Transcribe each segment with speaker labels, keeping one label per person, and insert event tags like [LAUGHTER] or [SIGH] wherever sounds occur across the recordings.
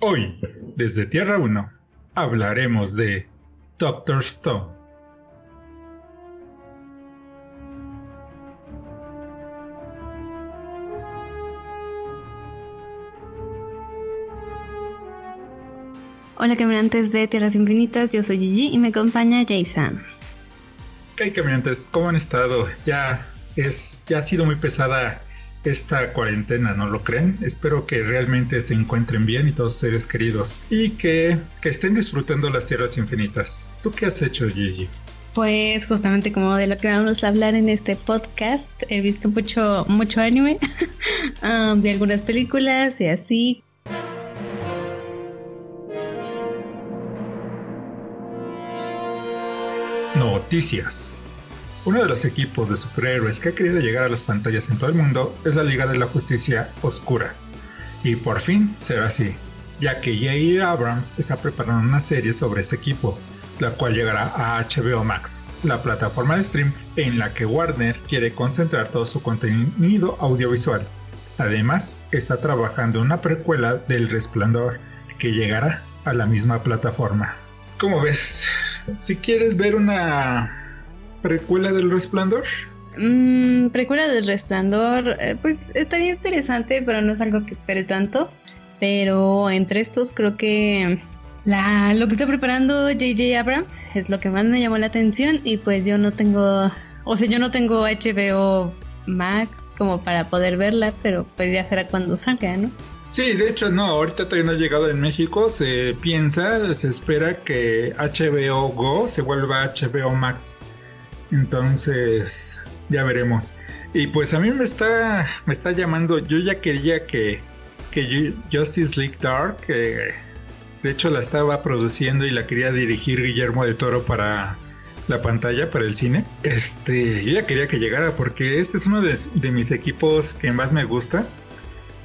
Speaker 1: Hoy, desde Tierra 1, hablaremos de Doctor Stone.
Speaker 2: Hola caminantes de Tierras Infinitas, yo soy Gigi y me acompaña Jason.
Speaker 1: ¿Qué caminantes? ¿Cómo han estado? Ya es, ya ha sido muy pesada esta cuarentena, ¿no lo creen? Espero que realmente se encuentren bien y todos sus seres queridos y que, que estén disfrutando las tierras infinitas. ¿Tú qué has hecho, Gigi?
Speaker 2: Pues justamente como de lo que vamos a hablar en este podcast, he visto mucho, mucho anime [LAUGHS] um, de algunas películas y así.
Speaker 1: Noticias. Uno de los equipos de superhéroes que ha querido llegar a las pantallas en todo el mundo es la Liga de la Justicia Oscura. Y por fin será así, ya que J.A. Abrams está preparando una serie sobre este equipo, la cual llegará a HBO Max, la plataforma de stream en la que Warner quiere concentrar todo su contenido audiovisual. Además, está trabajando una precuela del Resplandor que llegará a la misma plataforma. ¿Cómo ves? Si quieres ver una precuela del Resplandor?
Speaker 2: Mm, precuela del Resplandor, eh, pues estaría interesante, pero no es algo que espere tanto. Pero entre estos creo que la, lo que está preparando JJ Abrams es lo que más me llamó la atención y pues yo no tengo, o sea, yo no tengo HBO Max como para poder verla, pero pues ya será cuando salga, ¿no?
Speaker 1: Sí, de hecho no, ahorita todavía no ha llegado en México, se piensa, se espera que HBO Go se vuelva HBO Max. Entonces, ya veremos. Y pues a mí me está, me está llamando, yo ya quería que, que Justice League Dark, de hecho la estaba produciendo y la quería dirigir Guillermo de Toro para la pantalla, para el cine. Este, yo ya quería que llegara porque este es uno de, de mis equipos que más me gusta.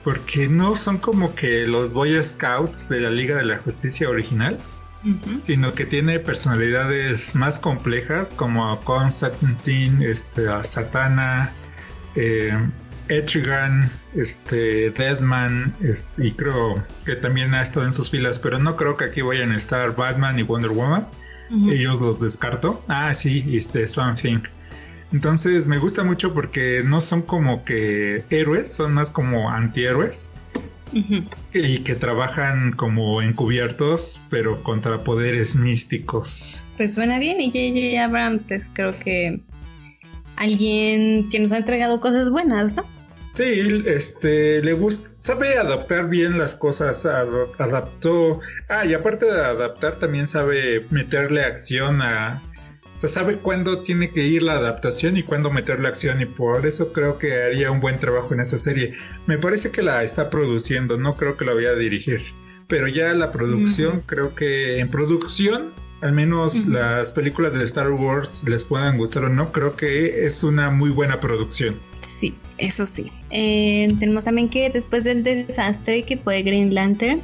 Speaker 1: Porque no son como que los Boy Scouts de la Liga de la Justicia original sino que tiene personalidades más complejas como Constantine, este, Satana, eh, Etrigan, este, Deadman, este, y creo que también ha estado en sus filas, pero no creo que aquí vayan a estar Batman y Wonder Woman. Ellos los descarto. Ah, sí, este, Something. Entonces me gusta mucho porque no son como que héroes, son más como antihéroes y que trabajan como encubiertos, pero contra poderes místicos.
Speaker 2: Pues suena bien y J.J. Abrams es creo que alguien que nos ha entregado cosas buenas, ¿no?
Speaker 1: Sí, este, le gusta, sabe adaptar bien las cosas, adaptó, ah, y aparte de adaptar también sabe meterle acción a, se sabe cuándo tiene que ir la adaptación y cuándo meterle acción y por eso creo que haría un buen trabajo en esa serie. Me parece que la está produciendo, no creo que la vaya a dirigir. Pero ya la producción, creo que en producción, al menos las películas de Star Wars les puedan gustar o no, creo que es una muy buena producción.
Speaker 2: Sí, eso sí. Eh, tenemos también que después del desastre que fue Green Lantern,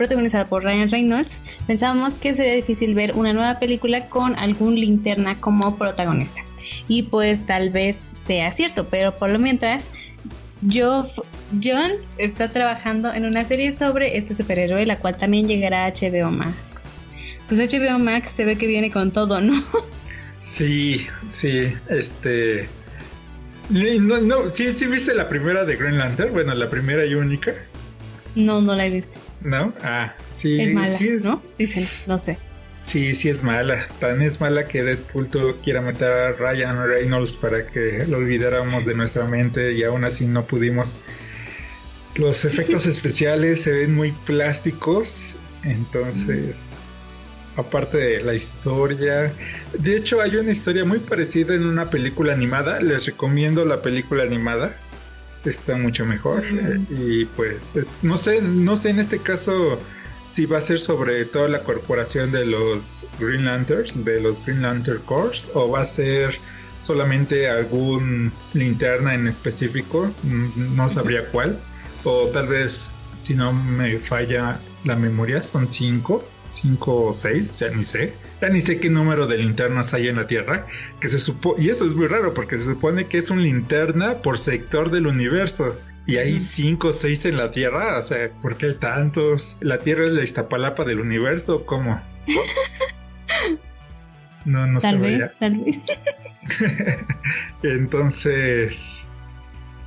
Speaker 2: protagonizada por Ryan Reynolds, pensábamos que sería difícil ver una nueva película con algún linterna como protagonista. Y pues tal vez sea cierto, pero por lo mientras, Jones está trabajando en una serie sobre este superhéroe, la cual también llegará a HBO Max. Pues HBO Max se ve que viene con todo, ¿no?
Speaker 1: Sí, sí, este... No, no, sí, sí viste la primera de Green Lantern, bueno, la primera y única.
Speaker 2: No, no la he visto.
Speaker 1: ¿No? Ah, sí.
Speaker 2: Es mala,
Speaker 1: sí es,
Speaker 2: ¿no? Dicen, no sé.
Speaker 1: Sí, sí es mala. Tan es mala que Deadpool quiera meter a Ryan Reynolds para que lo olvidáramos de nuestra mente y aún así no pudimos. Los [LAUGHS] efectos especiales se ven muy plásticos, entonces, aparte de la historia, de hecho hay una historia muy parecida en una película animada, les recomiendo la película animada está mucho mejor. Y pues, no sé, no sé en este caso si va a ser sobre toda la corporación de los Green Lanterns, de los Green Lantern Corps, o va a ser solamente algún linterna en específico, mm, no sabría cuál, o tal vez, si no me falla la memoria, son cinco, cinco o seis, ya ni sé ya ni sé qué número de linternas hay en la Tierra, que se supo y eso es muy raro porque se supone que es un linterna por sector del universo, y hay cinco o seis en la Tierra, o sea, ¿por qué tantos? ¿La Tierra es la Iztapalapa del universo? ¿Cómo? [LAUGHS] No, no
Speaker 2: tal vez, tal vez. [LAUGHS]
Speaker 1: Entonces,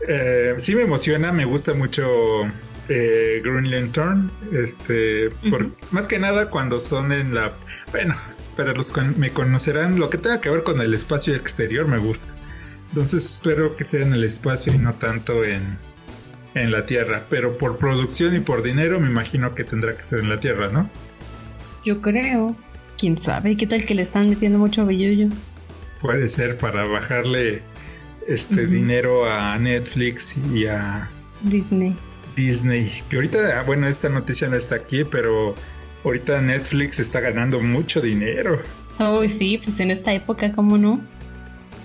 Speaker 1: eh, sí me emociona, me gusta mucho eh, Green Lantern, este, más que nada cuando son en la, bueno, para los que me conocerán, lo que tenga que ver con el espacio exterior me gusta. Entonces espero que sea en el espacio y no tanto en, en la Tierra. Pero por producción y por dinero me imagino que tendrá que ser en la Tierra, ¿no?
Speaker 2: Yo creo. ¿Quién sabe? ¿Qué tal que le están metiendo mucho billullo?
Speaker 1: Puede ser para bajarle este dinero a Netflix y a
Speaker 2: Disney.
Speaker 1: Disney. Que ahorita, bueno, esta noticia no está aquí, pero ahorita Netflix está ganando mucho dinero.
Speaker 2: Oh, sí, pues en esta época, ¿cómo no?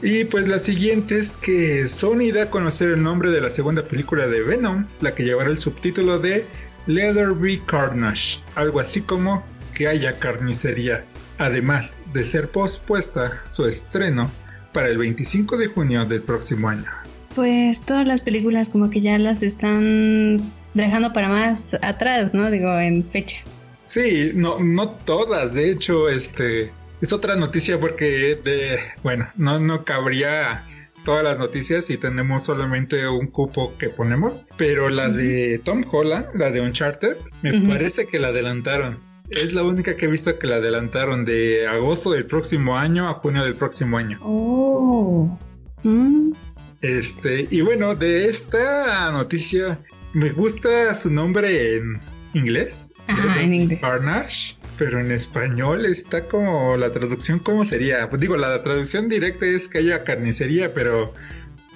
Speaker 1: Y pues la siguiente es que Sony da a conocer el nombre de la segunda película de Venom, la que llevará el subtítulo de Leather Be Carnage, algo así como que haya carnicería, además de ser pospuesta su estreno para el 25 de junio del próximo año.
Speaker 2: Pues todas las películas como que ya las están dejando para más atrás, ¿no? Digo, en fecha.
Speaker 1: Sí, no, no todas, de hecho, este es otra noticia porque de bueno, no, no cabría todas las noticias y tenemos solamente un cupo que ponemos, pero la de Tom Holland, la de Uncharted, me parece que la adelantaron. Es la única que he visto que la adelantaron de agosto del próximo año a junio del próximo año.
Speaker 2: Oh. Mm.
Speaker 1: Este, y bueno, de esta noticia me gusta su nombre en inglés.
Speaker 2: Ajá, en inglés.
Speaker 1: Carnage. Pero en español está como la traducción, ¿cómo sería? Pues digo, la traducción directa es que haya carnicería, pero,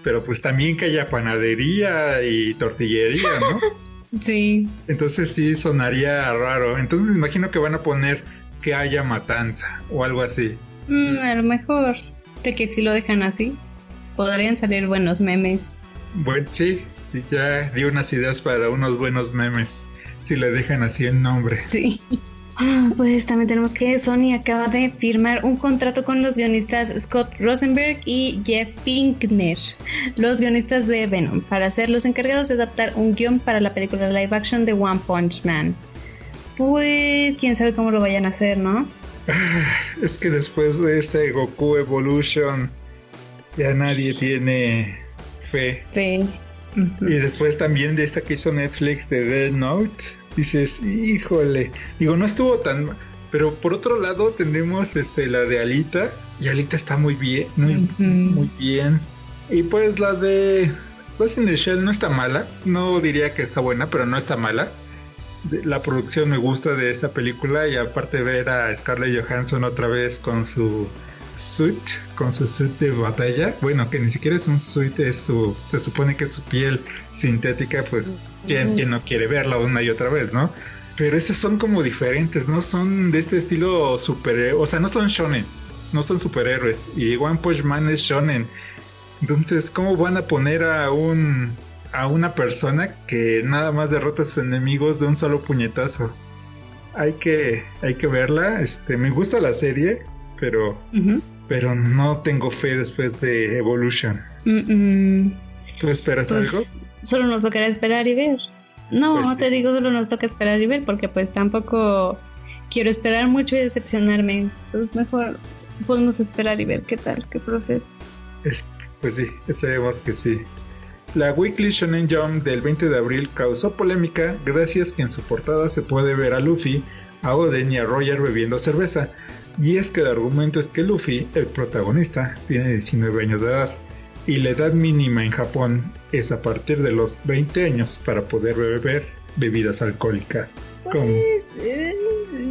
Speaker 1: pero pues también que haya panadería y tortillería, ¿no? [LAUGHS]
Speaker 2: sí.
Speaker 1: Entonces sí sonaría raro. Entonces imagino que van a poner que haya matanza o algo así.
Speaker 2: Mm, a lo mejor de que si lo dejan así, podrían salir buenos memes.
Speaker 1: Bueno, sí, ya di unas ideas para unos buenos memes si le dejan así el nombre.
Speaker 2: Sí. Ah, pues también tenemos que Sony acaba de firmar un contrato con los guionistas Scott Rosenberg y Jeff Pinkner, los guionistas de Venom, para ser los encargados de adaptar un guion para la película live action de One Punch Man. Pues quién sabe cómo lo vayan a hacer, ¿no?
Speaker 1: Es que después de ese Goku Evolution ya nadie tiene fe.
Speaker 2: Fe.
Speaker 1: Y después también de esta que hizo Netflix de Dead Note dices, híjole, digo, no estuvo tan... Pero por otro lado tenemos este, la de Alita, y Alita está muy bien, muy, bien. Y pues la de Ghost in the Shell no está mala, no diría que está buena, pero no está mala. La producción me gusta de esta película y aparte ver a Scarlett Johansson otra vez con su suit, con su suit de batalla. Bueno, que ni siquiera es un suit, es su, se supone que es su piel sintética, pues ¿quién, no quiere verla una y otra vez, no? Pero esas son como diferentes, no son de este estilo super, o sea, no son shonen, no son superhéroes. Y One Punch Man es shonen. Entonces, ¿cómo van a poner a un a una persona que nada más derrota a sus enemigos de un solo puñetazo? Hay que hay que verla. Este, me gusta la serie, pero, pero no tengo fe después de Evolution. ¿Tú esperas pues, algo?
Speaker 2: Solo nos tocará esperar y ver. No, pues te digo, solo nos toca esperar y ver, porque pues tampoco quiero esperar mucho y decepcionarme. Entonces mejor podemos esperar y ver qué tal, qué procede.
Speaker 1: pues sí, esperemos que sí. La Weekly Shonen Jump del 20 de abril causó polémica gracias que en su portada se puede ver a Luffy, a Oden y a Roger bebiendo cerveza, y es que el argumento es que Luffy, el protagonista, tiene 19 años de edad y la edad mínima en Japón es a partir de los 20 años para poder beber bebidas alcohólicas.
Speaker 2: Pues, eh,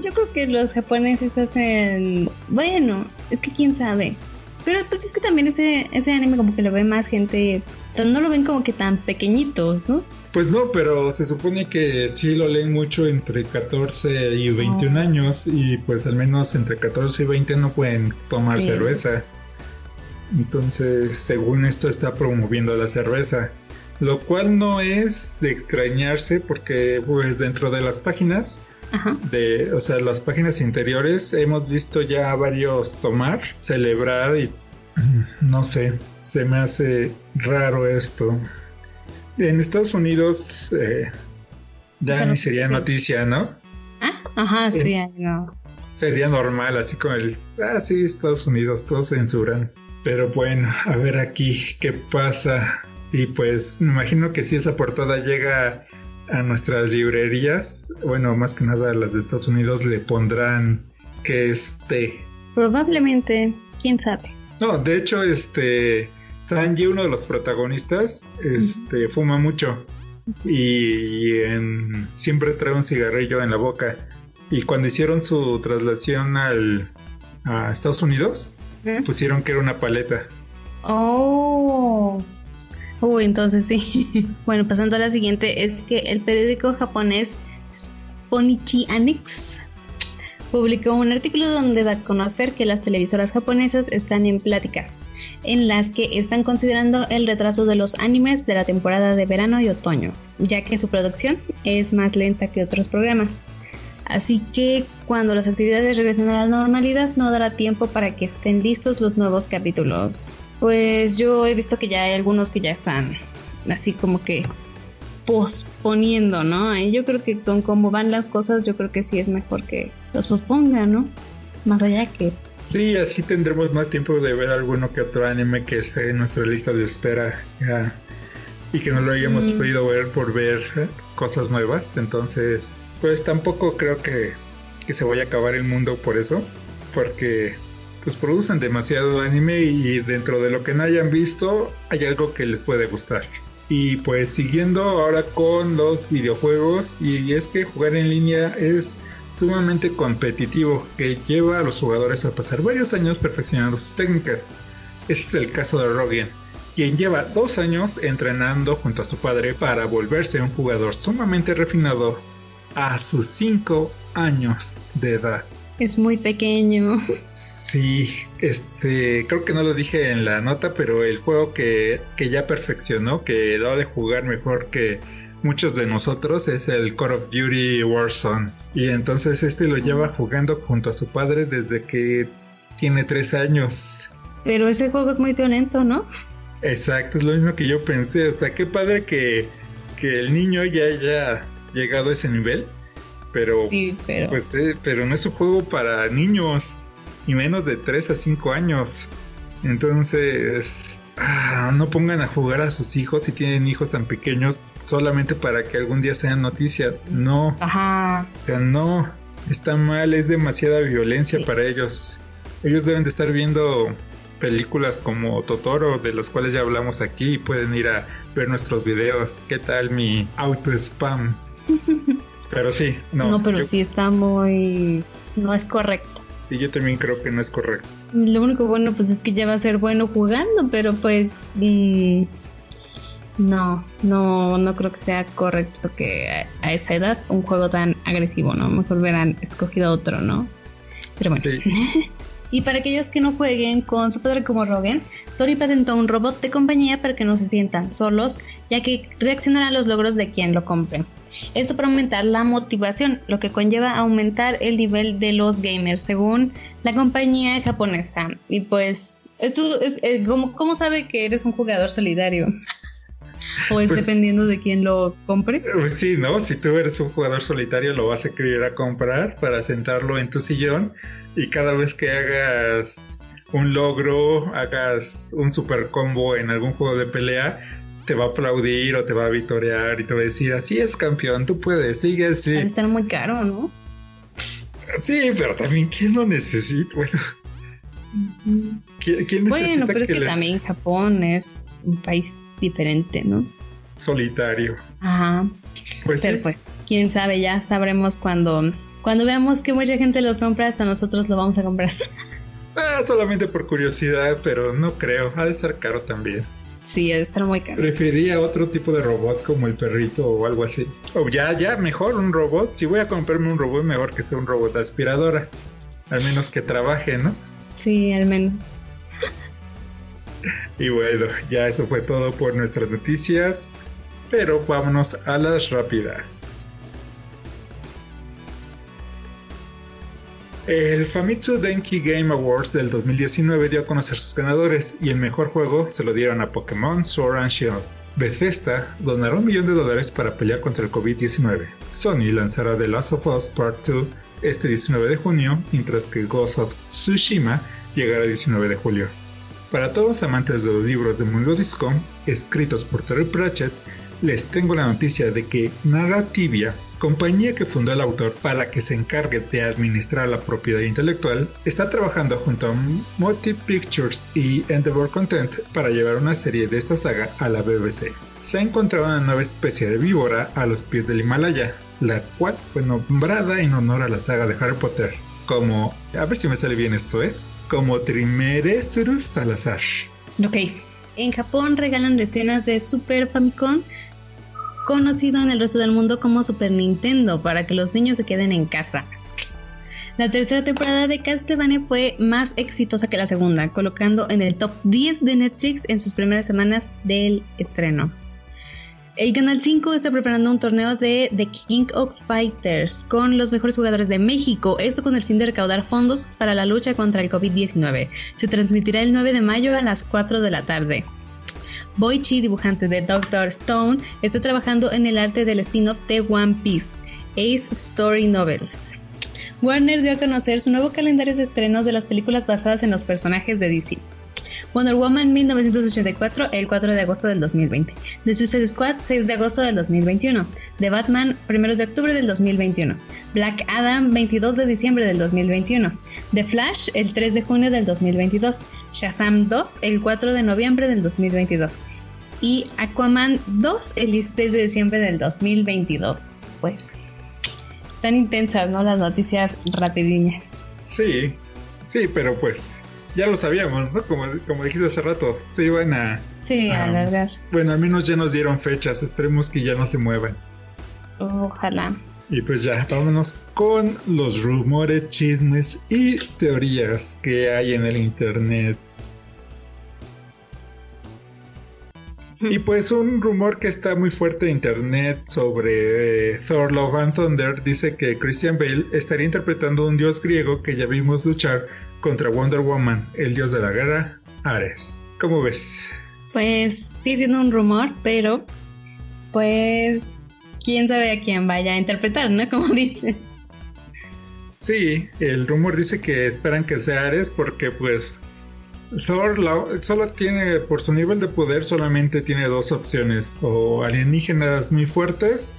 Speaker 2: yo creo que los japoneses hacen... Bueno, es que quién sabe. Pero pues es que también ese, ese anime como que lo ve más gente... No lo ven como que tan pequeñitos, ¿no?
Speaker 1: Pues no, pero se supone que sí lo leen mucho entre 14 y 21 años y pues al menos entre 14 y 20 no pueden tomar cerveza. Entonces, según esto está promoviendo la cerveza, lo cual no es de extrañarse porque pues dentro de las páginas de, o sea, las páginas interiores hemos visto ya varios tomar, celebrar y no sé, se me hace raro esto. En Estados Unidos eh, ya ni sería noticia, ¿no?
Speaker 2: Ah, ajá, sí, no.
Speaker 1: Sería normal, así como el, ah, sí, Estados Unidos, todos censuran. Pero bueno, a ver aquí qué pasa. Y pues me imagino que si esa portada llega a nuestras librerías, bueno, más que nada a las de Estados Unidos, le pondrán que esté.
Speaker 2: Probablemente, quién sabe.
Speaker 1: No, de hecho, este Sanji, uno de los protagonistas, este, fuma mucho y siempre trae un cigarrillo en la boca. Y cuando hicieron su traslación al, a Estados Unidos, pusieron que era una paleta.
Speaker 2: Oh. Uy, entonces sí. [LAUGHS] bueno, pasando a la siguiente, es que el periódico japonés Sponichi Annex publicó un artículo donde da a conocer que las televisoras japonesas están en pláticas, en las que están considerando el retraso de los animes de la temporada de verano y otoño, ya que su producción es más lenta que otros programas. Así que cuando las actividades regresen a la normalidad no dará tiempo para que estén listos los nuevos capítulos. Pues yo he visto que ya hay algunos que ya están así como que posponiendo, ¿no? Y yo creo que con cómo van las cosas, yo creo que sí es mejor que los pospongan, ¿no? Más allá que...
Speaker 1: Sí, así tendremos más tiempo de ver alguno que otro anime que esté en nuestra lista de espera y que no lo hayamos mm. podido ver por ver cosas nuevas. Entonces, pues tampoco creo que, que se vaya a acabar el mundo por eso, porque pues producen demasiado anime y dentro de lo que no hayan visto hay algo que les puede gustar. Y pues siguiendo ahora con los videojuegos, y es que jugar en línea es sumamente competitivo, que lleva a los jugadores a pasar varios años perfeccionando sus técnicas. Ese es el caso de Rogan, quien lleva dos años entrenando junto a su padre para volverse un jugador sumamente refinado a sus cinco años de edad.
Speaker 2: Es muy pequeño.
Speaker 1: Sí, este, creo que no lo dije en la nota, pero el juego que, que ya perfeccionó, que lo de jugar mejor que muchos de nosotros, es el Call of Duty Warzone. Y entonces este lo lleva jugando junto a su padre desde que tiene tres años.
Speaker 2: Pero ese juego es muy violento, ¿no?
Speaker 1: Exacto, es lo mismo que yo pensé. O sea, qué padre que, que el niño ya haya llegado a ese nivel. Pero, pero... Pues, eh, pero no es un juego para niños y menos de 3 a 5 años. Entonces, ah, no pongan a jugar a sus hijos si tienen hijos tan pequeños solamente para que algún día sean noticia. No.
Speaker 2: Ajá.
Speaker 1: O sea, no. Está mal, es demasiada violencia para ellos. Ellos deben de estar viendo películas como Totoro, de los cuales ya hablamos aquí, y pueden ir a ver nuestros videos. ¿Qué tal mi auto spam? [LAUGHS] pero sí, no.
Speaker 2: No, pero sí está muy... no es correcto.
Speaker 1: Sí, yo también creo que no es correcto.
Speaker 2: Lo único bueno pues es que ya va a ser bueno jugando, pero pues mm, no, no, no creo que sea correcto que a, esa edad un juego tan agresivo, ¿no? Mejor hubieran escogido otro, ¿no? Pero bueno. [LAUGHS] y para aquellos que no jueguen con su padre como Rogan, Sori patentó un robot de compañía para que no se sientan solos, ya que reaccionará a los logros de quien lo compre. Esto para aumentar la motivación, lo que conlleva aumentar el nivel de los gamers, según la compañía japonesa. Y pues, esto es, eh, ¿cómo, sabe que eres un jugador solidario? ¿O es pues, dependiendo de quién lo compre?
Speaker 1: Pues sí, ¿no? Si tú eres un jugador solitario, lo vas a querer a comprar para sentarlo en tu sillón y cada vez que hagas un logro, hagas un super combo en algún juego de pelea, te va a aplaudir o te va a vitorear y te va a decir, así es campeón, tú puedes, sigue así. Va
Speaker 2: estar muy caro, ¿no?
Speaker 1: Sí, pero también, ¿quién lo necesita? Bueno,
Speaker 2: ¿quién, bueno pero es que, también Japón es un país diferente, ¿no?
Speaker 1: Solitario.
Speaker 2: Ajá. Pues pero pues, quién sabe, ya sabremos cuando, cuando veamos que mucha gente los compra, hasta nosotros lo vamos a comprar. [LAUGHS]
Speaker 1: Ah, solamente por curiosidad, pero no creo, ha de ser caro también.
Speaker 2: Sí, debe estar muy caro.
Speaker 1: Preferiría otro tipo de robot como el perrito o algo así. O ya, ya, mejor un robot. Si voy a comprarme un robot, mejor que sea un robot aspiradora. Al menos que trabaje, ¿no?
Speaker 2: Sí, al menos.
Speaker 1: Y bueno, ya eso fue todo por nuestras noticias. Pero vámonos a las rápidas. El Famitsu Denki Game Awards del 2019 dio a conocer sus ganadores y el mejor juego se lo dieron a Pokémon Sword and Shield. Bethesda donará un millón de dólares para pelear contra el COVID-19. Sony lanzará The Last of Us Part 2 este 19 de junio, mientras que Ghost of Tsushima llegará el 19 de julio. Para todos los amantes de los libros de Mundo Disco, escritos por Terry Pratchett, les tengo la noticia de que Narrativia, compañía que fundó el autor para que se encargue de administrar la propiedad intelectual, está trabajando junto a Motive Pictures y Endeavor Content para llevar una serie de esta saga a la BBC. Se ha encontrado una nueva especie de víbora a los pies del Himalaya, la cual fue nombrada en honor a la saga de Harry Potter, como, a ver si me sale bien esto, ¿eh? Como Trimeresurus Salazar.
Speaker 2: Ok. En Japón regalan decenas de Super Famicom conocido en el resto del mundo como Super Nintendo, para que los niños se queden en casa. La tercera temporada de Castlevania fue más exitosa que la segunda, colocando en el top 10 de Netflix en sus primeras semanas del estreno. El Canal 5 está preparando un torneo de The King of Fighters con los mejores jugadores de México, esto con el fin de recaudar fondos para la lucha contra el COVID-19. Se transmitirá el 9 de mayo a las 4 de la tarde. Boichi, dibujante de Doctor Stone, está trabajando en el arte del spin-off de One Piece, Ace Story Novels. Warner dio a conocer su nuevo calendario de estrenos de las películas basadas en los personajes de DC. Wonder Woman 1984, el 4 de agosto del 2020. The Suicide Squad, 6 de agosto del 2021. The Batman, 1 de octubre del 2021. Black Adam, 22 de diciembre del 2021. The Flash, el 3 de junio del 2022. Shazam 2, el 4 de noviembre del 2022. Y Aquaman 2, el 16 de diciembre del 2022. Pues, tan intensas, ¿no? Las noticias rapidiñas.
Speaker 1: Sí, sí, pero pues ya lo sabíamos, ¿no? Como, como dijiste hace rato, se iban a...
Speaker 2: Sí, a alargar.
Speaker 1: Bueno, al menos ya nos dieron fechas, esperemos que ya no se muevan.
Speaker 2: Ojalá.
Speaker 1: Y pues ya, vámonos con los rumores, chismes y teorías que hay en el internet. Y pues un rumor que está muy fuerte en internet sobre eh, Thor Love and Thunder dice que Christian Bale estaría interpretando un dios griego que ya vimos luchar contra Wonder Woman, el dios de la guerra, Ares. ¿Cómo ves?
Speaker 2: Pues sigue siendo un rumor, pero pues quién sabe a quién vaya a interpretar, ¿no? [LAUGHS] Como dices.
Speaker 1: Sí, el rumor dice que esperan que sea Ares porque pues Thor solo tiene, por su nivel de poder, solamente tiene dos opciones, o alienígenas muy fuertes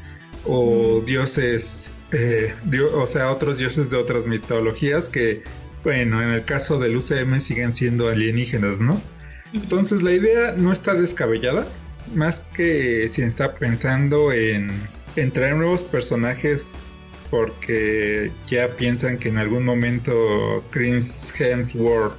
Speaker 1: o dioses, eh, o sea, otros dioses de otras mitologías que bueno, en el caso del UCM siguen siendo alienígenas, ¿no? Entonces la idea no está descabellada, más que si está pensando en, traer nuevos personajes porque ya piensan que en algún momento Chris Hemsworth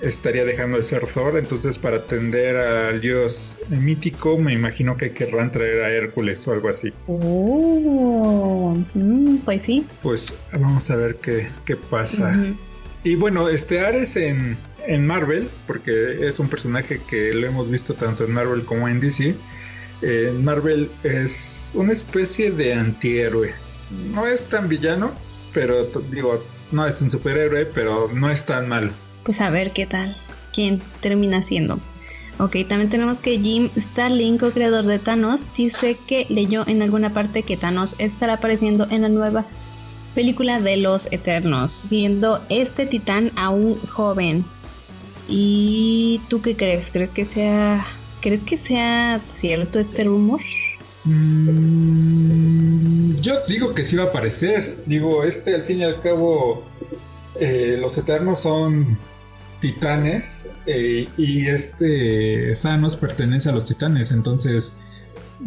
Speaker 1: estaría dejando de ser Thor, entonces para atender al dios mítico me imagino que querrán traer a Hércules o algo así.
Speaker 2: Oh, mm, pues sí.
Speaker 1: Pues vamos a ver qué, qué pasa. Y bueno, este Ares en, Marvel, porque es un personaje que lo hemos visto tanto en Marvel como en DC. En Marvel es una especie de antihéroe. No es tan villano, pero digo, no es un superhéroe, pero no es tan malo.
Speaker 2: Pues a ver qué tal, quién termina siendo. Ok, también tenemos que Jim Starlin, co-creador de Thanos, dice que leyó en alguna parte que Thanos estará apareciendo en la nueva película de los Eternos, siendo este titán aún joven. ¿Y tú qué crees? ¿Crees que sea, crees que sea cierto este rumor?
Speaker 1: Mm, yo digo que sí va a aparecer. Digo, este al fin y al cabo, eh, los Eternos son titanes eh, y este Thanos pertenece a los titanes. Entonces,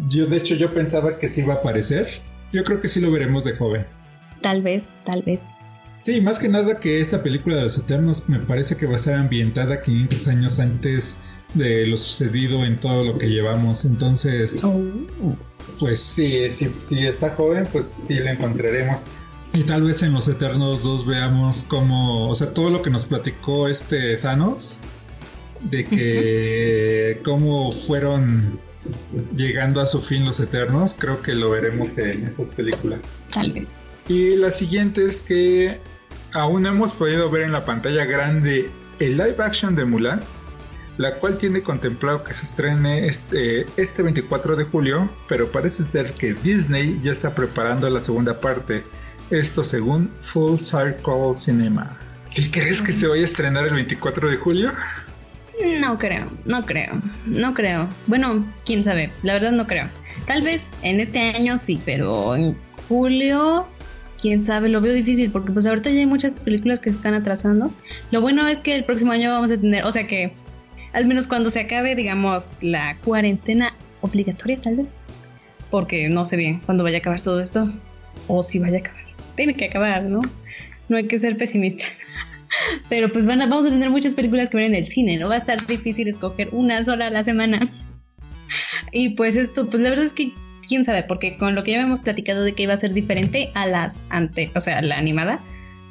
Speaker 1: yo de hecho yo pensaba que sí va a aparecer. Yo creo que sí lo veremos de joven.
Speaker 2: Tal vez, tal vez.
Speaker 1: Sí, más que nada que esta película de los Eternos me parece que va a estar ambientada 500 años antes de lo sucedido en todo lo que llevamos. Entonces, oh. pues sí, si, está joven, pues sí la encontraremos. Y tal vez en los Eternos 2 veamos cómo, o sea, todo lo que nos platicó este Thanos, de que cómo fueron llegando a su fin los Eternos, creo que lo veremos en esas películas.
Speaker 2: Tal vez.
Speaker 1: Y la siguiente es que aún hemos podido ver en la pantalla grande el live action de Mulan. la cual tiene contemplado que se estrene este, este 24 de julio, pero parece ser que Disney ya está preparando la segunda parte, esto según Full Circle Cinema. ¿Sí crees que se vaya a estrenar el 24 de julio?
Speaker 2: No creo, no creo, no creo. Bueno, quién sabe, la verdad no creo. Tal vez en este año sí, pero en julio, quién sabe, lo veo difícil porque pues ahorita ya hay muchas películas que se están atrasando. Lo bueno es que el próximo año vamos a tener, o sea que al menos cuando se acabe, digamos, la cuarentena obligatoria tal vez. Porque no sé bien cuándo vaya a acabar todo esto o si vaya a acabar. Tiene que acabar, ¿no? No hay que ser pesimistas. [LAUGHS] Pero pues van a, vamos a tener muchas películas que ver en el cine, ¿no? Va a estar difícil escoger una sola a la semana. [LAUGHS] Y pues esto, pues la verdad es que quién sabe, porque con lo que ya hemos platicado de que iba a ser diferente a las ante, o sea, la animada,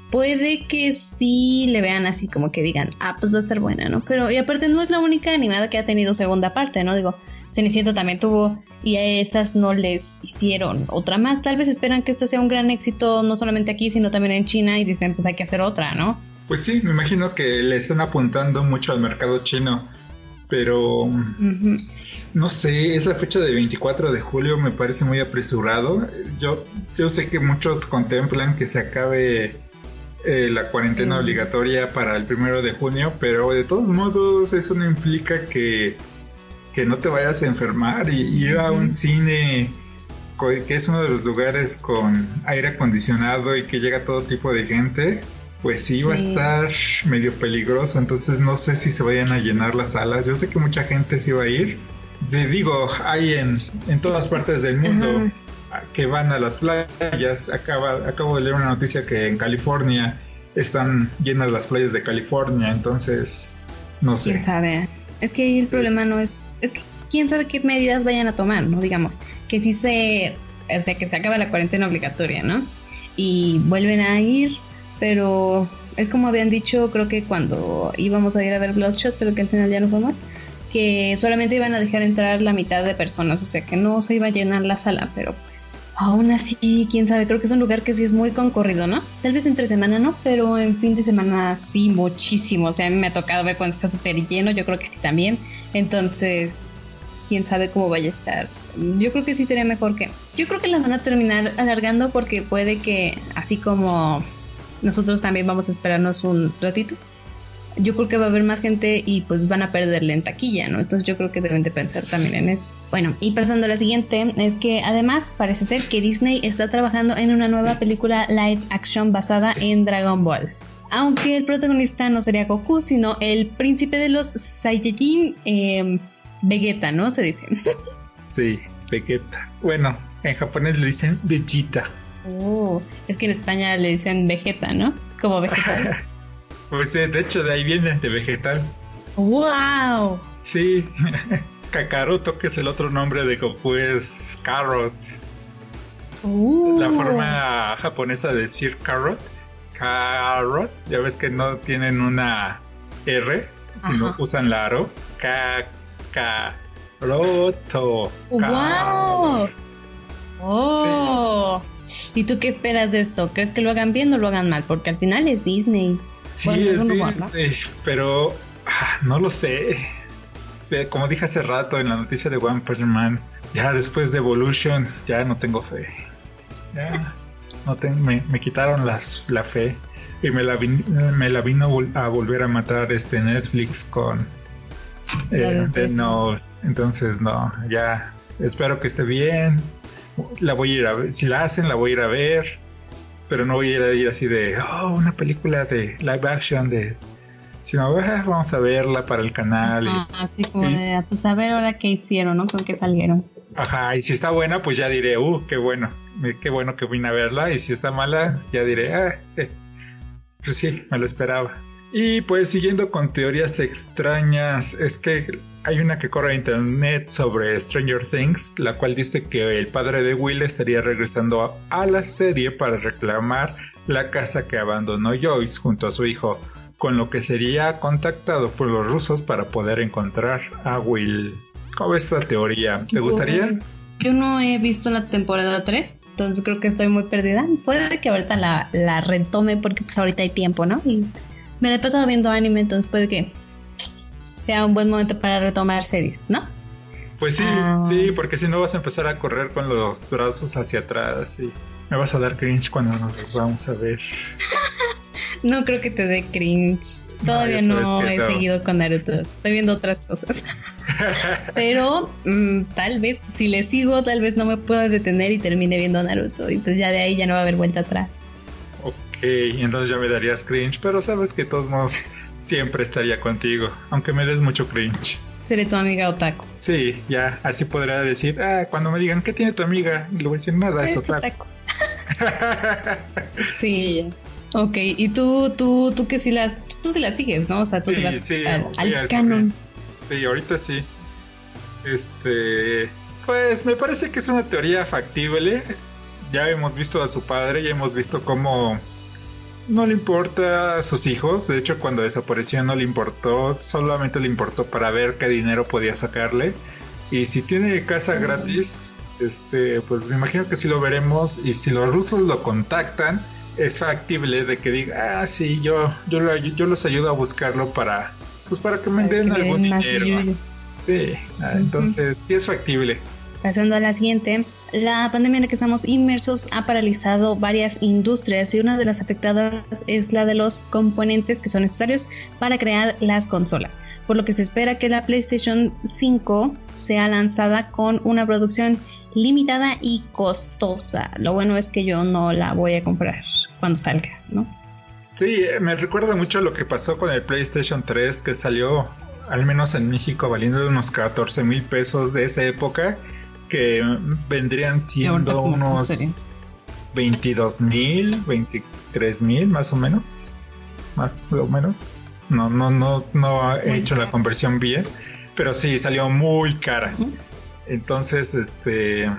Speaker 2: puede que sí le vean así como que digan, ah, pues va a estar buena, ¿no? Pero y aparte no es la única animada que ha tenido segunda parte, ¿no? Digo, Cenicienta también tuvo y a esas no les hicieron otra más. Tal vez esperan que esta sea un gran éxito no solamente aquí, sino también en China y dicen, pues hay que hacer otra, ¿no?
Speaker 1: Pues sí, me imagino que le están apuntando mucho al mercado chino, pero no sé, esa fecha de 24 de julio me parece muy apresurado. Yo, yo sé que muchos contemplan que se acabe eh, la cuarentena obligatoria para el primero de junio, pero de todos modos eso no implica que, que no te vayas a enfermar. Y ir a un cine que es uno de los lugares con aire acondicionado y que llega todo tipo de gente pues sí, va a estar medio peligroso, entonces no sé si se vayan a llenar las salas. Yo sé que mucha gente sí va a ir. Te digo, hay en, en todas partes del mundo que van a las playas. Acaba, acabo de leer una noticia que en California están llenas las playas de California, entonces no sé.
Speaker 2: ¿Quién sabe? Es que ahí el problema no es... Es que quién sabe qué medidas vayan a tomar, ¿no? Digamos, que si se... O sea, que se acaba la cuarentena obligatoria, ¿no? Y vuelven a ir pero es como habían dicho, creo que cuando íbamos a ir a ver Bloodshot, pero que al final ya no fue más, que solamente iban a dejar entrar la mitad de personas, o sea que no se iba a llenar la sala, pero pues aún así, quién sabe, creo que es un lugar que sí es muy concurrido, ¿no? Tal vez entre semana no, pero en fin de semana sí, muchísimo, o sea, a mí me ha tocado ver cuando está súper lleno, yo creo que a ti también, entonces, quién sabe cómo vaya a estar. Yo creo que sí sería mejor que... Yo creo que la van a terminar alargando porque puede que, así como nosotros también vamos a esperarnos un ratito. Yo creo que va a haber más gente y pues van a perderle en taquilla, ¿no? Entonces yo creo que deben de pensar también en eso. Bueno, y pasando a la siguiente, es que además parece ser que Disney está trabajando en una nueva película live action basada en Dragon Ball. Aunque el protagonista no sería Goku, sino el príncipe de los Saiyajin, eh, Vegeta, ¿no? Se dice. [LAUGHS]
Speaker 1: Sí, Vegeta. Bueno, en japonés le dicen Vegeta.
Speaker 2: Oh, es que en España le dicen vegeta, ¿no? Como vegetal. [LAUGHS]
Speaker 1: pues de hecho de ahí viene, de vegetal.
Speaker 2: ¡Wow!
Speaker 1: Sí, [LAUGHS] Kakaroto, que es el otro nombre de Goku, es Carrot. La forma japonesa de decir carrot, carrot, ya ves que no tienen una R, sino usan la aro. Kakaroto.
Speaker 2: ¡Wow! ¡Oh! ¿Y tú qué esperas de esto? ¿Crees que lo hagan bien o lo hagan mal? Porque al final es Disney.
Speaker 1: Sí, es, Disney, pero ah, no lo sé. Eh, como dije hace rato en la noticia de One Punch Man, ya después de Evolution, ya no tengo fe. Ya no me, me, quitaron las, la fe y me la, me la vino a volver a matar este Netflix con eh, Entonces, no, ya espero que esté bien la voy a ir a ver, si la hacen la voy a ir a ver, pero no voy a ir a ir así de, oh, una película de live action de, sino ah, vamos a verla para el canal.
Speaker 2: así como de, pues a ver ahora qué hicieron, ¿no? Con qué salieron.
Speaker 1: Ajá, y si está buena, pues ya diré, uh, qué bueno, qué bueno que vine a verla, y si está mala, ya diré, ah, eh, pues sí, me lo esperaba. Y pues siguiendo con teorías extrañas, es que hay una que corre en internet sobre Stranger Things, la cual dice que el padre de Will estaría regresando a, la serie para reclamar la casa que abandonó Joyce junto a su hijo, con lo que sería contactado por los rusos para poder encontrar a Will. ¿Cómo ves esta teoría? ¿Te gustaría?
Speaker 2: Yo no he visto la temporada 3, entonces creo que estoy muy perdida. Puede que ahorita la, la retome porque pues ahorita hay tiempo, ¿no? Y me la he pasado viendo anime, entonces puede que sea un buen momento para retomar series, ¿no?
Speaker 1: Pues sí, ah. sí, porque si no vas a empezar a correr con los brazos hacia atrás y me vas a dar cringe cuando nos vamos a ver. [LAUGHS]
Speaker 2: no creo que te dé cringe. Todavía no, he seguido con Naruto. Estoy viendo otras cosas. [LAUGHS] Pero mm, tal vez, si le sigo, tal vez no me pueda detener y termine viendo Naruto. Y pues ya de ahí ya no va a haber vuelta atrás.
Speaker 1: Ok, entonces ya me darías cringe, pero sabes que todos modos siempre estaría contigo, aunque me des mucho cringe.
Speaker 2: Seré tu amiga otaku.
Speaker 1: Sí, ya, así podrá decir, ah, cuando me digan, ¿qué tiene tu amiga? Le voy a decir, nada, es otaku. [LAUGHS]
Speaker 2: sí, Ok, y tú, tú, tú que sí las, tú sí las sigues, ¿no? O sea, tú sí, vas al, canon.
Speaker 1: Sí, ahorita sí. Este, pues me parece que es una teoría factible. Ya hemos visto a su padre, ya hemos visto cómo no le importa a sus hijos. De hecho, cuando desapareció no le importó, solamente le importó para ver qué dinero podía sacarle. Y si tiene casa mm. gratis, este, pues me imagino que sí lo veremos. Y si los rusos lo contactan, es factible de que diga, ah, sí, yo, yo, yo los ayudo a buscarlo para, pues para que me den algún dinero. Sí, ah, entonces sí es factible.
Speaker 2: Pasando a la siguiente, la pandemia en la que estamos inmersos ha paralizado varias industrias y una de las afectadas es la de los componentes que son necesarios para crear las consolas, por lo que se espera que la PlayStation 5 sea lanzada con una producción limitada y costosa. Lo bueno es que yo no la voy a comprar cuando salga, ¿no?
Speaker 1: Sí, me recuerda mucho lo que pasó con el PlayStation 3 que salió, al menos en México, valiendo unos 14 mil pesos de esa época, que vendrían siendo unos 22 mil, 23 mil más o menos. Más o menos. No, no, no, no he hecho la conversión bien, pero sí, salió muy cara. Entonces, este...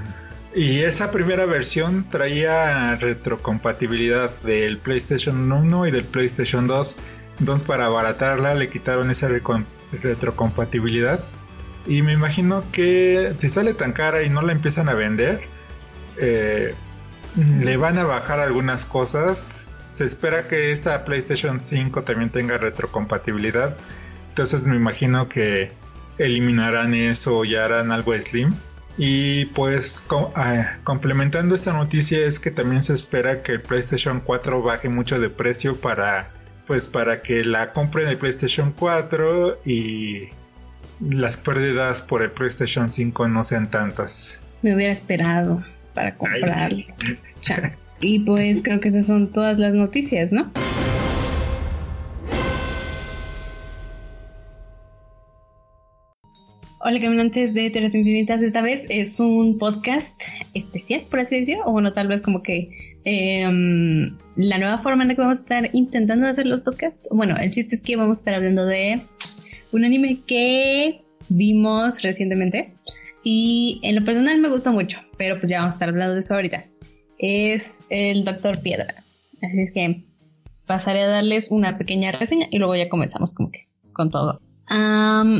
Speaker 1: Y esa primera versión traía retrocompatibilidad del PlayStation 1 y del PlayStation 2. Entonces para abaratarla le quitaron esa retrocompatibilidad. Y me imagino que si sale tan cara y no la empiezan a vender, eh, le van a bajar algunas cosas. Se espera que esta PlayStation 5 también tenga retrocompatibilidad. Entonces me imagino que eliminarán eso y harán algo slim. Y pues ah, complementando esta noticia es que también se espera que el PlayStation 4 baje mucho de precio para pues para que la compren el PlayStation 4 y las pérdidas por el PlayStation 5 no sean tantas.
Speaker 2: Me hubiera esperado para comprarlo. [LAUGHS] y pues creo que esas son todas las noticias, ¿no? Hola caminantes de Telas Infinitas, esta vez es un podcast especial, por así decirlo, o bueno, tal vez como que em, la nueva forma en la que vamos a estar intentando hacer los podcasts. Bueno, el chiste es que vamos a estar hablando de un anime que vimos recientemente y en lo personal me gustó mucho, pero pues ya vamos a estar hablando de eso ahorita. Es el Doctor Piedra. Así es que pasaré a darles una pequeña reseña y luego ya comenzamos como que con todo.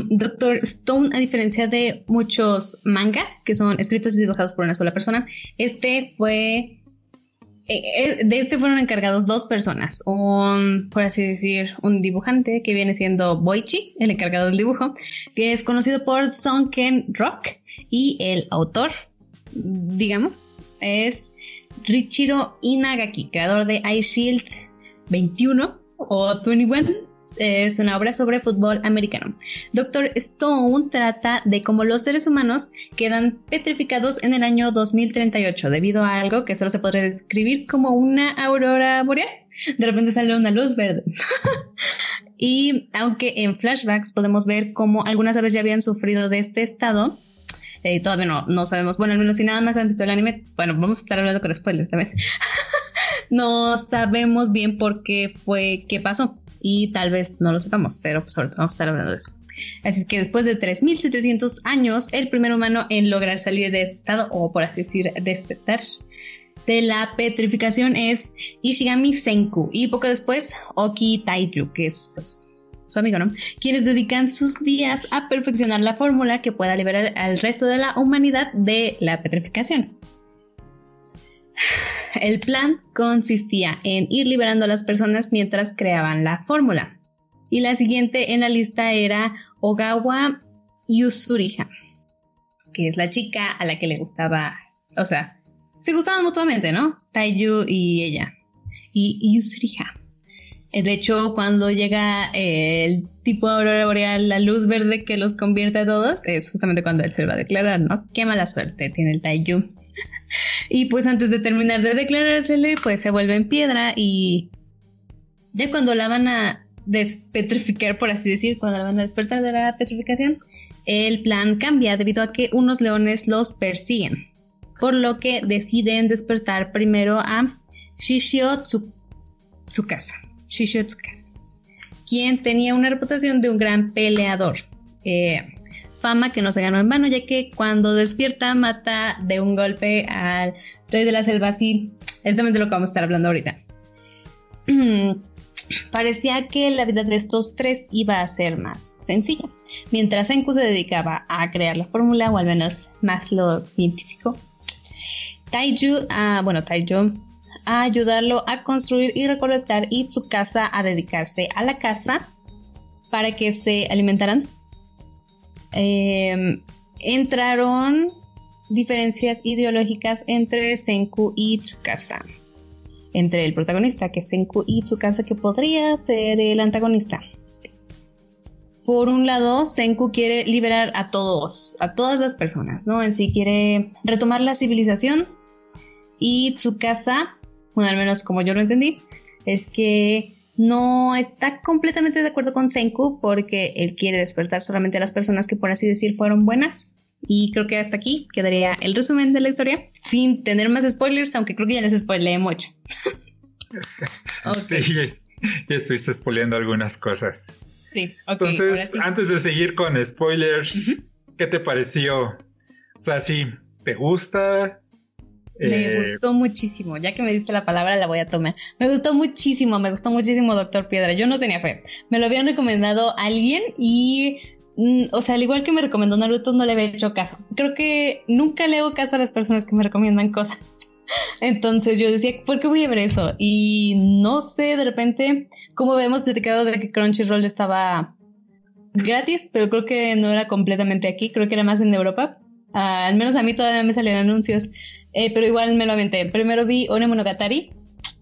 Speaker 2: Doctor Stone, a diferencia de muchos mangas que son escritos y dibujados por una sola persona, este fue. Eh, eh, de este fueron encargados dos personas. Un, por así decir, un dibujante que viene siendo Boichi, el encargado del dibujo, que es conocido por Sonken Rock, y el autor, digamos, es Richiro Inagaki, creador de Ice Shield 21 o 21 es una obra sobre fútbol americano. Doctor Stone trata de cómo los seres humanos quedan petrificados en el año 2038 debido a algo que solo se podría describir como una aurora boreal. De repente sale una luz verde. [LAUGHS] y aunque en flashbacks podemos ver cómo algunas aves ya habían sufrido de este estado, eh, todavía no, no sabemos. Bueno, al menos si nada más han visto el anime, bueno, vamos a estar hablando con spoilers también. [LAUGHS] no sabemos bien por qué fue, qué pasó y tal vez no lo sepamos, pero pues ahorita vamos a estar hablando de eso. Así que después de 3.700 años, el primer humano en lograr salir de estado, o por así decir, despertar de la petrificación es Ishigami Senku y poco después Oki Taiju, que es pues, su amigo, ¿no? Quienes dedican sus días a perfeccionar la fórmula que pueda liberar al resto de la humanidad de la petrificación. El plan consistía en ir liberando a las personas mientras creaban la fórmula. Y la siguiente en la lista era Ogawa Yusuriha, que es la chica a la que le gustaba, o sea, se gustaban mutuamente, ¿no? Taiyu y ella. Y Yusuriha. Eh, de hecho, cuando llega eh, el tipo aurora boreal, la luz verde que los convierte a todos, es justamente cuando él se va a declarar, ¿no? Qué mala suerte tiene el Taiyu. [LAUGHS] y pues antes de terminar de declarársele, pues se vuelve en piedra y ya cuando la van a despetrificar, por así decir, cuando la van a despertar de la petrificación, el plan cambia debido a que unos leones los persiguen, por lo que deciden despertar primero a Shishio Tsukasa Shishotsuka, quien tenía una reputación de un gran peleador. Eh, fama que no se ganó en vano, ya que cuando despierta mata de un golpe al rey de la selva, así es de lo que vamos a estar hablando ahorita. [CLEARS THROAT] Parecía que la vida de estos tres iba a ser más sencilla. Mientras Senku se dedicaba a crear la fórmula, o al menos más lo científico, Taiju, ah, bueno, Taiju a ayudarlo a construir y recolectar y su casa a dedicarse a la casa para que se alimentaran. Em, entraron diferencias ideológicas entre Senku y Tsukasa. Entre el protagonista, que es Senku, y Tsukasa, que podría ser el antagonista. Por un lado, Senku quiere liberar a todos, a todas las personas, ¿no? En sí quiere retomar la civilización y Tsukasa bueno, al menos como yo lo entendí, es que no está completamente de acuerdo con Senku porque él quiere despertar solamente a las personas que por así decir fueron buenas. Y creo que hasta aquí quedaría el resumen de la historia, sin tener más spoilers, aunque creo que ya les spoileé mucho. [LAUGHS]
Speaker 1: Sí, ya estuviste spoileando algunas cosas.
Speaker 2: Sí,
Speaker 1: Entonces, antes de seguir con spoilers, ¿qué te pareció? O sea, sí, ¿te gusta?
Speaker 2: Me eh, gustó muchísimo, ya que me diste la palabra la voy a tomar. Me gustó muchísimo, me gustó muchísimo Doctor Piedra. Yo no tenía fe. Me lo habían recomendado alguien y, mm, o sea, al igual que me recomendó Naruto, no le había hecho caso. Creo que nunca le hago caso a las personas que me recomiendan cosas. [LAUGHS] Entonces yo decía, ¿por qué voy a ver eso? Y no sé, de repente, como habíamos platicado de que Crunchyroll estaba gratis, pero creo que no era completamente aquí, creo que era más en Europa. Ah, al menos a mí todavía me salían anuncios eh, pero igual me lo aventé. Primero vi One Monogatari,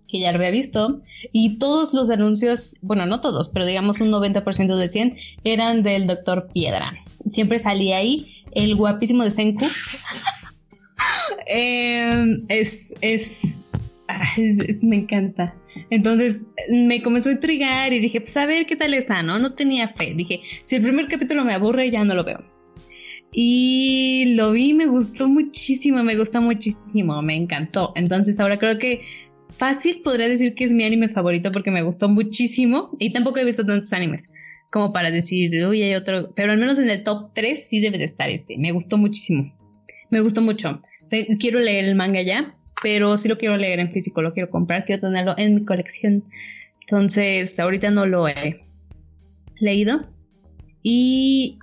Speaker 2: que ya lo había visto, y todos los anuncios, bueno, no todos, pero digamos un 90% de 100 eran del Doctor Piedra. Siempre salía ahí el guapísimo de Senku. [LAUGHS] Em, es, es, me encanta. Entonces me comenzó a intrigar y dije, pues a ver qué tal está, ¿no? No tenía fe. Dije, si el primer capítulo me aburre, ya no lo veo. Y lo vi, me gustó muchísimo, me gustó muchísimo, me encantó. Entonces ahora creo que fácil podría decir que es mi anime favorito porque me gustó muchísimo y tampoco he visto tantos animes como para decir, uy, hay otro, pero al menos en el top 3 sí debe de estar este. Me gustó muchísimo. Me gustó mucho. Quiero leer el manga ya, pero sí lo quiero leer en físico, lo quiero comprar, quiero tenerlo en mi colección. Entonces, ahorita no lo he leído. Y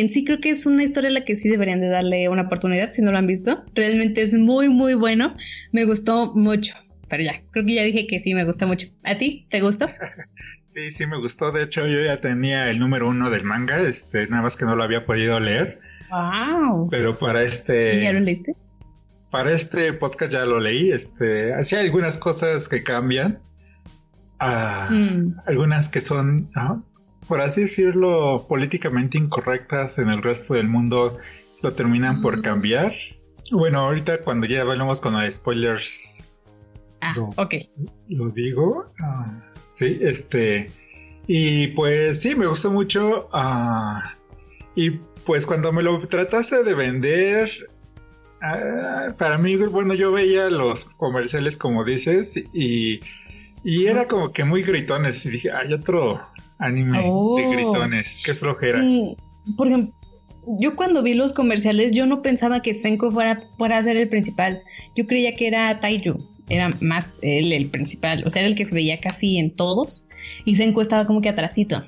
Speaker 2: en sí creo que es una historia a la que sí deberían de darle una oportunidad si no lo han visto. Realmente es muy, muy bueno. Me gustó mucho. Pero ya, creo que ya dije que sí, me gusta mucho. ¿A ti? ¿Te gustó? [LAUGHS]
Speaker 1: sí, sí, me gustó. De hecho, yo ya tenía el número uno del manga, este, nada más que no lo había podido leer.
Speaker 2: ¡Wow!
Speaker 1: Pero para este...
Speaker 2: ¿Y ya lo leíste?
Speaker 1: Para este podcast ya lo leí. Este, hacía algunas cosas que cambian. Ah, mm. Algunas que son por así decirlo, políticamente incorrectas en el resto del mundo lo terminan por cambiar. Bueno, ahorita cuando ya hablamos con los spoilers.
Speaker 2: Ah, ok.
Speaker 1: Lo digo. Ah, sí, este. Y pues sí, me gustó mucho. Ah, y pues cuando me lo trataste de vender, ah, para mí, bueno, yo veía los comerciales como dices y, y era como que muy gritones y dije, hay otro, anime de oh. gritones. Qué flojera.
Speaker 2: por ejemplo, yo cuando vi los comerciales, yo no pensaba que Senko fuera, fuera a ser el principal. Yo creía que era Taiyu. Era más él el principal. O sea, era el que se veía casi en todos. Y Senko estaba como que atrasito.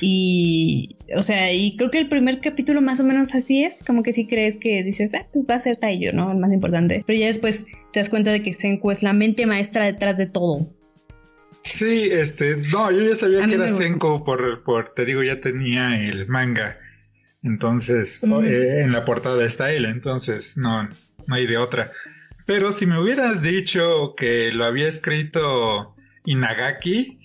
Speaker 2: Y, o sea, y creo que el primer capítulo más o menos así es, como que si crees que dices, ah, pues va a ser Taiyu, ¿no? El más importante. Pero ya después te das cuenta de que Senku es la mente maestra detrás de todo.
Speaker 1: Sí, este, no, yo ya sabía que era Senko por, por, te digo, ya tenía el manga. Entonces, eh, en la portada está él, entonces no, no hay de otra. Pero si me hubieras dicho que lo había escrito Inagaki,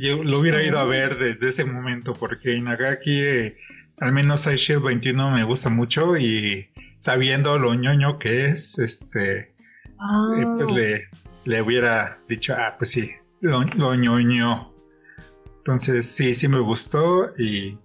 Speaker 1: yo lo hubiera ido a ver desde ese momento, porque Inagaki, eh, al menos Shield 21 me gusta mucho y sabiendo lo ñoño que es, este, eh, pues ah. le, le, hubiera dicho, ah, pues sí, lo, lo ñoño. Entonces, sí, sí me gustó y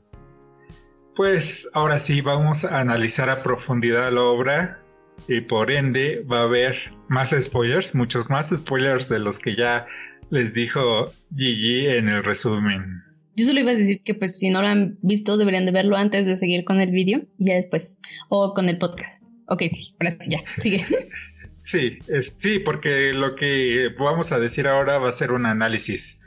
Speaker 1: pues ahora sí vamos a analizar a profundidad la obra y por ende va a haber más spoilers, muchos más spoilers de los que ya les dijo Gigi en el resumen.
Speaker 2: Yo solo iba a decir que pues si no lo han visto deberían de verlo antes de seguir con el vídeo y ya después o con el podcast. Ok, sí, ahora sí, ya, sigue. [LAUGHS]
Speaker 1: Sí, sí, porque lo que vamos a decir ahora va a ser un análisis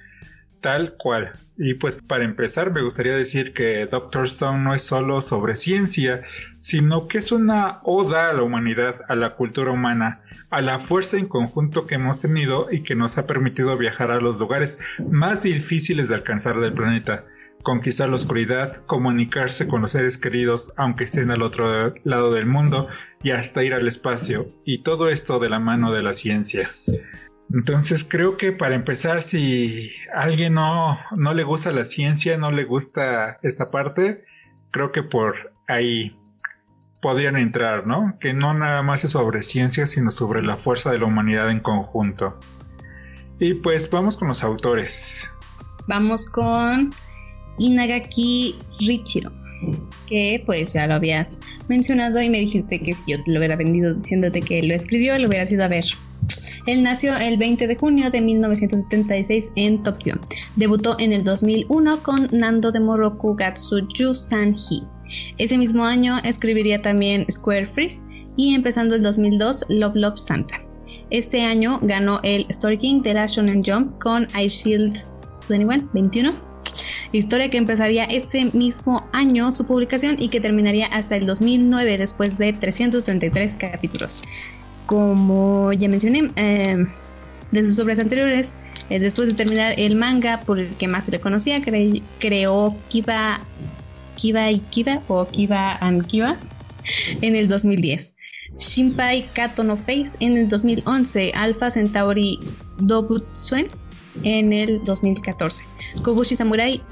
Speaker 1: tal cual. Y pues para empezar me gustaría decir que Doctor Stone no es solo sobre ciencia, sino que es una oda a la humanidad, a la cultura humana, a la fuerza en conjunto que hemos tenido y que nos ha permitido viajar a los lugares más difíciles de alcanzar del planeta, conquistar la oscuridad, comunicarse con los seres queridos aunque estén al otro lado del mundo y hasta ir al espacio, y todo esto de la mano de la ciencia. Entonces creo que para empezar, si a alguien no, no le gusta la ciencia, no le gusta esta parte, creo que por ahí podrían entrar, ¿no? Que no nada más es sobre ciencia, sino sobre la fuerza de la humanidad en conjunto. Y pues vamos con los autores.
Speaker 2: Vamos con Inagaki Richiro, que pues ya lo habías mencionado y me dijiste que si yo te lo hubiera vendido diciéndote que lo escribió, lo hubiera ido a ver. Él nació el 20 de junio de 1976 en Tokio. Debutó en el 2001 con Nando de Moroku Gatsuju Sanji. Ese mismo año escribiría también Square Freeze y empezando el 2002 Love Love Santa. Este año ganó el Story King de la Shonen Jump con I Shield 21, 21 historia que empezaría este mismo año su publicación y que terminaría hasta el 2009 después de 333 capítulos como ya mencioné, eh, de sus obras anteriores, eh, después de terminar el manga por el que más se le conocía, creó Kiba, Kiba y Kiba o Kiba and Kiba en el 2010. Shinpai Kato no Face en el 2011, Alpha Centauri Dobutsuen en el 2014, Kobushi Samurai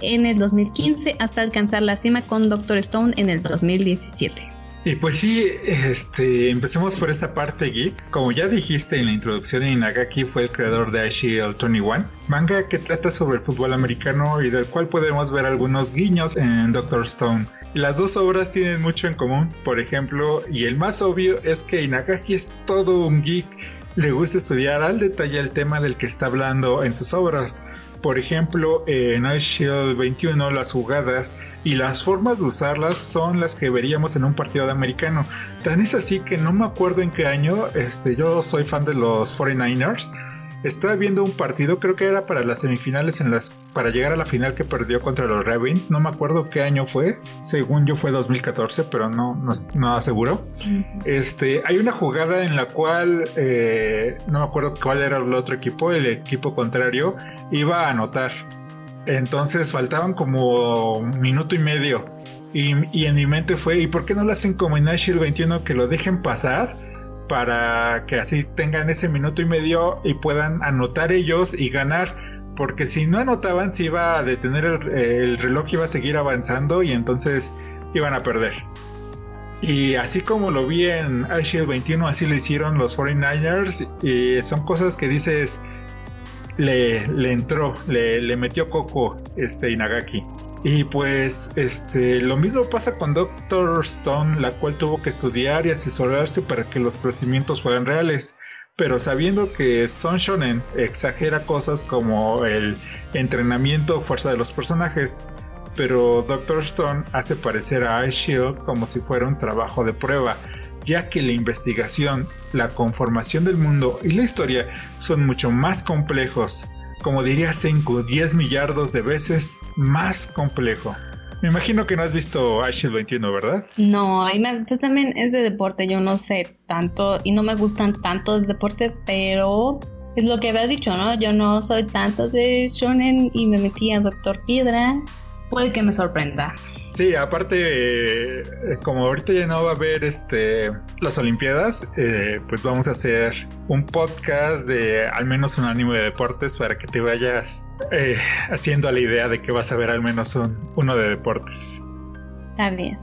Speaker 2: en el 2015 hasta alcanzar la cima con Doctor Stone en el 2017.
Speaker 1: Y pues sí, este, empecemos por esta parte geek. Como ya dijiste en la introducción, Inagaki fue el creador de Shield 21, manga que trata sobre el fútbol americano y del cual podemos ver algunos guiños en Doctor Stone. Las dos obras tienen mucho en común, por ejemplo, y el más obvio es que Inagaki es todo un geek, le gusta estudiar al detalle el tema del que está hablando en sus obras. Por ejemplo, en Ice Shield 21 las jugadas y las formas de usarlas son las que veríamos en un partido de americano. Tan es así que no me acuerdo en qué año, este, yo soy fan de los 49ers estaba viendo un partido, creo que era para las semifinales, en las, para llegar a la final que perdió contra los Ravens. No me acuerdo qué año fue. Según yo fue 2014, pero no, no, aseguro. Este, hay una jugada en la cual eh, no me acuerdo cuál era el otro equipo. El equipo contrario iba a anotar. Entonces faltaban como un minuto y medio. Y, en mi mente fue, ¿y por qué no lo hacen como en Nashville 21 que lo dejen pasar? Para que así tengan ese minuto y medio y puedan anotar ellos y ganar. Porque si no anotaban, se iba a detener el, reloj, iba a seguir avanzando y entonces iban a perder. Y así como lo vi en Shield 21, así lo hicieron los 49ers. Y son cosas que dices, le, le entró, le, le metió coco este Inagaki. Y pues este lo mismo pasa con Doctor Stone, la cual tuvo que estudiar y asesorarse para que los procedimientos fueran reales. Pero sabiendo que Son Shonen exagera cosas como el entrenamiento o fuerza de los personajes, pero Doctor Stone hace parecer a Ice Shield como si fuera un trabajo de prueba, ya que la investigación, la conformación del mundo y la historia son mucho más complejos como diría Senku, 10 millardos de veces más complejo. Me imagino que no has visto Ashield 21, ¿verdad?
Speaker 2: No, y pues también es de deporte, yo no sé tanto y no me gustan tanto de deporte, pero Es lo que había dicho, ¿no? Yo no soy tanto de shonen y me metí a Doctor Piedra. Puede que me sorprenda.
Speaker 1: Sí, aparte, eh, como ahorita ya no va a haber este las Olimpiadas, eh, pues vamos a hacer un podcast de al menos un ánimo de deportes para que te vayas eh, haciendo la idea de que vas a ver al menos uno de deportes.
Speaker 2: Está bien.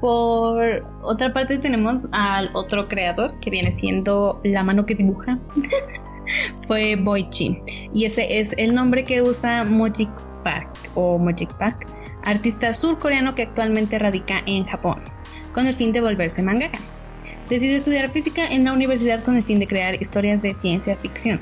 Speaker 2: Por otra parte tenemos al otro creador que viene siendo la mano que dibuja. [LAUGHS] Fue Boichi. Y ese es el nombre que usa Mojik Park o Mojik Park, artista surcoreano que actualmente radica en Japón, con el fin de volverse mangaka. Decidió estudiar física en la universidad con el fin de crear historias de ciencia ficción.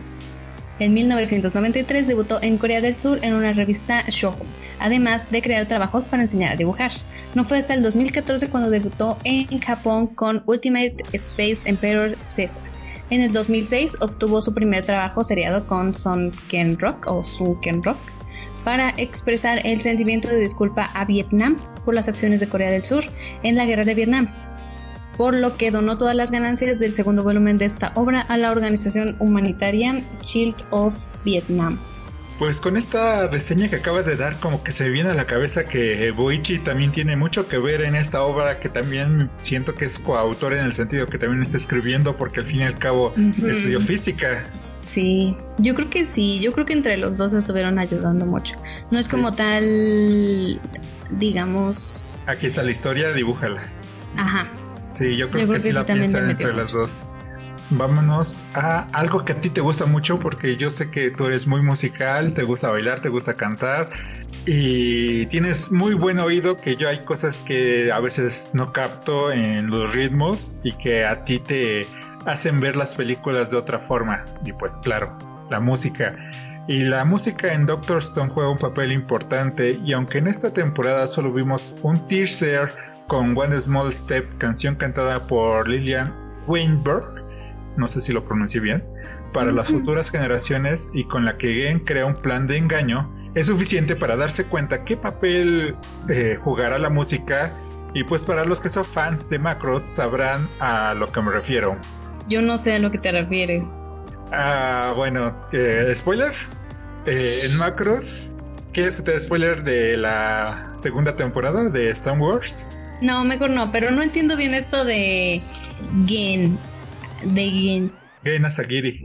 Speaker 2: En 1993 debutó en Corea del Sur en una revista Shoujo, además de crear trabajos para enseñar a dibujar. No fue hasta el 2014 cuando debutó en Japón con Ultimate Space Emperor Caesar. En el 2006 obtuvo su primer trabajo seriado con Son Ken Rock o Su Ken Rock para expresar el sentimiento de disculpa a Vietnam por las acciones de Corea del Sur en la guerra de Vietnam, por lo que donó todas las ganancias del segundo volumen de esta obra a la organización humanitaria Shield of Vietnam.
Speaker 1: Pues con esta reseña que acabas de dar, como que se viene a la cabeza que Boichi también tiene mucho que ver en esta obra, que también siento que es coautor en el sentido que también está escribiendo, porque al fin y al cabo estudió física.
Speaker 2: Sí, yo creo que sí, yo creo que entre los dos estuvieron ayudando mucho. No es como tal, digamos...
Speaker 1: Aquí está la historia, dibújala.
Speaker 2: Ajá.
Speaker 1: Sí, yo creo, que, sí la piensan entre las dos vámonos a algo que a ti te gusta mucho porque yo sé que tú eres muy musical, te gusta bailar, te gusta cantar y tienes muy buen oído que yo hay cosas que a veces no capto en los ritmos y que a ti te hacen ver las películas de otra forma y pues claro, la música. Y la música en Doctor Stone juega un papel importante y aunque en esta temporada solo vimos un teaser con One Small Step, canción cantada por Lillian Weinberg, no sé si lo pronuncié bien, para las futuras generaciones y con la que Gen crea un plan de engaño, es suficiente para darse cuenta qué papel eh, jugará la música y pues para los que son fans de Macros sabrán a lo que me refiero.
Speaker 2: Yo no sé a lo que te refieres.
Speaker 1: Ah, bueno, eh, spoiler. Eh, en Macros, ¿quieres que te dé spoiler de la segunda temporada de Star Wars?
Speaker 2: No, mejor no, pero no entiendo bien esto de Gen de Gen.
Speaker 1: Gen Asagiri.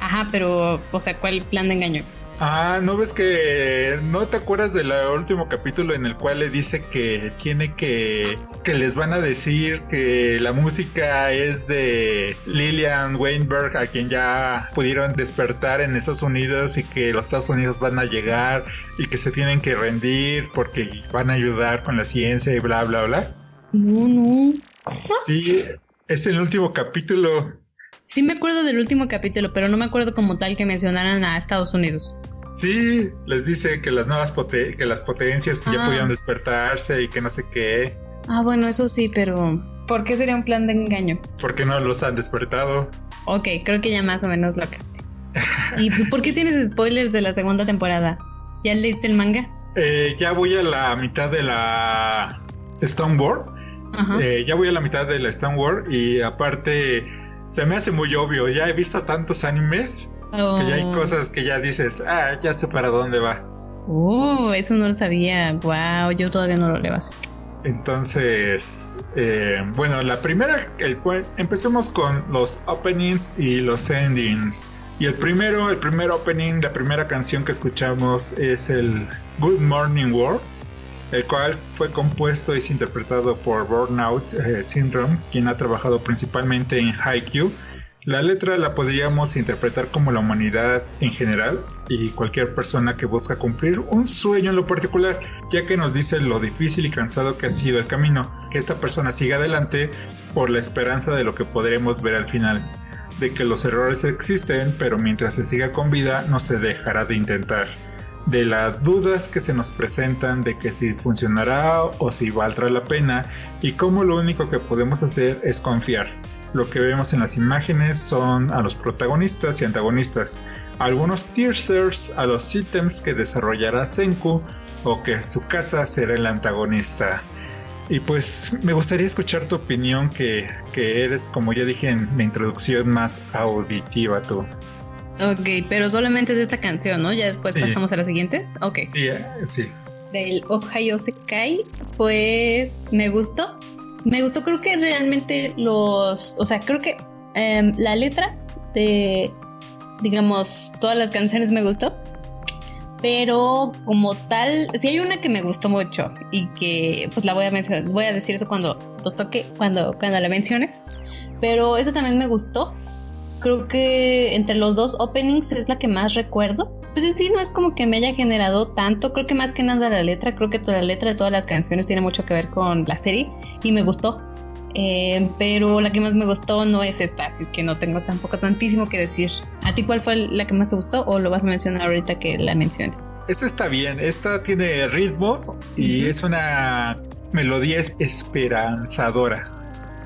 Speaker 2: Ajá, pero, o sea, ¿cuál plan de engaño?
Speaker 1: Ah, ¿no ves que no te acuerdas del último capítulo en el cual le dice que tiene que que les van a decir que la música es de Lillian Weinberg a quien ya pudieron despertar en Estados Unidos y que los Estados Unidos van a llegar y que se tienen que rendir porque van a ayudar con la ciencia y bla bla bla?
Speaker 2: No, no.
Speaker 1: Sí, es el último capítulo.
Speaker 2: Sí me acuerdo del último capítulo, pero no me acuerdo como tal que mencionaran a Estados Unidos.
Speaker 1: Sí, les dice que las nuevas que las potencias que ya ah. pudieron despertarse y que no sé qué.
Speaker 2: Ah, bueno, eso sí, pero ¿por qué sería un plan de engaño?
Speaker 1: Porque no los han despertado.
Speaker 2: Ok, creo que ya más o menos lo capté. [LAUGHS] ¿Y por qué tienes spoilers de la segunda temporada? ¿Ya leíste el manga?
Speaker 1: Eh, ya voy a la mitad de la Stone War. Eh, ya voy a la mitad de la Star Wars y aparte se me hace muy obvio. Ya he visto tantos animes que ya hay oh. cosas que ya dices, ah, ya sé para dónde va.
Speaker 2: Oh, eso no lo sabía. Wow, yo todavía no lo levas.
Speaker 1: Entonces, eh, bueno, la primera, el empecemos con los openings y los endings. Y el primero, el primer opening, la primera canción que escuchamos es el Good Morning World el cual fue compuesto y es interpretado por Burnout eh, Syndromes, quien ha trabajado principalmente en Haikyuu. La letra la podríamos interpretar como la humanidad en general y cualquier persona que busca cumplir un sueño en lo particular, ya que nos dice lo difícil y cansado que ha sido el camino, que esta persona siga adelante por la esperanza de lo que podremos ver al final, de que los errores existen, pero mientras se siga con vida no se dejará de intentar. De las dudas que se nos presentan de que si funcionará o si valdrá la pena y cómo lo único que podemos hacer es confiar. Lo que vemos en las imágenes son a los protagonistas y antagonistas, algunos teasers a los ítems que desarrollará Senku o que su casa será el antagonista. Y pues me gustaría escuchar tu opinión, que, que eres, como ya dije en la introducción, más auditiva tú.
Speaker 2: Ok, pero solamente de esta canción, ¿no? Ya después pasamos a las siguientes. Ok.
Speaker 1: Sí, eh, sí.
Speaker 2: Del Ohio Sekai, pues me gustó. Me gustó, creo que realmente los. O sea, creo que em, la letra de. Digamos, todas las canciones me gustó. Pero como tal, sí hay una que me gustó mucho y que pues la voy a mencionar, voy a decir eso cuando los toque, cuando, cuando la menciones. Pero esa también me gustó creo que entre los dos openings es la que más recuerdo. Pues en sí no es como que me haya generado tanto, creo que más que nada la letra, creo que toda la letra de todas las canciones tiene mucho que ver con la serie y me gustó. Eh, pero la que más me gustó no es esta, así que no tengo tampoco tantísimo que decir. ¿A ti cuál fue la que más te gustó o lo vas a mencionar ahorita que la menciones?
Speaker 1: Esta está bien, esta tiene ritmo y es una melodía esperanzadora.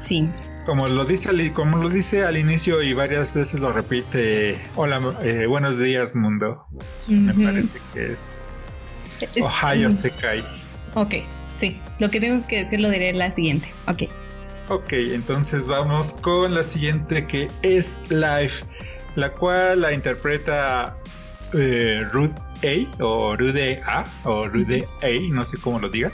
Speaker 2: Sí.
Speaker 1: Como lo dice, como lo dice al inicio y varias veces lo repite, hola, eh, buenos días mundo. Me parece que es, Ohio se cae.
Speaker 2: Ok, sí. Lo que tengo que decir lo diré la siguiente. Ok.
Speaker 1: Ok, entonces vamos con la siguiente que es Live, la cual la interpreta eh, Ruth A o Rude A o Rude A, no sé cómo lo diga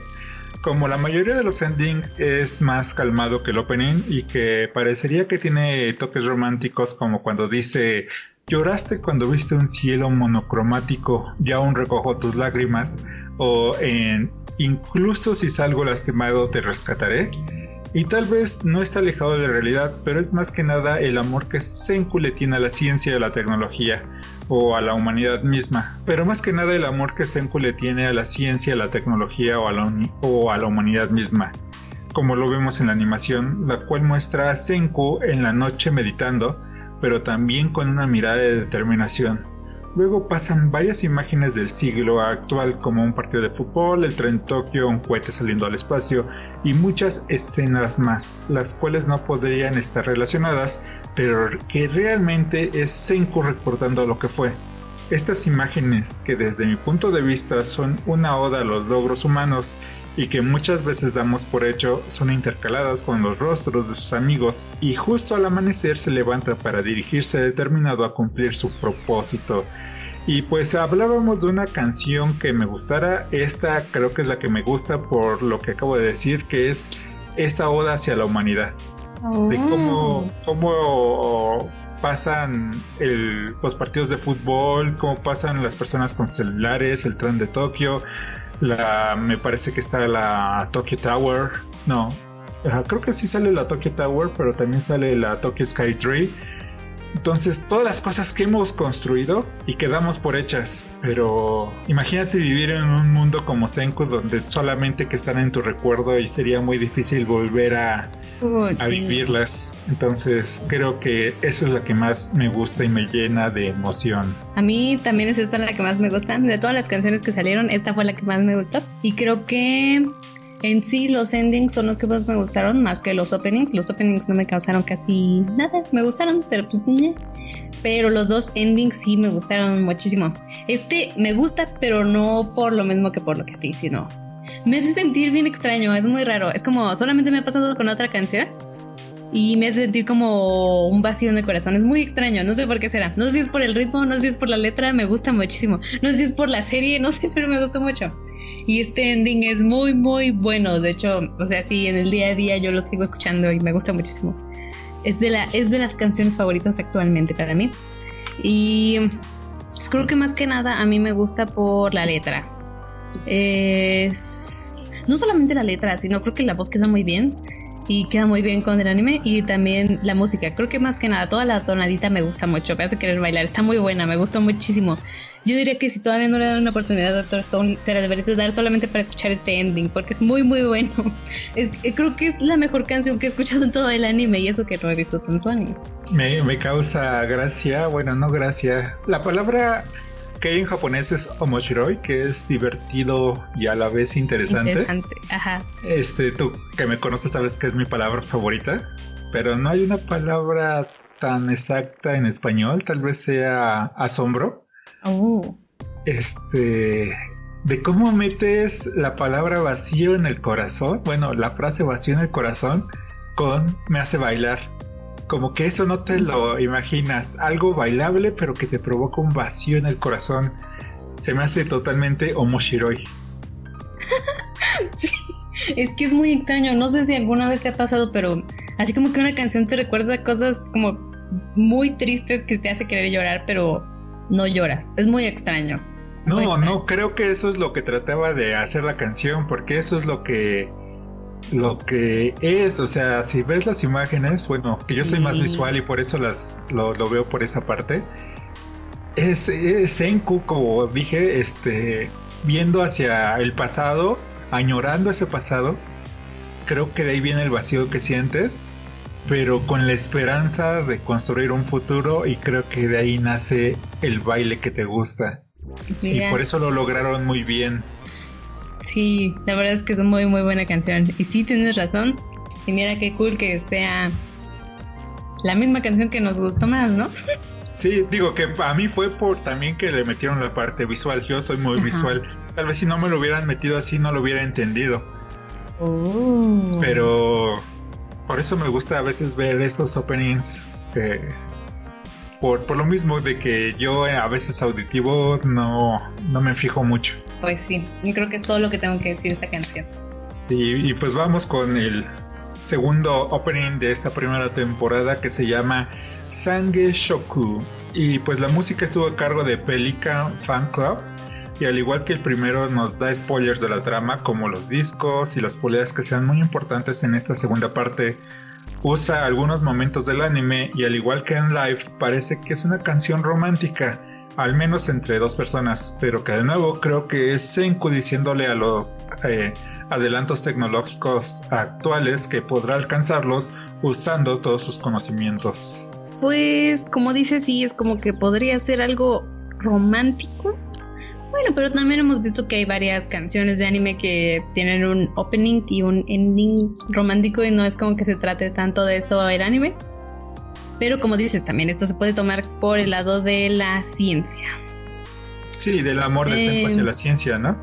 Speaker 1: como la mayoría de los endings es más calmado que el opening y que parecería que tiene toques románticos como cuando dice lloraste cuando viste un cielo monocromático y aún recojo tus lágrimas o en incluso si salgo lastimado te rescataré y tal vez no está alejado de la realidad, pero es más que nada el amor que Senku le tiene a la ciencia y a la tecnología, o a la humanidad misma, pero más que nada el amor que Senku le tiene a la ciencia, a la tecnología o a la, humanidad misma, como lo vemos en la animación, la cual muestra a Senku en la noche meditando, pero también con una mirada de determinación. Luego pasan varias imágenes del siglo actual como un partido de fútbol, el tren Tokio, un cohete saliendo al espacio y muchas escenas más, las cuales no podrían estar relacionadas, pero que realmente es Senku reportando lo que fue. Estas imágenes, que desde mi punto de vista son una oda a los logros humanos y que muchas veces damos por hecho, son intercaladas con los rostros de sus amigos y justo al amanecer se levanta para dirigirse determinado a cumplir su propósito. Y pues hablábamos de una canción que me gustara, esta creo que es la que me gusta por lo que acabo de decir, que es esa oda hacia la humanidad. De cómo, oh. cómo pasan los partidos de fútbol, cómo pasan las personas con celulares, el tren de Tokio, la, me parece que está la Tokyo Tower. No, creo que sí sale la Tokyo Tower, pero también sale la Tokyo Sky Tree entonces, todas las cosas que hemos construido y que damos por hechas, pero imagínate vivir en un mundo como Senku donde solamente que están en tu recuerdo y sería muy difícil volver a, a vivirlas. Entonces, creo que eso es lo que más me gusta y me llena de emoción.
Speaker 2: A mí también es esta la que más me gusta. De todas las canciones que salieron, esta fue la que más me gustó. Y creo que en sí, los endings son los que más me gustaron, más que los openings. Los openings no me causaron casi nada, me gustaron, pero pues. Pero los dos endings sí me gustaron muchísimo. Este me gusta, pero no por lo mismo que por lo que a ti, sino me hace sentir bien extraño, es muy raro. Es como solamente me ha pasado con otra canción y me hace sentir como un vacío en el corazón. Es muy extraño, no sé por qué será. No sé si es por el ritmo, no sé si es por la letra, me gusta muchísimo. No sé si es por la serie, no sé, pero me gusta mucho. Y este ending es muy, muy bueno. De hecho, o sea, sí, en el día a día yo lo sigo escuchando y me gusta muchísimo. Es de, la, es de las canciones favoritas actualmente para mí. Y creo que más que nada a mí me gusta por la letra. Es. No solamente la letra, sino creo que la voz queda muy bien y queda muy bien con el anime y también la música. Creo que más que nada toda la tonadita me gusta mucho, me hace querer bailar, está muy buena, me gusta muchísimo. Yo diría que si todavía no le dan una oportunidad a Doctor Stone, se la debería dar solamente para escuchar este ending, porque es muy, muy bueno. [LAUGHS] Es, eh, creo que es la mejor canción que he escuchado en todo el anime, y eso que no he visto tanto anime.
Speaker 1: Me, me causa gracia, bueno, no gracia. La palabra que en japonés es omoshiroi, que es divertido y a la vez interesante.
Speaker 2: Interesante, ajá.
Speaker 1: Este, tú que me conoces sabes que es mi palabra favorita, pero no hay una palabra tan exacta en español, tal vez sea asombro.
Speaker 2: Oh.
Speaker 1: Este, de cómo metes la palabra vacío en el corazón, bueno, la frase vacío en el corazón con me hace bailar. Como que eso no te lo imaginas, algo bailable pero que te provoca un vacío en el corazón. Se me hace totalmente homoshiroi.
Speaker 2: Es que es muy extraño, no sé si alguna vez te ha pasado, pero así como que una canción te recuerda cosas como muy tristes que te hace querer llorar, pero no lloras. Es muy extraño.
Speaker 1: No, no, creo que eso es lo que trataba de hacer la canción, porque eso es lo que lo que es, o sea, si ves las imágenes, bueno, que yo soy más visual y por eso las lo, veo por esa parte. Es, es Senku, como dije, este, viendo hacia el pasado, añorando ese pasado. Creo que de ahí viene el vacío que sientes, pero con la esperanza de construir un futuro y creo que de ahí nace el baile que te gusta. Y por eso lo lograron muy bien.
Speaker 2: Sí, la verdad es que es una muy muy buena canción. Y sí, tienes razón. Y mira qué cool que sea la misma canción que nos gustó más, ¿no?
Speaker 1: Sí, digo que a mí fue por también que le metieron la parte visual. Yo soy muy visual. Tal vez si no me lo hubieran metido así no lo hubiera entendido. Oh. Pero por eso me gusta a veces ver estos openings que por, por, lo mismo de que yo a veces auditivo no, no me fijo mucho.
Speaker 2: Pues sí, y creo que es todo lo que tengo que decir de esta canción.
Speaker 1: Sí, y pues vamos con el segundo opening de esta primera temporada que se llama Sange Shoku. Y pues la música estuvo a cargo de Pelican Fan Club. Y al igual que el primero nos da spoilers de la trama como los discos y las poleas que sean muy importantes en esta segunda parte usa algunos momentos del anime y al igual que en Live parece que es una canción romántica, al menos entre dos personas, pero que de nuevo creo que es Senku diciéndole a los eh, adelantos tecnológicos actuales que podrá alcanzarlos usando todos sus conocimientos.
Speaker 2: Pues como dice, sí, es como que podría ser algo romántico, bueno, pero también hemos visto que hay varias canciones de anime que tienen un opening y un ending romántico y no es como que se trate tanto de eso el anime. Pero como dices, también esto se puede tomar por el lado de la ciencia.
Speaker 1: Sí, del amor de eh, hacia la ciencia, ¿no?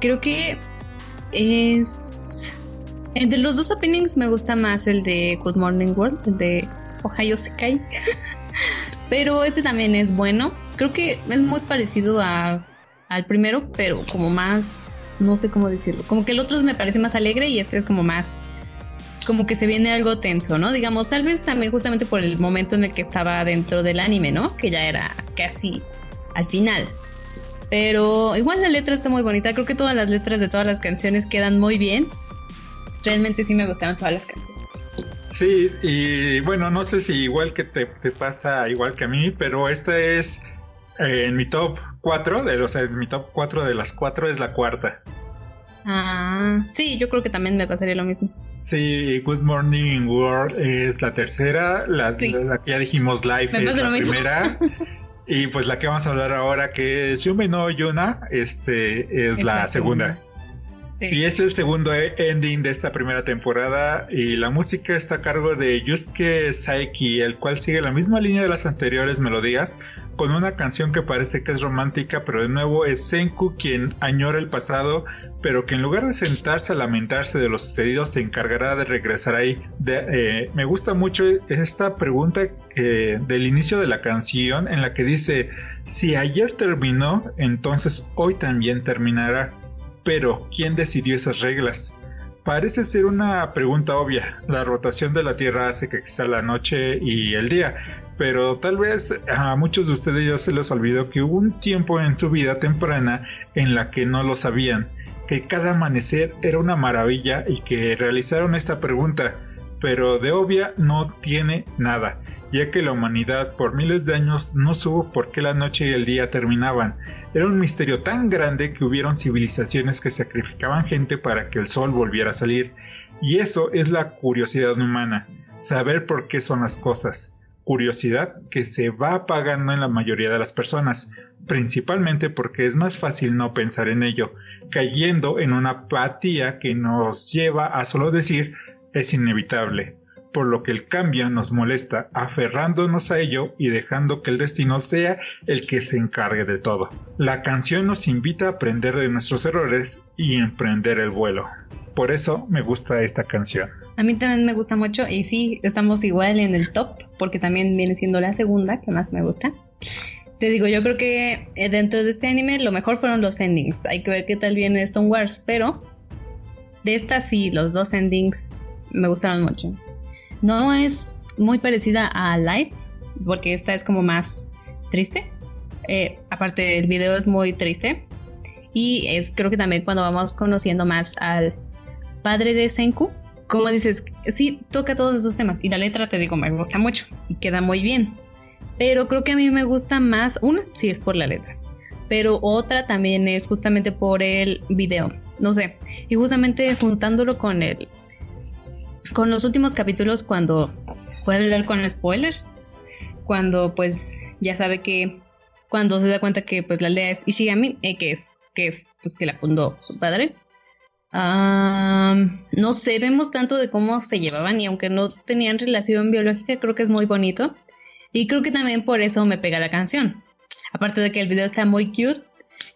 Speaker 2: Creo que es... Entre los dos openings me gusta más el de Good Morning World, el de Ohio Sekai. [LAUGHS] Pero este también es bueno. Creo que es muy parecido a, al primero, pero como más, no sé cómo decirlo. Como que el otro me parece más alegre y este es como más, como que se viene algo tenso, ¿no? Digamos, tal vez también justamente por el momento en el que estaba dentro del anime, ¿no? Que ya era casi al final. Pero igual la letra está muy bonita. Creo que todas las letras de todas las canciones quedan muy bien. Realmente sí me gustaron todas las canciones.
Speaker 1: Sí, y bueno, no sé si igual que te, pasa igual que a mí, pero esta es eh, en mi top 4, de, sea, en mi top 4 de las 4 es la cuarta.
Speaker 2: Ah, sí, yo creo que también me pasaría lo mismo.
Speaker 1: Sí, Good Morning World es la tercera, la, que ya dijimos live es la primera. [LAUGHS] y pues la que vamos a hablar ahora que es Yume no Yuna, este es, la, segunda. Y es el segundo e- ending de esta primera temporada y la música está a cargo de Yusuke Saiki, el cual sigue la misma línea de las anteriores melodías, con una canción que parece que es romántica, pero de nuevo es Senku quien añora el pasado, pero que en lugar de sentarse a lamentarse de lo sucedido se encargará de regresar ahí. Eh, me gusta mucho esta pregunta del inicio de la canción en la que dice, si ayer terminó, entonces hoy también terminará. Pero, ¿quién decidió esas reglas? Parece ser una pregunta obvia. La rotación de la Tierra hace que exista la noche y el día, pero tal vez a muchos de ustedes ya se les olvidó que hubo un tiempo en su vida temprana en la que no lo sabían, que cada amanecer era una maravilla y que realizaron esta pregunta, pero de obvia no tiene nada, ya que la humanidad por miles de años no supo por qué la noche y el día terminaban. Era un misterio tan grande que hubieron civilizaciones que sacrificaban gente para que el sol volviera a salir. Y eso es la curiosidad humana, saber por qué son las cosas. Curiosidad que se va apagando en la mayoría de las personas, principalmente porque es más fácil no pensar en ello, cayendo en una apatía que nos lleva a solo decir es inevitable. Por lo que el cambio nos molesta, aferrándonos a ello y dejando que el destino sea el que se encargue de todo. La canción nos invita a aprender de nuestros errores y emprender el vuelo. Por eso me gusta esta canción.
Speaker 2: A mí también me gusta mucho y sí, estamos igual en el top porque también viene siendo la segunda que más me gusta. Te digo, yo creo que eh, dentro de este anime lo mejor fueron los endings. Hay que ver qué tal viene Stone Wars, pero de estas sí, los dos endings me gustaron mucho. No es muy parecida a Light, porque esta es como más triste. Eh, aparte, el video es muy triste. Y es creo que también cuando vamos conociendo más al padre de Senku, como dices, sí, toca todos esos temas. Y la letra, te digo, me gusta mucho y queda muy bien. Pero creo que a mí me gusta más, una, sí es por la letra. Pero otra también es justamente por el video. No sé. Y justamente juntándolo con el. Con los últimos capítulos, cuando puede hablar con spoilers. Cuando pues ya sabe que. Cuando se da cuenta que pues la aldea es Ishigami, eh, que es, que es pues que la fundó su padre no sé, vemos tanto de cómo se llevaban y aunque no tenían relación biológica, creo que es muy bonito. Y creo que también por eso me pega la canción. Aparte de que el video está muy cute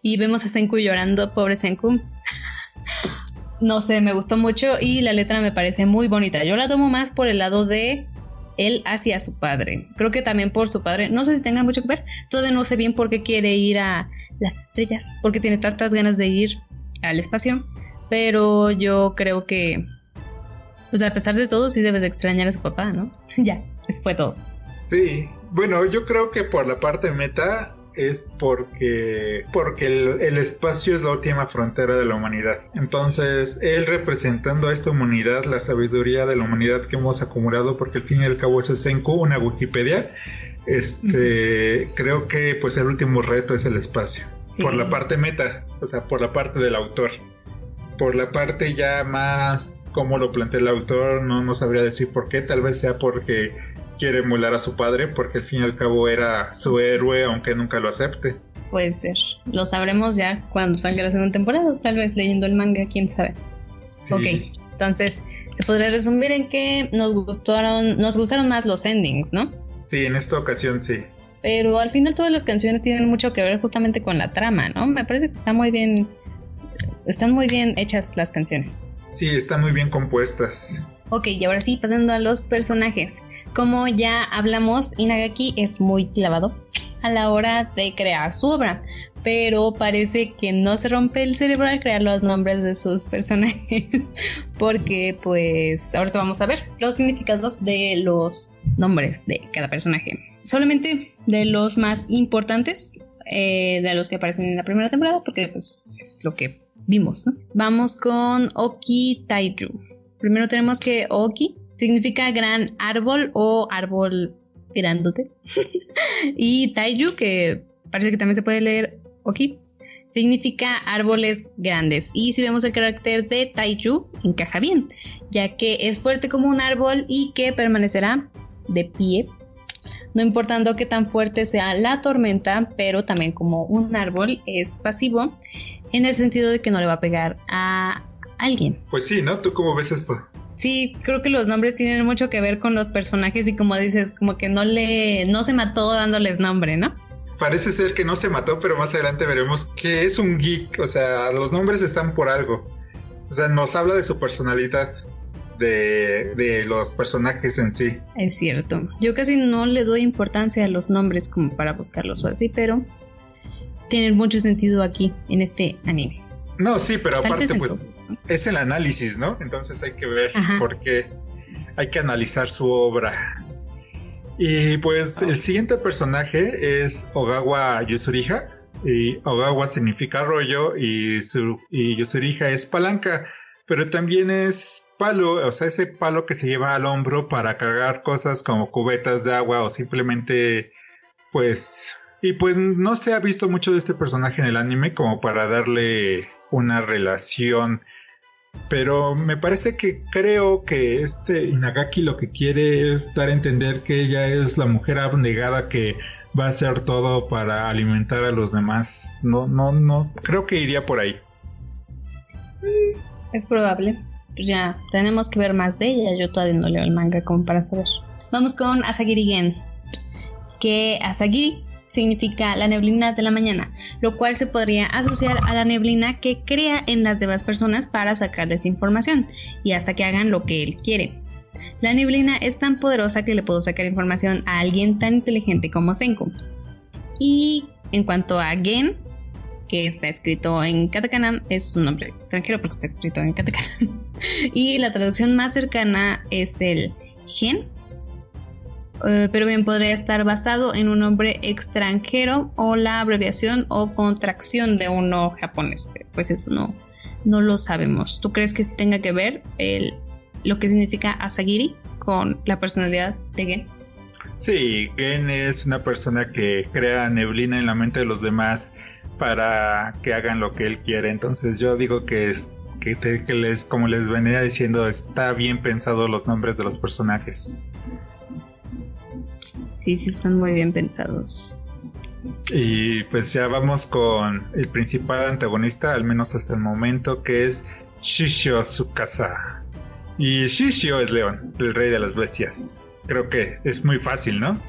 Speaker 2: y vemos a Senku llorando, pobre Senku. No sé, me gustó mucho y la letra me parece muy bonita. Yo la tomo más por el lado de él hacia su padre. Creo que también por su padre. No sé si tenga mucho que ver. Todavía no sé bien por qué quiere ir a las estrellas, porque tiene tantas ganas de ir al espacio. Pero yo creo que, pues a pesar de todo, sí debe de extrañar a su papá, ¿no? [LAUGHS] ya, eso fue todo.
Speaker 1: Sí, bueno, yo creo que por la parte meta es porque, porque el, el, espacio es la última frontera de la humanidad. Entonces, él representando a esta humanidad, la sabiduría de la humanidad que hemos acumulado, porque al fin y al cabo es el Senku, una Wikipedia, este, creo que pues el último reto es el espacio. Por la parte meta, o sea, por la parte del autor por la parte ya más como lo plantea el autor, no, no sabría decir por qué, tal vez sea porque quiere emular a su padre, porque al fin y al cabo era su héroe, aunque nunca lo acepte.
Speaker 2: Puede ser, lo sabremos ya cuando salga la segunda temporada, tal vez leyendo el manga, quién sabe. Ok, entonces se podría resumir en que nos gustaron, nos gustaron más los endings, ¿no?
Speaker 1: Sí, en esta ocasión sí.
Speaker 2: Pero al final todas las canciones tienen mucho que ver justamente con la trama, ¿no? Me parece que está muy bien están muy bien hechas las canciones.
Speaker 1: Sí, están muy bien compuestas.
Speaker 2: Ok, y ahora sí, pasando a los personajes. Como ya hablamos, Inagaki es muy clavado a la hora de crear su obra, pero parece que no se rompe el cerebro al crear los nombres de sus personajes, [LAUGHS] porque pues ahorita vamos a ver los significados de los nombres de cada personaje. Solamente de los más importantes, eh, de los que aparecen en la primera temporada, porque pues es lo que vimos, ¿no? Vamos con Oki Taiju. Primero tenemos que Oki significa gran árbol o árbol grandote. [LAUGHS] y Taiju, que parece que también se puede leer Oki, significa árboles grandes. Y si vemos el carácter de Taiju, encaja bien, ya que es fuerte como un árbol y que permanecerá de pie. No importando qué tan fuerte sea la tormenta, pero también como un árbol es pasivo en el sentido de que no le va a pegar a alguien.
Speaker 1: Pues sí, ¿no? ¿Tú cómo ves esto?
Speaker 2: Sí, creo que los nombres tienen mucho que ver con los personajes y como dices, como que no le, no se mató dándoles nombre, ¿no?
Speaker 1: Parece ser que no se mató, pero más adelante veremos que es un geek, o sea, los nombres están por algo. O sea, nos habla de su personalidad, de, de los personajes en sí.
Speaker 2: Es cierto. Yo casi no le doy importancia a los nombres como para buscarlos o así, pero tiene mucho sentido aquí en este anime.
Speaker 1: No, sí, pero aparte pues es el análisis, ¿no? Entonces hay que ver por qué hay que analizar su obra. Y pues el siguiente personaje es Ogawa Yusuriha. Y Ogawa significa arroyo y, su, y Yusuriha es palanca, pero también es palo, o sea, ese palo que se lleva al hombro para cargar cosas como cubetas de agua o simplemente pues y pues no se ha visto mucho de este personaje en el anime como para darle una relación. Pero me parece que creo que este Inagaki lo que quiere es dar a entender que ella es la mujer abnegada que va a hacer todo para alimentar a los demás. No, no, no. Creo que iría por ahí.
Speaker 2: Es probable. pues ya tenemos que ver más de ella. Yo todavía no leo el manga como para saber. Vamos con Asagiri Gen. Que Asagiri significa la neblina de la mañana, lo cual se podría asociar a la neblina que crea en las demás personas para sacarles información y hasta que hagan lo que él quiere. La neblina es tan poderosa que le puedo sacar información a alguien tan inteligente como Senku. Y en cuanto a Gen, que está escrito en katakana, es un nombre extranjero porque está escrito en katakana. [LAUGHS] y la traducción más cercana es el Gen, eh, pero bien podría estar basado en un nombre extranjero o la abreviación o contracción de uno japonés. Pues eso no, no lo sabemos. ¿Tú crees que sí tenga que ver el, lo que significa Asagiri con la personalidad de Gen?
Speaker 1: Sí, Gen es una persona que crea neblina en la mente de los demás para que hagan lo que él quiere. Entonces yo digo que es que, que les, como les venía diciendo, está bien pensado los nombres de los personajes.
Speaker 2: Sí, sí están muy bien pensados.
Speaker 1: Y pues ya vamos con el principal antagonista, al menos hasta el momento, que es Shishio Tsukasa. Y Shishio es León, el rey de las bestias. Creo que es muy fácil, ¿no?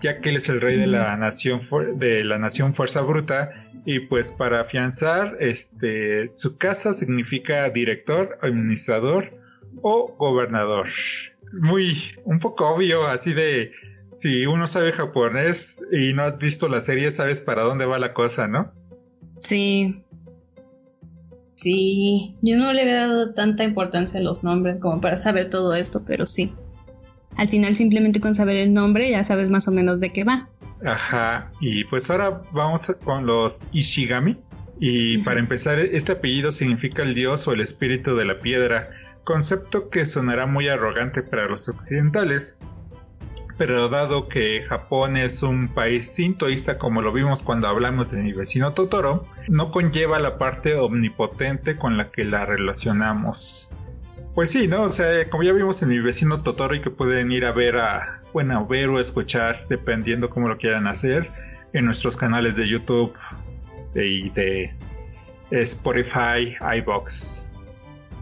Speaker 1: Ya que él es el rey de la nación de la nación Fuerza Bruta y pues para afianzar, este Tsukasa significa director, administrador o gobernador. Muy un poco obvio, así de si uno sabe japonés y no has visto la serie, sabes para dónde va la cosa, ¿no?
Speaker 2: Sí. Sí, yo no le había dado tanta importancia a los nombres como para saber todo esto, pero sí. Al final simplemente con saber el nombre ya sabes más o menos de qué va.
Speaker 1: Ajá, y pues ahora vamos con los Ishigami. Y para empezar, este apellido significa el dios o el espíritu de la piedra, concepto que sonará muy arrogante para los occidentales, pero dado que Japón es un país sintoísta como lo vimos cuando hablamos de mi vecino Totoro, no conlleva la parte omnipotente con la que la relacionamos. Pues sí, ¿no? O sea, como ya vimos en mi vecino Totoro y que pueden ir a ver a, bueno, ver o escuchar, dependiendo cómo lo quieran hacer, en nuestros canales de YouTube y de, Spotify, iBox.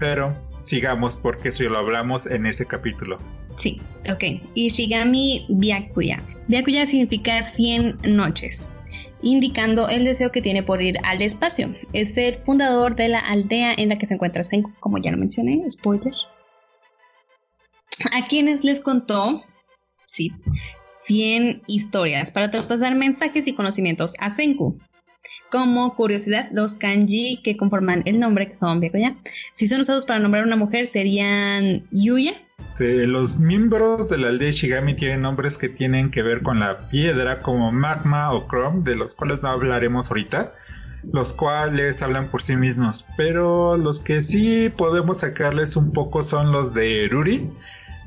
Speaker 1: Pero sigamos porque eso ya lo hablamos en ese capítulo.
Speaker 2: Sí, ok. Ishigami Byakuya. Byakuya significa 100 noches, indicando el deseo que tiene por ir al espacio. Es el fundador de la aldea en la que se encuentra Senku, como ya lo mencioné, spoiler. A quienes les contó, sí, 100 historias para traspasar mensajes y conocimientos a Senku. Como curiosidad, los kanji que conforman el nombre, que son Byakuya, si son usados para nombrar a una mujer, serían Yuya,
Speaker 1: este, los miembros de la aldea Shigami tienen nombres que tienen que ver con la piedra, como magma o chrome, de los cuales no hablaremos ahorita, los cuales hablan por sí mismos. Pero los que sí podemos sacarles un poco son los de Ruri,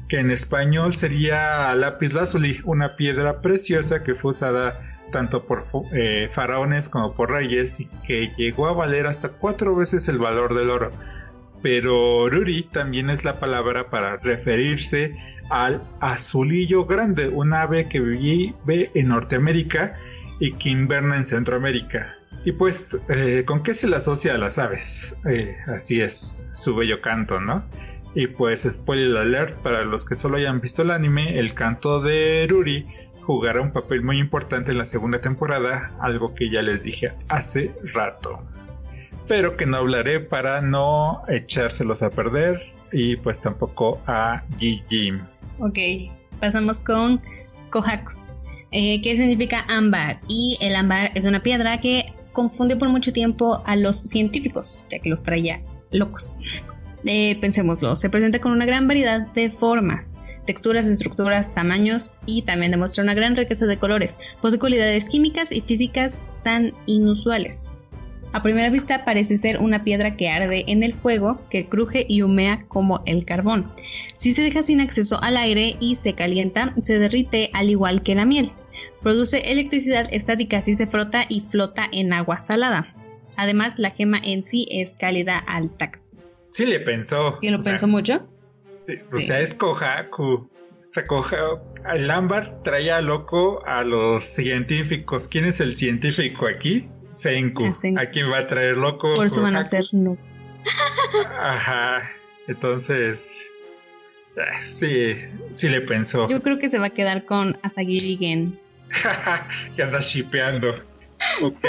Speaker 1: que en español sería lápiz lazuli, una piedra preciosa que fue usada tanto por eh, faraones como por reyes y que llegó a valer hasta cuatro veces el valor del oro pero Ruri también es la palabra para referirse al azulillo grande, un ave que vive en Norteamérica y que inverna en Centroamérica. Y pues, eh, ¿con qué se le asocia a las aves? Eh, así es, su bello canto, ¿no? Y pues, spoiler alert, para los que solo hayan visto el anime, el canto de Ruri jugará un papel muy importante en la segunda temporada, algo que ya les dije hace rato pero que no hablaré para no echárselos a perder y pues tampoco a Gigi.
Speaker 2: Ok, pasamos con Kohaku, eh, que significa ámbar y el ámbar es una piedra que confunde por mucho tiempo a los científicos, ya que los traía locos. Eh, pensémoslo, se presenta con una gran variedad de formas, texturas, estructuras, tamaños y también demuestra una gran riqueza de colores. Posee cualidades químicas y físicas tan inusuales. A primera vista parece ser una piedra que arde en el fuego, que cruje y humea como el carbón. Si se deja sin acceso al aire y se calienta, se derrite al igual que la miel. Produce electricidad estática si se frota y flota en agua salada. Además, la gema en sí es cálida al tacto.
Speaker 1: Sí le pensó.
Speaker 2: ¿Y lo pensó mucho?
Speaker 1: Sí, o sea, es Kohaku. O sea, el ámbar traía loco a los científicos. ¿Quién es el científico aquí? Senku. ¿A quién va a traer loco?
Speaker 2: Por eso van a ser locos.
Speaker 1: Ajá. Entonces, eh, sí, sí le pensó.
Speaker 2: Yo creo que se va a quedar con Asagiri Gen. [LAUGHS]
Speaker 1: que anda shipeando. Ok.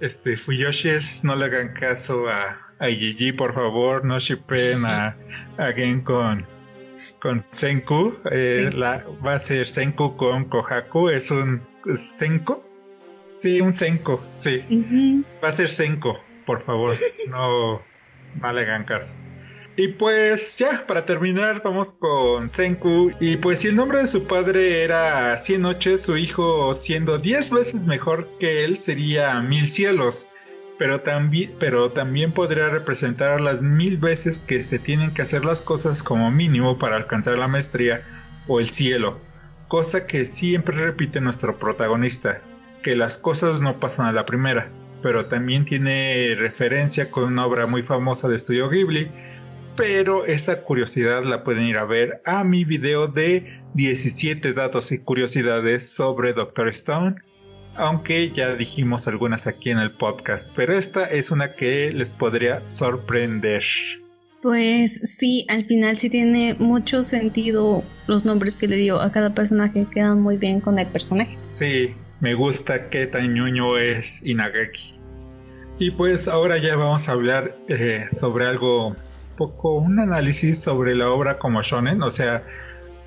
Speaker 1: Este, Fuyoshis, no le hagan caso a, a Gigi, por favor, no shipen a, a Gen con, con Senku. Eh, la, va a ser Senku con Kohaku, es un Senko. Sí, un Senko, sí. Va a ser Senko, por favor, [LAUGHS] no, no le hagan caso. Y pues ya, para terminar, vamos con Senku. Y pues si el nombre de su padre era Cien Noches, su hijo siendo diez veces mejor que él sería Mil Cielos. Pero también, pero también podría representar las mil veces que se tienen que hacer las cosas como mínimo para alcanzar la maestría o el cielo. Cosa que siempre repite nuestro protagonista, que las cosas no pasan a la primera. Pero también tiene referencia con una obra muy famosa de Estudio Ghibli, pero esa curiosidad la pueden ir a ver a mi video de 17 datos y curiosidades sobre Doctor Stone, aunque ya dijimos algunas aquí en el podcast, pero esta es una que les podría sorprender.
Speaker 2: Pues sí, al final sí tiene mucho sentido los nombres que le dio a cada personaje, quedan muy bien con el personaje.
Speaker 1: Sí, me gusta qué tan ñoño es Inagaki. Y pues ahora ya vamos a hablar eh, sobre algo poco un análisis sobre la obra como shonen, o sea,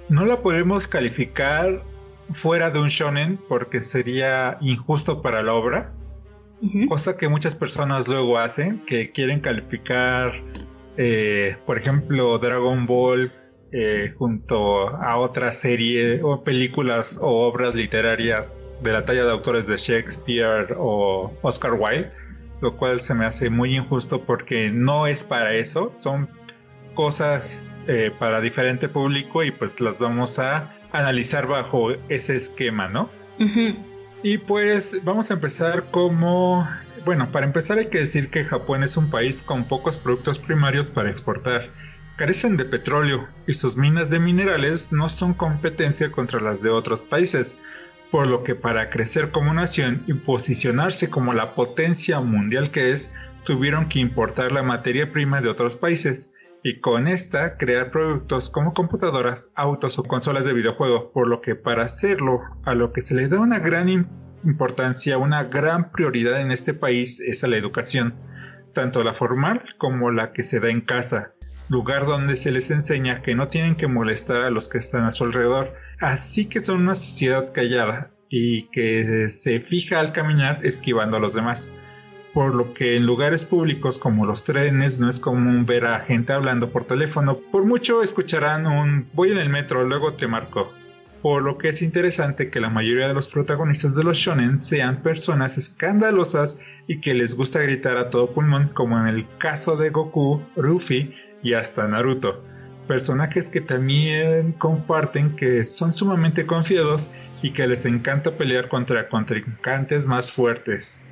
Speaker 1: no la podemos calificar fuera de un shonen porque sería injusto para la obra, cosa que muchas personas luego hacen, que quieren calificar, eh, por ejemplo, Dragon Ball eh, junto a otra serie o películas o obras literarias de la talla de autores de Shakespeare o Oscar Wilde lo cual se me hace muy injusto porque no es para eso, son cosas eh, para diferente público y pues las vamos a analizar bajo ese esquema, ¿no? Y pues vamos a empezar como... Bueno, para empezar hay que decir que Japón es un país con pocos productos primarios para exportar. Carecen de petróleo y sus minas de minerales no son competencia contra las de otros países, por lo que para crecer como nación y posicionarse como la potencia mundial que es, tuvieron que importar la materia prima de otros países y con esta crear productos como computadoras, autos o consolas de videojuegos, por lo que para hacerlo a lo que se le da una gran importancia, una gran prioridad en este país es a la educación, tanto la formal como la que se da en casa, lugar donde se les enseña que no tienen que molestar a los que están a su alrededor, así que son una sociedad callada y que se fija al caminar esquivando a los demás. Por lo que en lugares públicos como los trenes no es común ver a gente hablando por teléfono. Por mucho escucharán un voy en el metro, luego te marco. Por lo que es interesante que la mayoría de los protagonistas de los shonen sean personas escandalosas y que les gusta gritar a todo pulmón, como en el caso de Goku, Ruffy y hasta Naruto. Personajes que también comparten que son sumamente confiados y que les encanta pelear contra contrincantes más fuertes.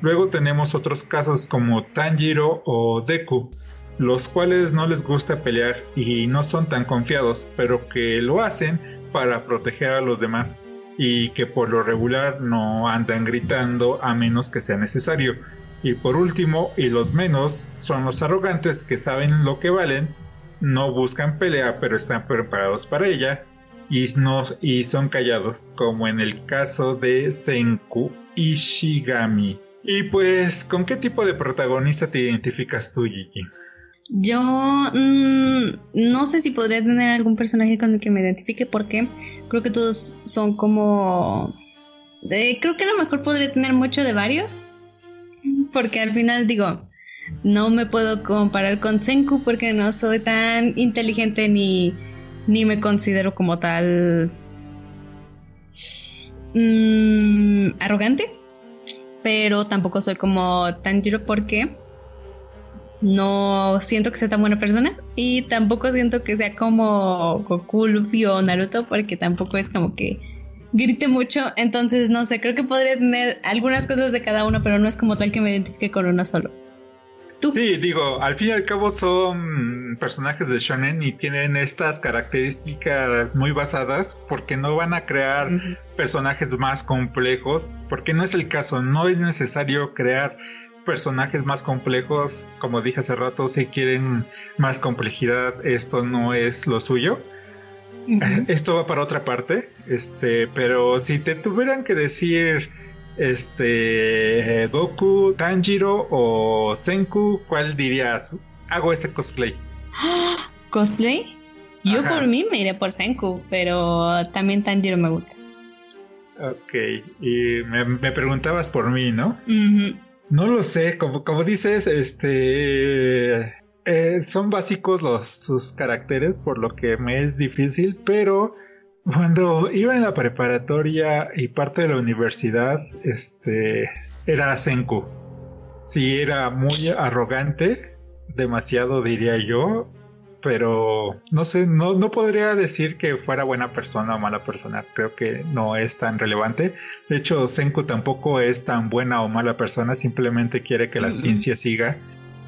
Speaker 1: Luego tenemos otros casos como Tanjiro o Deku, los cuales no les gusta pelear y no son tan confiados, pero que lo hacen para proteger a los demás y que por lo regular no andan gritando a menos que sea necesario. Y por último, y los menos, son los arrogantes que saben lo que valen, no buscan pelea pero están preparados para ella y, no, y son callados, como en el caso de Senku Ishigami. Y pues, ¿con qué tipo de protagonista te identificas tú, Gigi?
Speaker 2: Yo mm, no sé si podría tener algún personaje con el que me identifique porque creo que todos son como... creo que a lo mejor podría tener mucho de varios, porque al final digo, no me puedo comparar con Senku porque no soy tan inteligente ni, ni me considero como tal mm, arrogante, pero tampoco soy como Tanjiro porque no siento que sea tan buena persona y tampoco siento que sea como Goku, o Naruto porque tampoco es como que grite mucho, entonces no sé, creo que podría tener algunas cosas de cada uno, pero no es como tal que me identifique con uno solo.
Speaker 1: ¿Tú? Sí, digo, al fin y al cabo son personajes de shonen y tienen estas características muy basadas porque no van a crear personajes más complejos, porque no es el caso, no es necesario crear personajes más complejos, como dije hace rato, si quieren más complejidad, esto no es lo suyo. Esto va para otra parte, este, pero si te tuvieran que decir este Goku, Tanjiro o Senku, ¿cuál dirías? Hago ese cosplay. [GASPS]
Speaker 2: ¿Cosplay? Yo por mí me iré por Senku, pero también Tanjiro me gusta.
Speaker 1: Ok, y me, preguntabas por mí, ¿no? No lo sé, como, como dices, este... Eh, son básicos los, sus caracteres, por lo que me es difícil, pero cuando iba en la preparatoria y parte de la universidad, este, era Senku. Sí, era muy arrogante, demasiado diría yo, pero no sé, no, no podría decir que fuera buena persona o mala persona, creo que no es tan relevante. De hecho, Senku tampoco es tan buena o mala persona, simplemente quiere que la ciencia siga.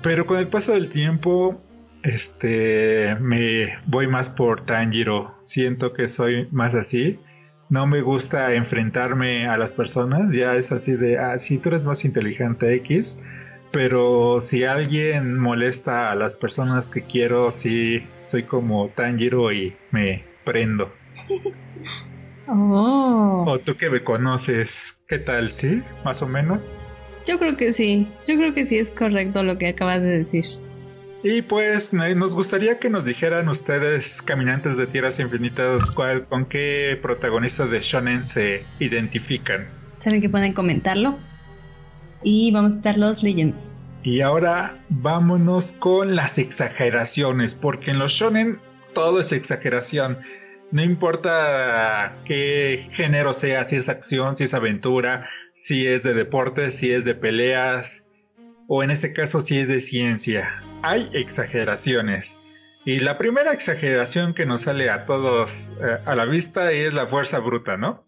Speaker 1: Pero con el paso del tiempo, este, me voy más por Tanjiro, siento que soy más así. No me gusta enfrentarme a las personas, ya es así de, ah, sí, tú eres más inteligente X, pero si alguien molesta a las personas que quiero, sí soy como Tanjiro y me prendo. [LAUGHS]
Speaker 2: oh.
Speaker 1: O tú que me conoces, ¿qué tal? ¿Sí? ¿Más o menos?
Speaker 2: Yo creo que sí. Yo creo que sí es correcto lo que acabas de decir.
Speaker 1: Y pues nos gustaría que nos dijeran ustedes, caminantes de tierras infinitas, cuál, con qué protagonista de Shonen se identifican.
Speaker 2: Saben que pueden comentarlo y vamos a estarlos leyendo.
Speaker 1: Y ahora vámonos con las exageraciones, porque en los shonen todo es exageración. No importa qué género sea, si es acción, si es aventura, si es de deportes, si es de peleas, o en este caso si es de ciencia. Hay exageraciones. Y la primera exageración que nos sale a todos eh, a la vista es la fuerza bruta, ¿no?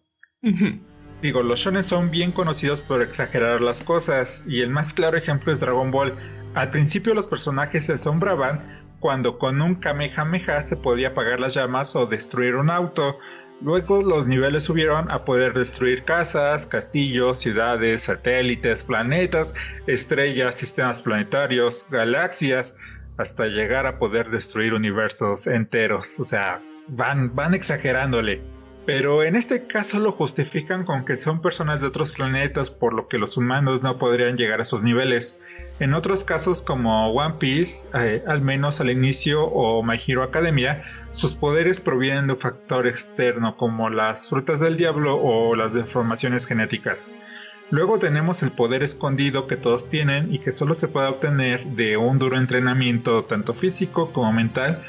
Speaker 1: Digo, los shonen son bien conocidos por exagerar las cosas y el más claro ejemplo es Dragon Ball. Al principio los personajes se asombraban cuando con un Kamehameha se podía apagar las llamas o destruir un auto. Luego los niveles subieron a poder destruir casas, castillos, ciudades, satélites, planetas, estrellas, sistemas planetarios, galaxias, hasta llegar a poder destruir universos enteros. O sea, van, van exagerándole. Pero en este caso lo justifican con que son personas de otros planetas, por lo que los humanos no podrían llegar a esos niveles. En otros casos como One Piece, eh, al menos al inicio, o My Hero Academia, sus poderes provienen de un factor externo como las frutas del diablo o las deformaciones genéticas. Luego tenemos el poder escondido que todos tienen y que solo se puede obtener de un duro entrenamiento tanto físico como mental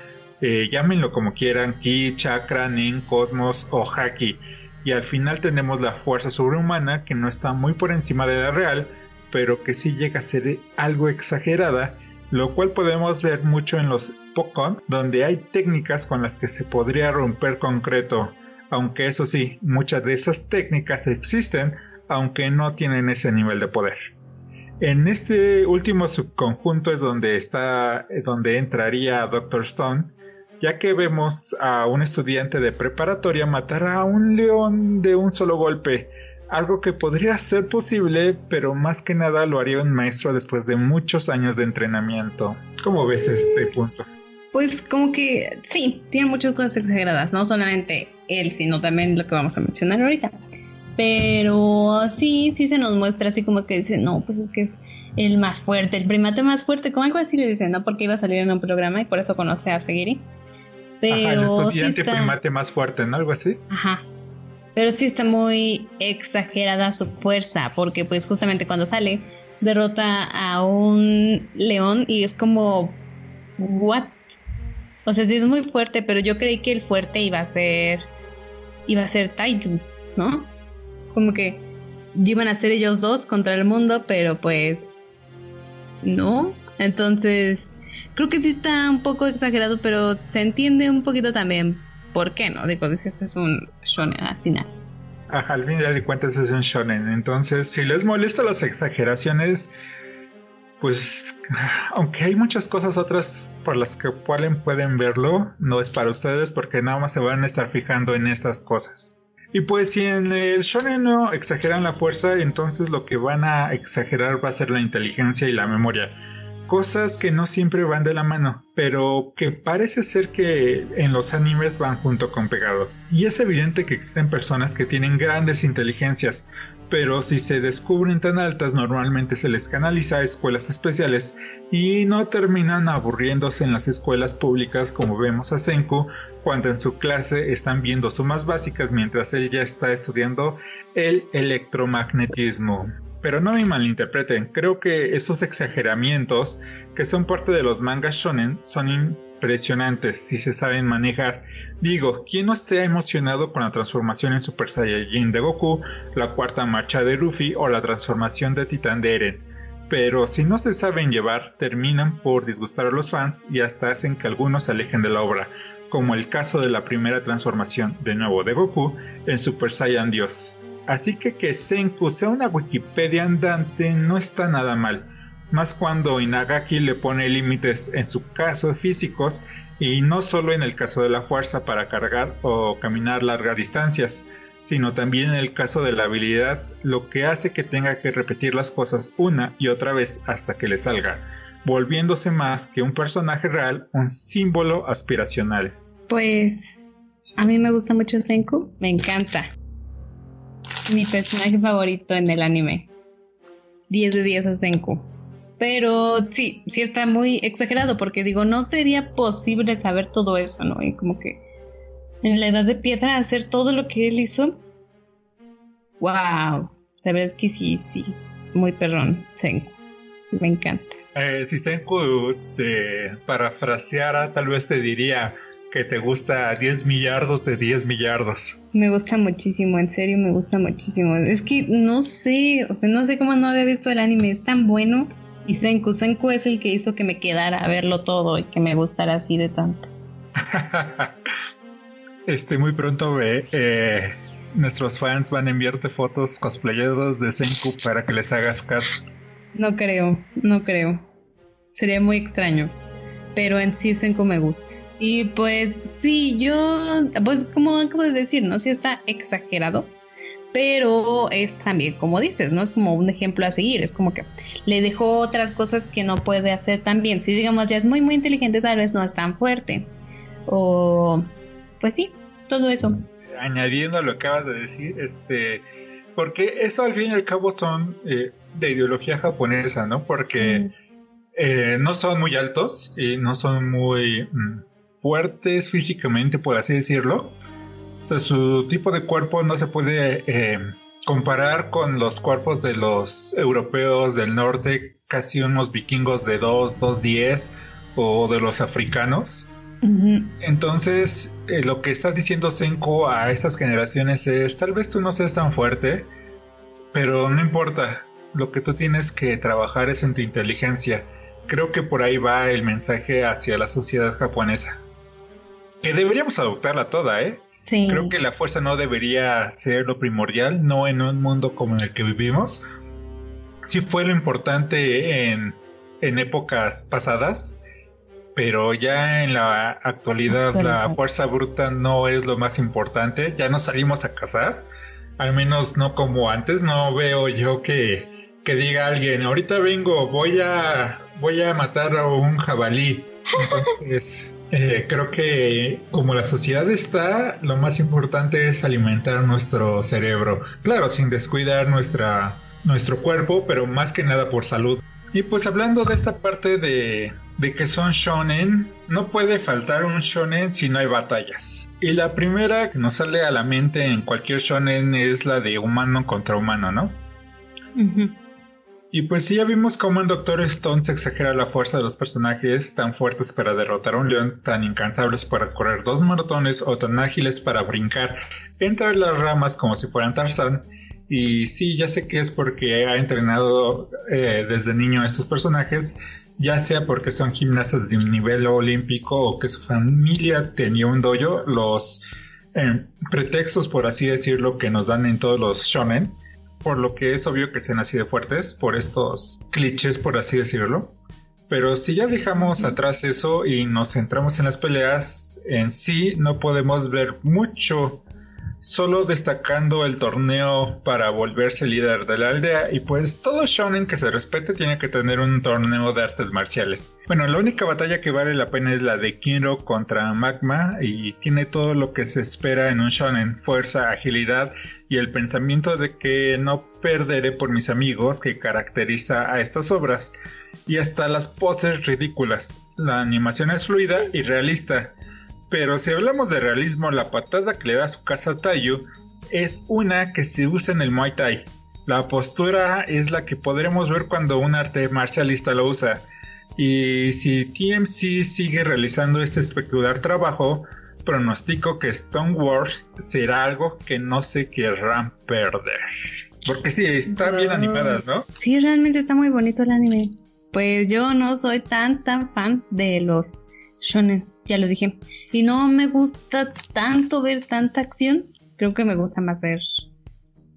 Speaker 1: eh, llámenlo como quieran, Ki, Chakra, Nin, Cosmos o Haki. Y al final tenemos la fuerza sobrehumana que no está muy por encima de la real, pero que sí llega a ser algo exagerada, lo cual podemos ver mucho en los Pokémon, donde hay técnicas con las que se podría romper concreto, aunque eso sí, muchas de esas técnicas existen, aunque no tienen ese nivel de poder. En este último subconjunto es donde está, donde entraría Doctor Stone, ya que vemos a un estudiante de preparatoria matar a un león de un solo golpe, algo que podría ser posible, pero más que nada lo haría un maestro después de muchos años de entrenamiento. ¿Cómo ves este punto?
Speaker 2: Pues como que sí, tiene muchas cosas exageradas, no solamente él, sino también lo que vamos a mencionar ahorita. Pero sí, sí se nos muestra así como que dice, no, pues es que es el más fuerte, el primate más fuerte, como algo así le dicen, ¿no? Porque iba a salir en un programa y por eso conoce a Seguiri.
Speaker 1: Pero Ajá, el estudiante primate más fuerte, ¿no? Algo así.
Speaker 2: Ajá. Pero sí está muy exagerada su fuerza, porque pues justamente cuando sale derrota a un león y es como, ¿what? O sea, sí es muy fuerte, pero yo creí que el fuerte iba a ser, iba a ser Taiyu, ¿no? Como que iban a ser ellos dos contra el mundo, pero pues no. Entonces, creo que sí está un poco exagerado, pero se entiende un poquito también por qué, ¿no? Digo, dices, es un shonen al final.
Speaker 1: Ajá, al final de cuentas es un shonen. Entonces, si les molesta las exageraciones, pues, [LAUGHS] aunque hay muchas cosas otras por las que pueden, pueden verlo, no es para ustedes porque nada más se van a estar fijando en esas cosas. Y pues si en el shonen no exageran la fuerza, entonces lo que van a exagerar va a ser la inteligencia y la memoria. Cosas que no siempre van de la mano, pero que parece ser que en los animes van junto con pegado. Y es evidente que existen personas que tienen grandes inteligencias, pero si se descubren tan altas normalmente se les canaliza a escuelas especiales y no terminan aburriéndose en las escuelas públicas como vemos a Senku cuando en su clase están viendo sumas básicas mientras él ya está estudiando el electromagnetismo. Pero no me malinterpreten, creo que esos exageramientos que son parte de los mangas shonen son impresionantes si se saben manejar. Digo, ¿quién no se ha emocionado con la transformación en Super Saiyajin de Goku, la cuarta marcha de Ruffy o la transformación de Titán de Eren? Pero si no se saben llevar, terminan por disgustar a los fans y hasta hacen que algunos se alejen de la obra, como el caso de la primera transformación de nuevo de Goku en Super Saiyan Dios. Así que que Senku sea una Wikipedia andante no está nada mal, más cuando Inagaki le pone límites en su caso físicos y no solo en el caso de la fuerza para cargar o caminar largas distancias, sino también en el caso de la habilidad, lo que hace que tenga que repetir las cosas una y otra vez hasta que le salga, volviéndose más que un personaje real, un símbolo aspiracional.
Speaker 2: Pues a mí me gusta mucho Senku, me encanta mi personaje favorito en el anime. 10 de 10 a Senku. Pero sí, sí está muy exagerado porque digo, no sería posible saber todo eso, ¿no? Y como que en la edad de piedra hacer todo lo que él hizo. ¡Wow! La que sí, sí, es muy perrón, Senku. Me encanta.
Speaker 1: Eh, si Senku te parafraseara, tal vez te diría, que te gusta 10 millardos de 10 millardos.
Speaker 2: Me gusta muchísimo, en serio me gusta muchísimo. Es que no sé, o sea, no sé cómo no había visto el anime, es tan bueno. Y Senku, Senku es el que hizo que me quedara a verlo todo y que me gustara así de tanto. [LAUGHS]
Speaker 1: este, muy pronto ve, eh, nuestros fans van a enviarte fotos cosplayados de Senku para que les hagas caso.
Speaker 2: No creo, no creo. Sería muy extraño. Pero en sí Senku me gusta. Y pues sí, yo, pues como acabo de decir, ¿no? Sí está exagerado, pero es también, como dices, ¿no? Es como un ejemplo a seguir, es como que le dejó otras cosas que no puede hacer tan bien. Si digamos ya es muy, muy inteligente, tal vez no es tan fuerte. O, pues sí, todo eso.
Speaker 1: Añadiendo a lo que acabas de decir, este, porque eso al fin y al cabo son eh, de ideología japonesa, ¿no? Porque... Mm. Eh, no son muy altos y no son muy mm, fuertes físicamente, por así decirlo. O sea, su tipo de cuerpo no se puede eh, comparar con los cuerpos de los europeos del norte, casi unos vikingos de 2, 2, 10 o de los africanos. Entonces, eh, lo que está diciendo Senko a estas generaciones es, tal vez tú no seas tan fuerte, pero no importa, lo que tú tienes que trabajar es en tu inteligencia. Creo que por ahí va el mensaje hacia la sociedad japonesa que deberíamos adoptarla toda, ¿eh? Sí. Creo que la fuerza no debería ser lo primordial, no en un mundo como en el que vivimos. Sí fue lo importante en, en épocas pasadas, pero ya en la actualidad, la fuerza bruta no es lo más importante. Ya no salimos a cazar, al menos no como antes. No veo yo que, que diga alguien, ahorita vengo, voy a, voy a matar a un jabalí. [LAUGHS] Entonces... Eh, creo que como la sociedad está, lo más importante es alimentar nuestro cerebro. Claro, sin descuidar nuestra, nuestro cuerpo, pero más que nada por salud. Y pues hablando de esta parte de, de que son shonen, no puede faltar un shonen si no hay batallas. Y la primera que nos sale a la mente en cualquier shonen es la de humano contra humano, ¿no? Y pues sí, ya vimos cómo en Doctor Stone se exagera la fuerza de los personajes tan fuertes para derrotar a un león, tan incansables para correr dos maratones o tan ágiles para brincar entre las ramas como si fueran Tarzan. Y sí, ya sé que es porque ha entrenado eh, desde niño a estos personajes, ya sea porque son gimnastas de un nivel olímpico o que su familia tenía un dojo, los eh, pretextos, por así decirlo, que nos dan en todos los shonen por lo que es obvio que sean así de fuertes, por estos clichés, por así decirlo. Pero si ya dejamos atrás eso y nos centramos en las peleas, en sí no podemos ver mucho solo destacando el torneo para volverse líder de la aldea y pues todo shonen que se respete tiene que tener un torneo de artes marciales. Bueno, la única batalla que vale la pena es la de Kiro contra Magma y tiene todo lo que se espera en un shonen, fuerza, agilidad y el pensamiento de que no perderé por mis amigos que caracteriza a estas obras y hasta las poses ridículas. La animación es fluida y realista pero si hablamos de realismo, la patada que le da a su casa a Tayu es una que se usa en el Muay Thai. La postura es la que podremos ver cuando un arte marcialista lo usa. Y si TMC sigue realizando este espectacular trabajo, pronostico que Stone Wars será algo que no se querrán perder. Porque sí, están bien animadas, ¿no?
Speaker 2: Sí, realmente está muy bonito el anime. Pues yo no soy tan tan fan de los ya lo dije. Y no me gusta tanto ver tanta acción. Creo que me gusta más ver,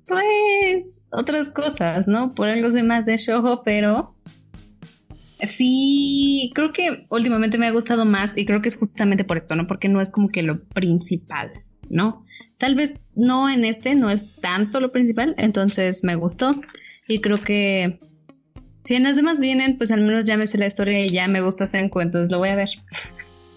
Speaker 2: pues, otras cosas, ¿no? Por algo sé más de shojo, pero sí, creo que últimamente me ha gustado más y creo que es justamente por esto, ¿no? Porque no es como que lo principal, ¿no? Tal vez no en este, no es tanto lo principal, entonces me gustó y creo que si en las demás vienen, pues al menos ya me sé la historia y ya me gusta Senku, entonces lo voy a ver.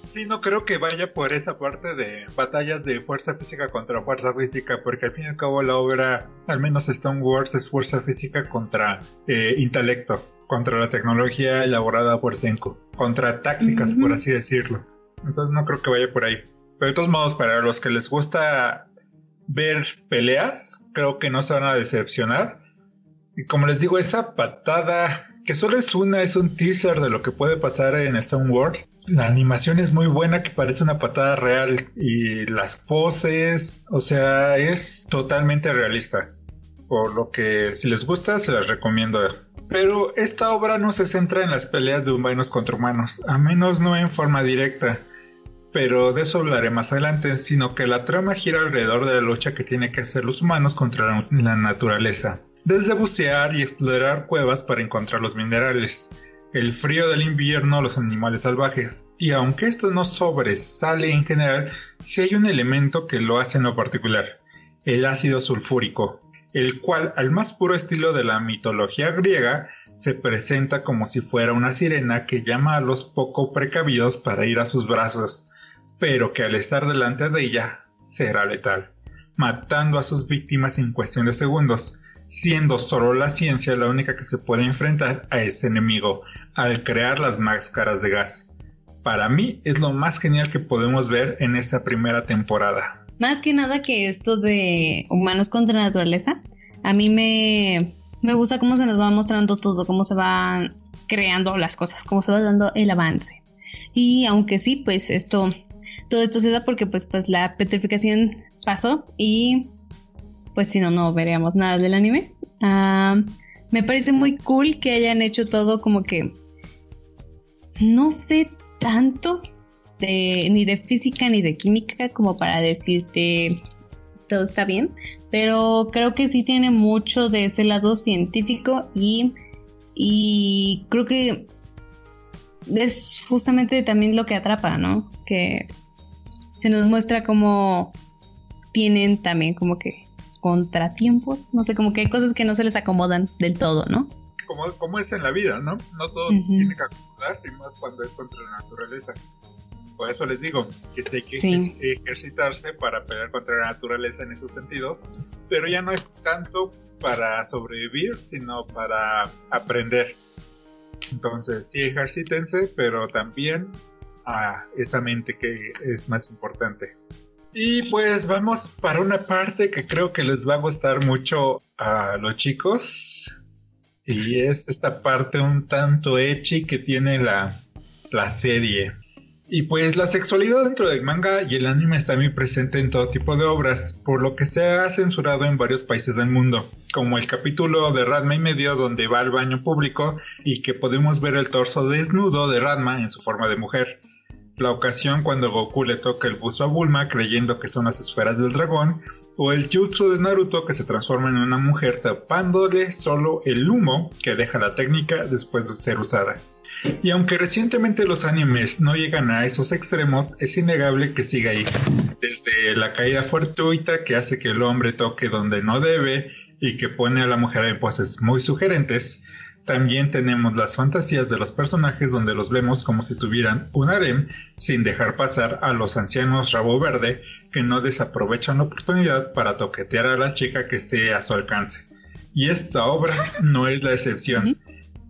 Speaker 1: Sí, no creo que vaya por esa parte de batallas de fuerza física contra fuerza física, porque al fin y al cabo la obra, al menos Stone Wars, es fuerza física contra eh, intelecto, contra la tecnología elaborada por Senku, contra tácticas, por así decirlo. Entonces no creo que vaya por ahí. Pero de todos modos, para los que les gusta ver peleas, creo que no se van a decepcionar y como les digo, esa patada, que solo es una, es un teaser de lo que puede pasar en Stone Wars. La animación es muy buena, que parece una patada real. Y las poses, o sea, es totalmente realista. Por lo que si les gusta, se las recomiendo. Pero esta obra no se centra en las peleas de humanos contra humanos, a menos no en forma directa. Pero de eso hablaré más adelante, sino que la trama gira alrededor de la lucha que tienen que hacer los humanos contra la naturaleza desde bucear y explorar cuevas para encontrar los minerales, el frío del invierno, los animales salvajes, y aunque esto no sobresale en general, sí hay un elemento que lo hace en lo particular, el ácido sulfúrico, el cual, al más puro estilo de la mitología griega, se presenta como si fuera una sirena que llama a los poco precavidos para ir a sus brazos, pero que al estar delante de ella será letal, matando a sus víctimas en cuestión de segundos, siendo solo la ciencia la única que se puede enfrentar a ese enemigo al crear las máscaras de gas. Para mí es lo más genial que podemos ver en esta primera temporada.
Speaker 2: Más que nada que esto de humanos contra naturaleza, a mí me, me gusta cómo se nos va mostrando todo, cómo se van creando las cosas, cómo se va dando el avance. Y aunque sí, pues esto, todo esto se da porque pues, pues la petrificación pasó y pues si no, no veríamos nada del anime. Ah, me parece muy cool que hayan hecho todo como que no sé tanto de, ni de física ni de química como para decirte todo está bien, pero creo que sí tiene mucho de ese lado científico y, y creo que es justamente también lo que atrapa, ¿no? Que se nos muestra como tienen también como que contratiempos, no sé, como que hay cosas que no se les acomodan del todo, ¿no?
Speaker 1: Como, como es en la vida, ¿no? No todo tiene que acomodar, y más cuando es contra la naturaleza. Por eso les digo que sí hay que ejercitarse para pelear contra la naturaleza en esos sentidos, pero ya no es tanto para sobrevivir, sino para aprender. Entonces, sí ejercítense, pero también a esa mente que es más importante. Y pues vamos para una parte que creo que les va a gustar mucho a los chicos. Y es esta parte un tanto echi que tiene la, la serie. Y pues la sexualidad dentro del manga y el anime está muy presente en todo tipo de obras, por lo que se ha censurado en varios países del mundo, como el capítulo de Radma y medio donde va al baño público y que podemos ver el torso desnudo de Radma en su forma de mujer la ocasión cuando Goku le toca el busto a Bulma creyendo que son las esferas del dragón, o el jutsu de Naruto que se transforma en una mujer tapándole solo el humo que deja la técnica después de ser usada. Y aunque recientemente los animes no llegan a esos extremos, es innegable que siga ahí. Desde la caída fortuita que hace que el hombre toque donde no debe y que pone a la mujer en poses muy sugerentes, también tenemos las fantasías de los personajes donde los vemos como si tuvieran un harem sin dejar pasar a los ancianos rabo verde que no desaprovechan la oportunidad para toquetear a la chica que esté a su alcance. Y esta obra [LAUGHS] no es la excepción,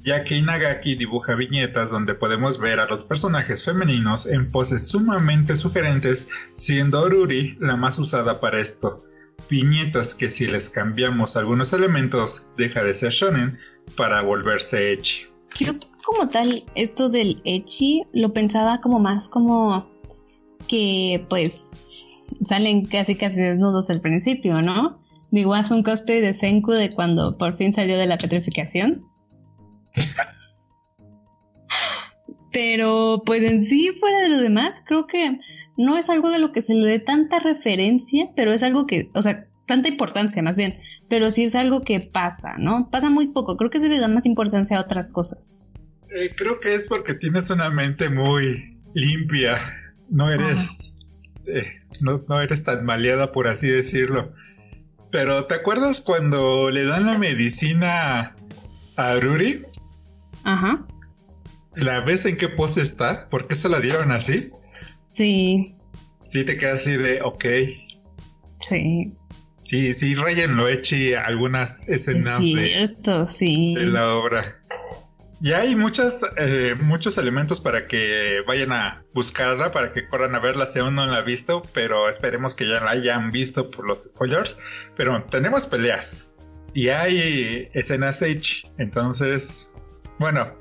Speaker 1: ya que Inagaki dibuja viñetas donde podemos ver a los personajes femeninos en poses sumamente sugerentes, siendo Oruri la más usada para esto. Viñetas que si les cambiamos algunos elementos deja de ser shonen para volverse ecchi.
Speaker 2: Yo como tal, esto del ecchi lo pensaba como más como que pues salen casi casi desnudos al principio, ¿no? Digo, haz un cosplay de Senku de cuando por fin salió de la petrificación. [LAUGHS] Pero pues en sí, fuera de lo demás, creo que no es algo de lo que se le dé tanta referencia, pero es algo que, o sea, tanta importancia más bien, pero sí es algo que pasa, ¿no? Pasa muy poco, creo que se le da más importancia a otras cosas.
Speaker 1: Eh, creo que es porque tienes una mente muy limpia, no eres, eh, no, no eres tan maleada por así decirlo. Pero ¿te acuerdas cuando le dan la medicina a Ruri?
Speaker 2: Ajá.
Speaker 1: ¿La ves en qué pose está? ¿Por qué se la dieron así?
Speaker 2: Sí.
Speaker 1: Sí, te quedas así de, ok.
Speaker 2: Sí.
Speaker 1: Sí, sí, Ryan lo eche algunas escenas
Speaker 2: cierto,
Speaker 1: de,
Speaker 2: sí.
Speaker 1: de la obra. Y hay muchos, eh, muchos elementos para que vayan a buscarla, para que corran a verla si aún no la han visto, pero esperemos que ya la hayan visto por los spoilers. Pero tenemos peleas y hay escenas H, entonces, bueno,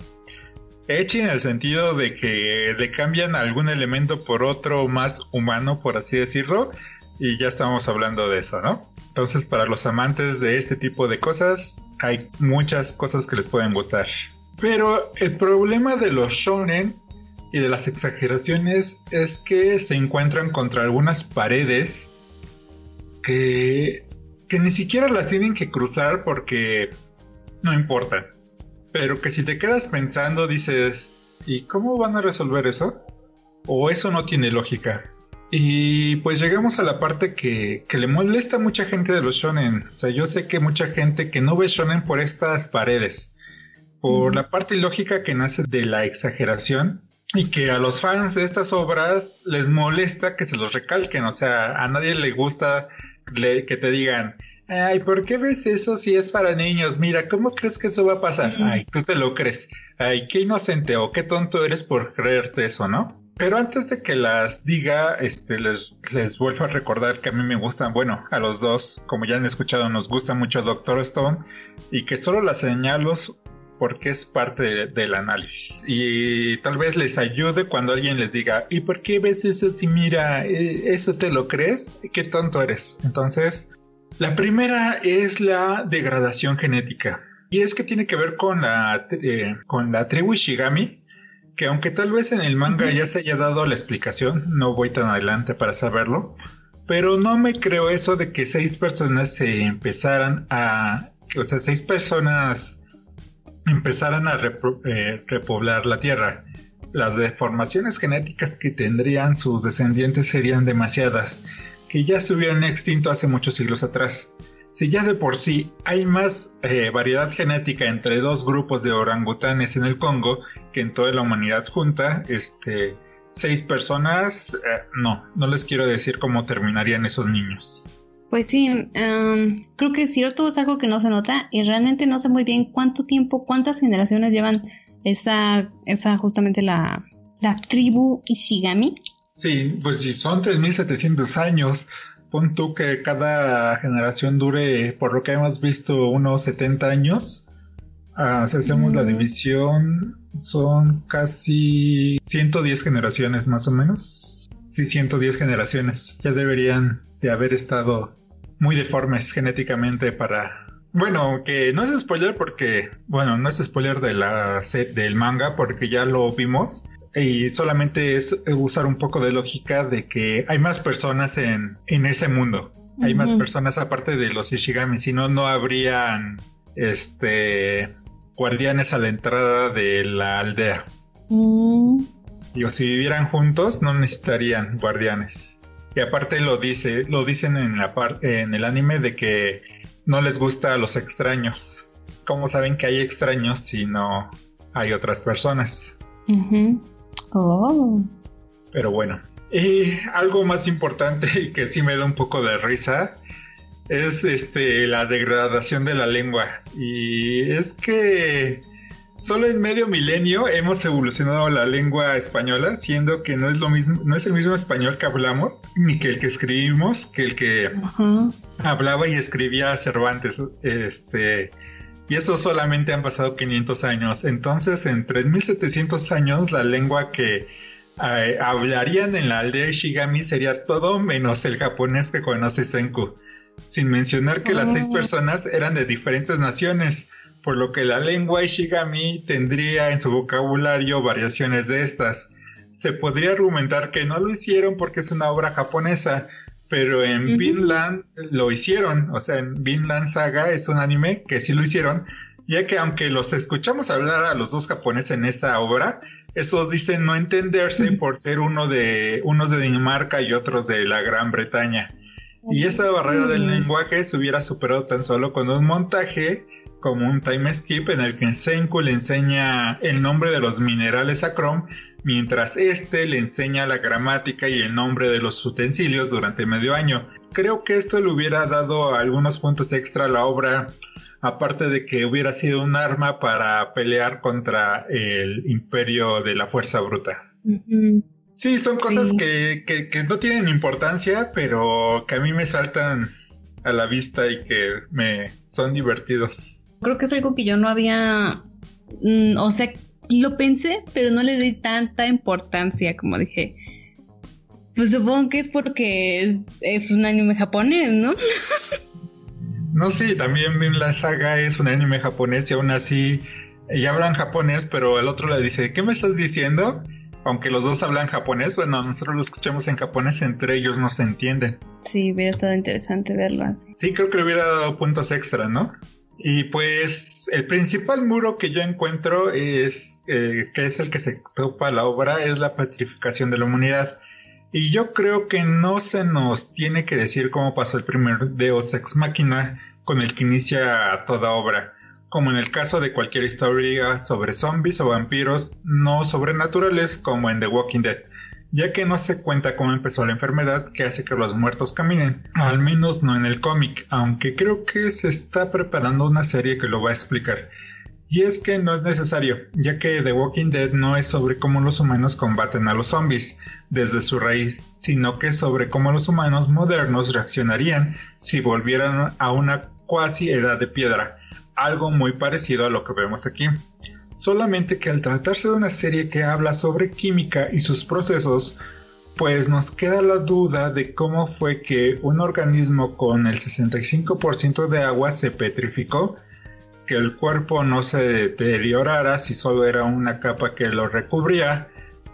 Speaker 1: H en el sentido de que le cambian algún elemento por otro más humano, por así decirlo, y ya estamos hablando de eso, ¿no? Entonces, para los amantes de este tipo de cosas, hay muchas cosas que les pueden gustar. Pero el problema de los shonen y de las exageraciones es que se encuentran contra algunas paredes que, que ni siquiera las tienen que cruzar porque no importa. Pero que si te quedas pensando dices, ¿y cómo van a resolver eso? ¿O eso no tiene lógica? Y pues llegamos a la parte que, que, le molesta a mucha gente de los shonen. O sea, yo sé que mucha gente que no ve shonen por estas paredes por la parte lógica que nace de la exageración y que a los fans de estas obras les molesta que se los recalquen, o sea, a nadie le gusta que te digan, ay, ¿por qué ves eso si es para niños? Mira, ¿cómo crees que eso va a pasar? Ay, tú te lo crees. Ay, qué inocente o qué tonto eres por creerte eso, ¿no? Pero antes de que las diga, este, les, les vuelvo a recordar que a mí me gustan, bueno, a los dos, como ya han escuchado, nos gusta mucho Doctor Stone y que solo las señalos porque es parte del análisis. Y tal vez les ayude cuando alguien les diga, ¿y por qué ves eso si mira, eh, eso te lo crees? ¿Qué tonto eres? Entonces, la primera es la degradación genética. Y es que tiene que ver con la, eh, con la tribu Ishigami, que aunque tal vez en el manga ya se haya dado la explicación, no voy tan adelante para saberlo, pero no me creo eso de que seis personas se empezaran a, o sea, seis personas empezaran a eh, repoblar la Tierra. Las deformaciones genéticas que tendrían sus descendientes serían demasiadas, que ya se hubieran extinto hace muchos siglos atrás. Si ya de por sí hay más eh, variedad genética entre dos grupos de orangutanes en el Congo que en toda la humanidad junta, este, seis personas, eh, no, no les quiero decir cómo terminarían esos niños.
Speaker 2: Pues sí, creo que cierto es algo que no se nota y realmente no sé muy bien cuánto tiempo, cuántas generaciones llevan esa, esa justamente la, la tribu Ishigami.
Speaker 1: Sí, pues son 3.700 años. Pon tú que cada generación dure, por lo que hemos visto, unos 70 años. Ah, si hacemos la mm. división, son casi 110 generaciones más o menos. Sí, 110 generaciones. Ya deberían de haber estado muy deformes genéticamente para... Bueno, que no es spoiler porque, bueno, no es spoiler de la set del manga porque ya lo vimos y solamente es usar un poco de lógica de que hay más personas en, en ese mundo. Hay más personas aparte de los Ishigami, si no, no habrían este guardianes a la entrada de la aldea. Mm. Digo, si vivieran juntos no necesitarían guardianes. Y aparte lo dice, lo dicen en la parte en el anime de que no les gusta a los extraños. ¿Cómo saben que hay extraños si no hay otras personas? Oh. Pero bueno. Y algo más importante [LAUGHS] y que sí me da un poco de risa es este la degradación de la lengua. Y es que Solo en medio milenio hemos evolucionado la lengua española, siendo que no es lo mismo, no es el mismo español que hablamos, ni que el que escribimos, que el que hablaba y escribía Cervantes. Este, y eso solamente han pasado 500 años. Entonces, en 3700 años, la lengua que eh, hablarían en la aldea Ishigami sería todo menos el japonés que conoce Senku. Sin mencionar que las seis oh. personas eran de diferentes naciones por lo que la lengua Ishigami tendría en su vocabulario variaciones de estas. Se podría argumentar que no lo hicieron porque es una obra japonesa, pero en Vinland lo hicieron, o sea, en Vinland Saga es un anime que sí lo hicieron, ya que aunque los escuchamos hablar a los dos japoneses en esa obra, esos dicen no entenderse por ser uno de unos de Dinamarca y otros de la Gran Bretaña. Y esta barrera del lenguaje se hubiera superado tan solo con un montaje como un time skip en el que Senku le enseña el nombre de los minerales a Chrome, mientras este le enseña la gramática y el nombre de los utensilios durante medio año. Creo que esto le hubiera dado algunos puntos extra a la obra, aparte de que hubiera sido un arma para pelear contra el imperio de la fuerza bruta. Sí, son cosas Que, que no tienen importancia, pero que a mí me saltan a la vista y que me son divertidos.
Speaker 2: Creo que es algo que yo no había, mm, o sea, lo pensé, pero no le di tanta importancia como dije. Pues supongo que es porque es, un anime japonés, ¿no? [LAUGHS]
Speaker 1: no, sí, también la saga es un anime japonés y aún así ella hablan japonés, pero el otro le dice, ¿qué me estás diciendo? Aunque los dos hablan japonés, bueno, nosotros lo escuchamos en japonés, entre ellos no se entienden.
Speaker 2: Sí, hubiera estado interesante verlo así.
Speaker 1: Sí, creo que le hubiera dado puntos extra, ¿no? Y pues el principal muro que yo encuentro es, eh, que es el que se topa la obra, es la petrificación de la humanidad. Y yo creo que no se nos tiene que decir cómo pasó el primer Deus Ex Machina con el que inicia toda obra. Como en el caso de cualquier historia sobre zombies o vampiros no sobrenaturales como en The Walking Dead ya que no se cuenta cómo empezó la enfermedad que hace que los muertos caminen, al menos no en el cómic, aunque creo que se está preparando una serie que lo va a explicar. Y es que no es necesario, ya que The Walking Dead no es sobre cómo los humanos combaten a los zombies desde su raíz, sino que sobre cómo los humanos modernos reaccionarían si volvieran a una cuasi edad de piedra, algo muy parecido a lo que vemos aquí. Solamente que al tratarse de una serie que habla sobre química y sus procesos, pues nos queda la duda de cómo fue que un organismo con el 65% de agua se petrificó, que el cuerpo no se deteriorara si solo era una capa que lo recubría,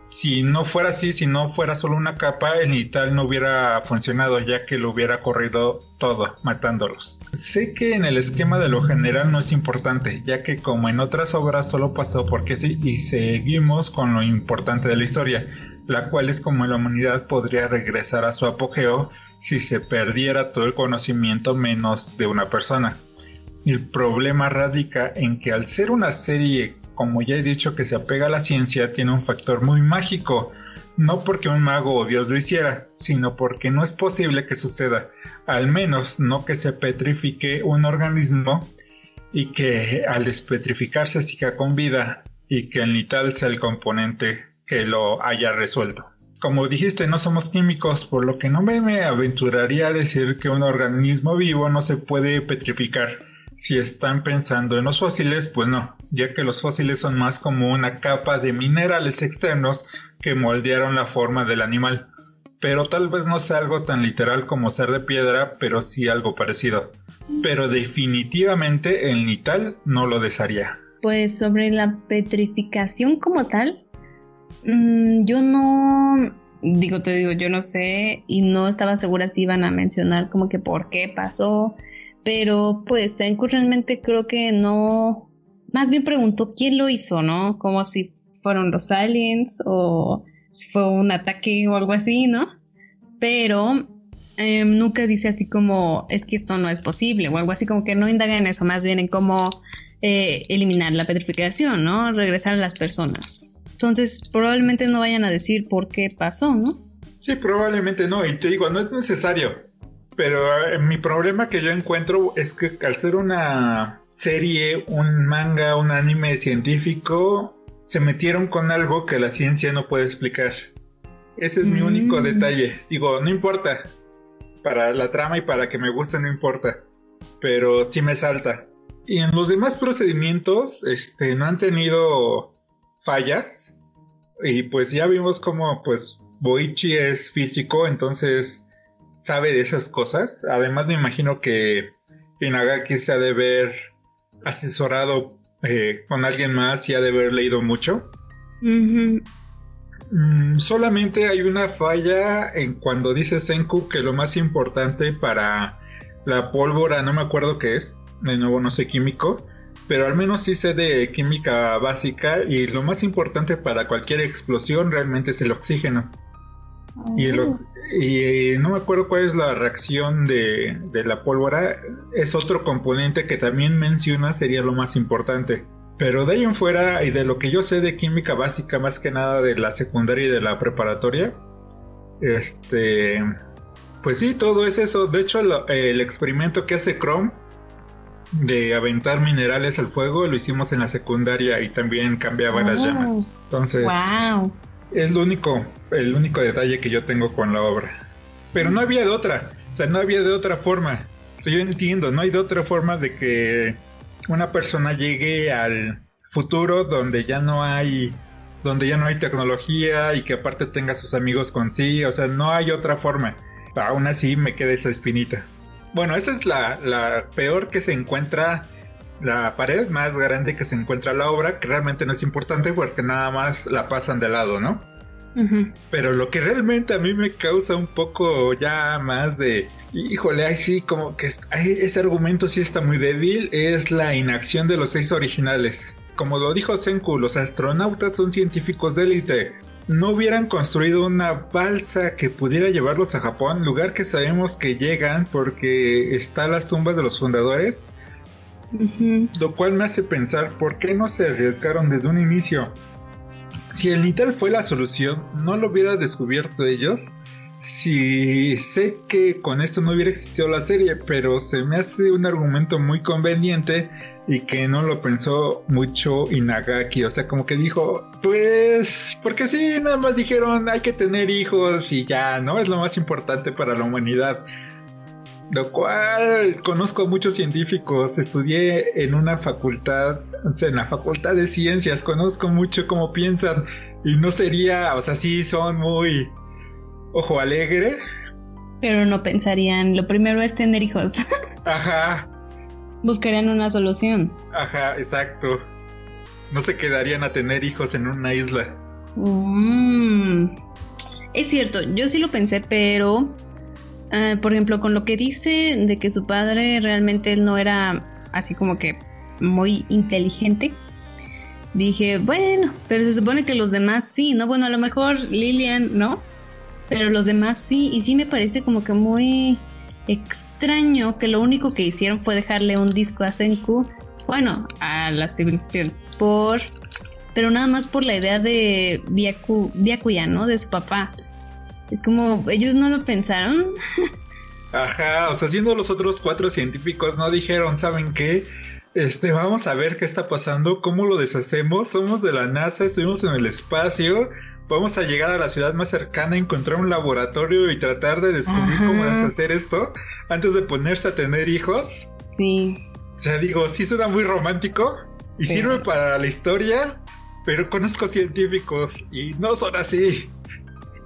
Speaker 1: si no fuera así, si no fuera solo una capa, el nital no hubiera funcionado ya que lo hubiera corrido todo, matándolos. Sé que en el esquema de lo general no es importante, ya que como en otras obras solo pasó porque sí y seguimos con lo importante de la historia, la cual es como la humanidad podría regresar a su apogeo si se perdiera todo el conocimiento menos de una persona. El problema radica en que al ser una serie como ya he dicho que se apega a la ciencia, tiene un factor muy mágico. No porque un mago o dios lo hiciera, sino porque no es posible que suceda, al menos no que se petrifique un organismo y que al despetrificarse siga con vida y que el nital sea el componente que lo haya resuelto. Como dijiste, no somos químicos, por lo que no me aventuraría a decir que un organismo vivo no se puede petrificar si están pensando en los fósiles, pues no, ya que los fósiles son más como una capa de minerales externos que moldearon la forma del animal. Pero tal vez no sea algo tan literal como ser de piedra, pero sí algo parecido. Pero definitivamente el nital no lo desharía.
Speaker 2: Pues sobre la petrificación como tal, mm, yo no digo, te digo, yo no sé y no estaba segura si iban a mencionar como que por qué pasó pero pues Senku realmente creo que no, más bien preguntó quién lo hizo, ¿no? Como si fueron los aliens o si fue un ataque o algo así, ¿no? Pero em, nunca dice así como es que esto no es posible o algo así, como que no indaga en eso, más bien en cómo eh, eliminar la petrificación, ¿no? Regresar a las personas. Entonces, probablemente no vayan a decir por qué pasó, ¿no?
Speaker 1: Sí, probablemente no, y te digo, no es necesario. Pero eh, mi problema que yo encuentro es que al ser una serie, un manga, un anime científico, se metieron con algo que la ciencia no puede explicar. Ese es mi único mm. detalle. Digo, no importa. Para la trama y para que me guste no importa. Pero sí me salta. Y en los demás procedimientos, este, no han tenido fallas. Y pues ya vimos como, pues, Boichi es físico, entonces sabe de esas cosas. Además, me imagino que Inagaki se ha de ver asesorado eh, con alguien más y ha de haber leído mucho. Mm, solamente hay una falla en cuando dice Senku que lo más importante para la pólvora, no me acuerdo qué es, de nuevo no sé químico, pero al menos sí sé de química básica y lo más importante para cualquier explosión realmente es el oxígeno. Y, y, no me acuerdo cuál es la reacción de, de, la pólvora. Es otro componente que también menciona sería lo más importante. Pero de ahí en fuera y de lo que yo sé de química básica, más que nada de la secundaria y de la preparatoria, este, pues sí, todo es eso. De hecho, el experimento que hace Chrome de aventar minerales al fuego lo hicimos en la secundaria y también cambiaba las oh. llamas. Entonces, wow. Es lo único, el único detalle que yo tengo con la obra. Pero no había de otra, o sea, no había de otra forma. O yo entiendo, no hay de otra forma de que una persona llegue al futuro donde ya no hay donde ya no hay tecnología y que aparte tenga sus amigos con sí, o sea, no hay otra forma. Aún así me queda esa espinita. Bueno, esa es la, la peor que se encuentra, la pared más grande que se encuentra la obra, que realmente no es importante porque nada más la pasan de lado, ¿no? Pero lo que realmente a mí me causa un poco ya más de, híjole, ay sí, como que ese argumento sí está muy débil, es la inacción de los seis originales. Como lo dijo Senku, los astronautas son científicos de élite. No hubieran construido una balsa que pudiera llevarlos a Japón, lugar que sabemos que llegan porque están las tumbas de los fundadores. Lo cual me hace pensar por qué no se arriesgaron desde un inicio si el Nital fue la solución, no lo hubiera descubierto ellos. Si sé que con esto no hubiera existido la serie, pero se me hace un argumento muy conveniente y que no lo pensó mucho Inagaki. O sea, como que dijo, pues, porque sí, nada más dijeron hay que tener hijos y ya, ¿no? Es lo más importante para la humanidad. Lo cual conozco a muchos científicos, estudié en una facultad, o sea, en la facultad de ciencias, conozco mucho cómo piensan y no sería, o sea, sí son muy ojo alegre.
Speaker 2: Pero no pensarían, lo primero es tener hijos. [LAUGHS]
Speaker 1: Ajá.
Speaker 2: Buscarían una solución.
Speaker 1: Ajá, exacto. No se quedarían a tener hijos en una isla.
Speaker 2: Mm. Es cierto, yo sí lo pensé, pero Ah, por ejemplo, con lo que dice de que su padre realmente no era así como que muy inteligente, dije, bueno, pero se supone que los demás sí, ¿no? Bueno, a lo mejor Lilian, ¿no? Pero los demás sí, y sí me parece como que muy extraño que lo único que hicieron fue dejarle un disco a Senku, bueno, a la civilización, por, pero nada más por la idea de Byaku, Byakuya, ¿no? De su papá. Es como, ellos no lo pensaron.
Speaker 1: Ajá, o sea, siendo los otros cuatro científicos no dijeron, ¿saben qué? Este, vamos a ver qué está pasando, cómo lo deshacemos. Somos de la NASA, estuvimos en el espacio. Vamos a llegar a la ciudad más cercana, encontrar un laboratorio y tratar de descubrir cómo deshacer esto antes de ponerse a tener hijos.
Speaker 2: Sí.
Speaker 1: O sea, digo, sí suena muy romántico y sirve para la historia, pero conozco científicos y no son así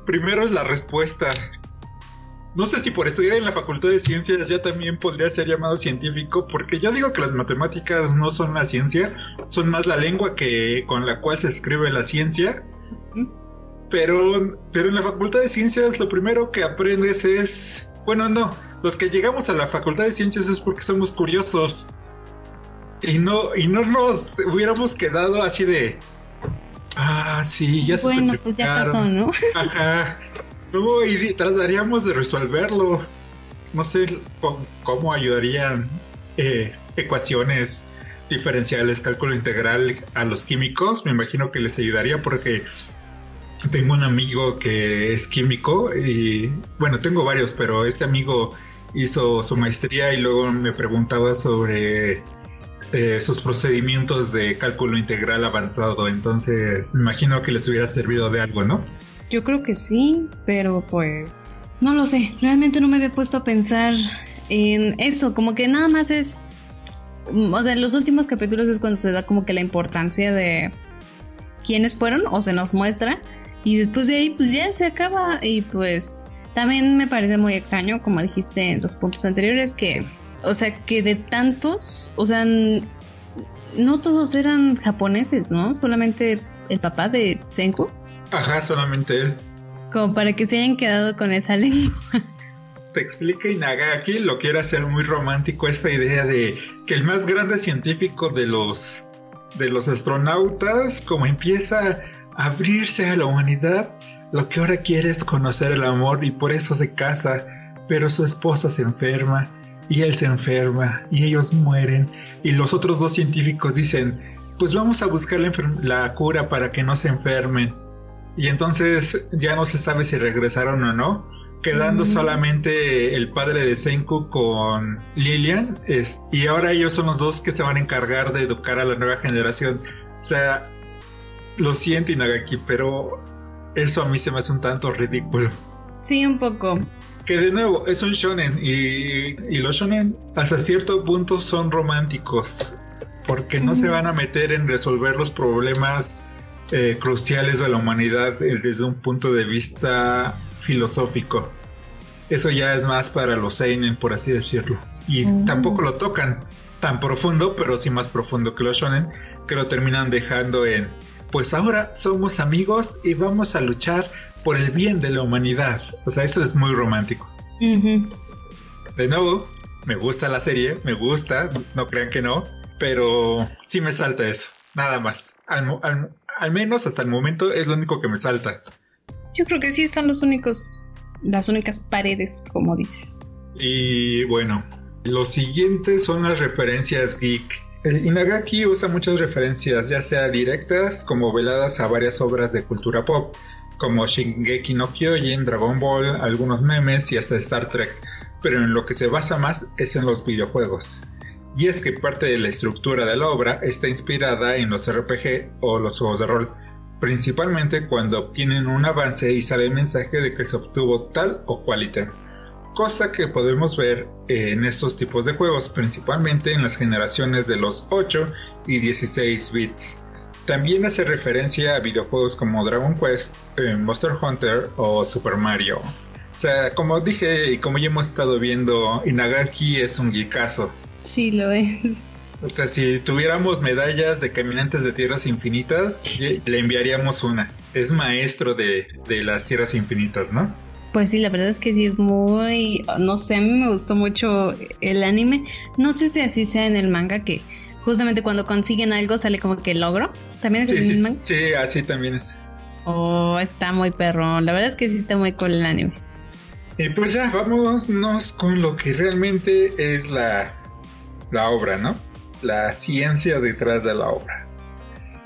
Speaker 1: primero es la respuesta. No sé si por estudiar en la Facultad de Ciencias ya también podría ser llamado científico, porque yo digo que las matemáticas no son la ciencia, son más la lengua que con la cual se escribe la ciencia. Pero, pero en la Facultad de Ciencias lo primero que aprendes es, bueno, no, los que llegamos a la Facultad de Ciencias es porque somos curiosos. Y no, y no nos hubiéramos quedado así de. Ah, sí, ya se
Speaker 2: Bueno, pues ya pasó, ¿no?
Speaker 1: Ajá. No, y trataríamos de resolverlo. No sé cómo, ayudarían eh, ecuaciones diferenciales, cálculo integral a los químicos. Me imagino que les ayudaría porque tengo un amigo que es químico y bueno, tengo varios, pero este amigo hizo su maestría y luego me preguntaba sobre eh, sus procedimientos de cálculo integral avanzado. Entonces, me imagino que les hubiera servido de algo, ¿no?
Speaker 2: Yo creo que sí, pero pues no lo sé. Realmente no me había puesto a pensar en eso, como que nada más es o sea, en los últimos capítulos es cuando se da como que la importancia de quiénes fueron o se nos muestra y después de ahí, pues ya se acaba. Y pues también me parece muy extraño, como dijiste en los puntos anteriores, que, o sea, que de tantos, o sea, no todos eran japoneses, ¿no? Solamente el papá de Senku.
Speaker 1: Ajá, solamente él.
Speaker 2: Como para que se hayan quedado con esa [LAUGHS] lengua.
Speaker 1: Te explica Inagaki lo quiere hacer muy romántico esta idea de que el más grande científico de los de los astronautas como empieza abrirse a la humanidad, lo que ahora quiere es conocer el amor y por eso se casa, pero su esposa se enferma y él se enferma y ellos mueren y los otros dos científicos dicen, pues vamos a buscar la, cura para que no se enfermen. Y entonces ya no se sabe si regresaron o no, quedando mm. solamente el padre de Senku con Lilian, y ahora ellos son los dos que se van a encargar de educar a la nueva generación. O sea, lo siento, Inagaki, pero eso a mí se me hace un tanto ridículo.
Speaker 2: Sí, un poco.
Speaker 1: Que de nuevo, es un shonen y, los shonen hasta cierto punto son románticos porque no se van a meter en resolver los problemas eh, cruciales de la humanidad eh, desde un punto de vista filosófico. Eso ya es más para los seinen, por así decirlo. Y mm. tampoco lo tocan tan profundo, pero sí más profundo que los shonen, que lo terminan dejando en pues ahora somos amigos y vamos a luchar por el bien de la humanidad. O sea, eso es muy romántico. De nuevo, me gusta la serie, me gusta, no crean que no, pero sí me salta eso, nada más. Al, menos hasta el momento es lo único que me salta.
Speaker 2: Yo creo que sí son los únicos, las únicas paredes, como dices.
Speaker 1: Y bueno, los siguientes son las referencias geek. El Inagaki usa muchas referencias, ya sea directas como veladas a varias obras de cultura pop, como Shingeki no Kyojin, Dragon Ball, algunos memes y hasta Star Trek, pero en lo que se basa más es en los videojuegos. Y es que parte de la estructura de la obra está inspirada en los RPG o los juegos de rol, principalmente cuando obtienen un avance y sale el mensaje de que se obtuvo tal o cual ítem cosa que podemos ver en estos tipos de juegos, principalmente en las generaciones de los 8 y 16 bits. También hace referencia a videojuegos como Dragon Quest, eh, Monster Hunter o Super Mario. O sea, como dije y como ya hemos estado viendo, Inagaki es un geekazo.
Speaker 2: Sí, lo es.
Speaker 1: O sea, si tuviéramos medallas de caminantes de tierras infinitas, le enviaríamos una. Es maestro de, de las tierras infinitas, ¿no?
Speaker 2: Pues sí, la verdad es que sí es muy, no sé, a mí me gustó mucho el anime. No sé si así sea en el manga que justamente cuando consiguen algo sale como que logro. También es
Speaker 1: el
Speaker 2: manga.
Speaker 1: Sí, así también es.
Speaker 2: Oh, está muy perrón. La verdad es que sí está muy cool el anime.
Speaker 1: Y pues ya, vámonos con lo que realmente es la, la obra, ¿no? La ciencia detrás de la obra.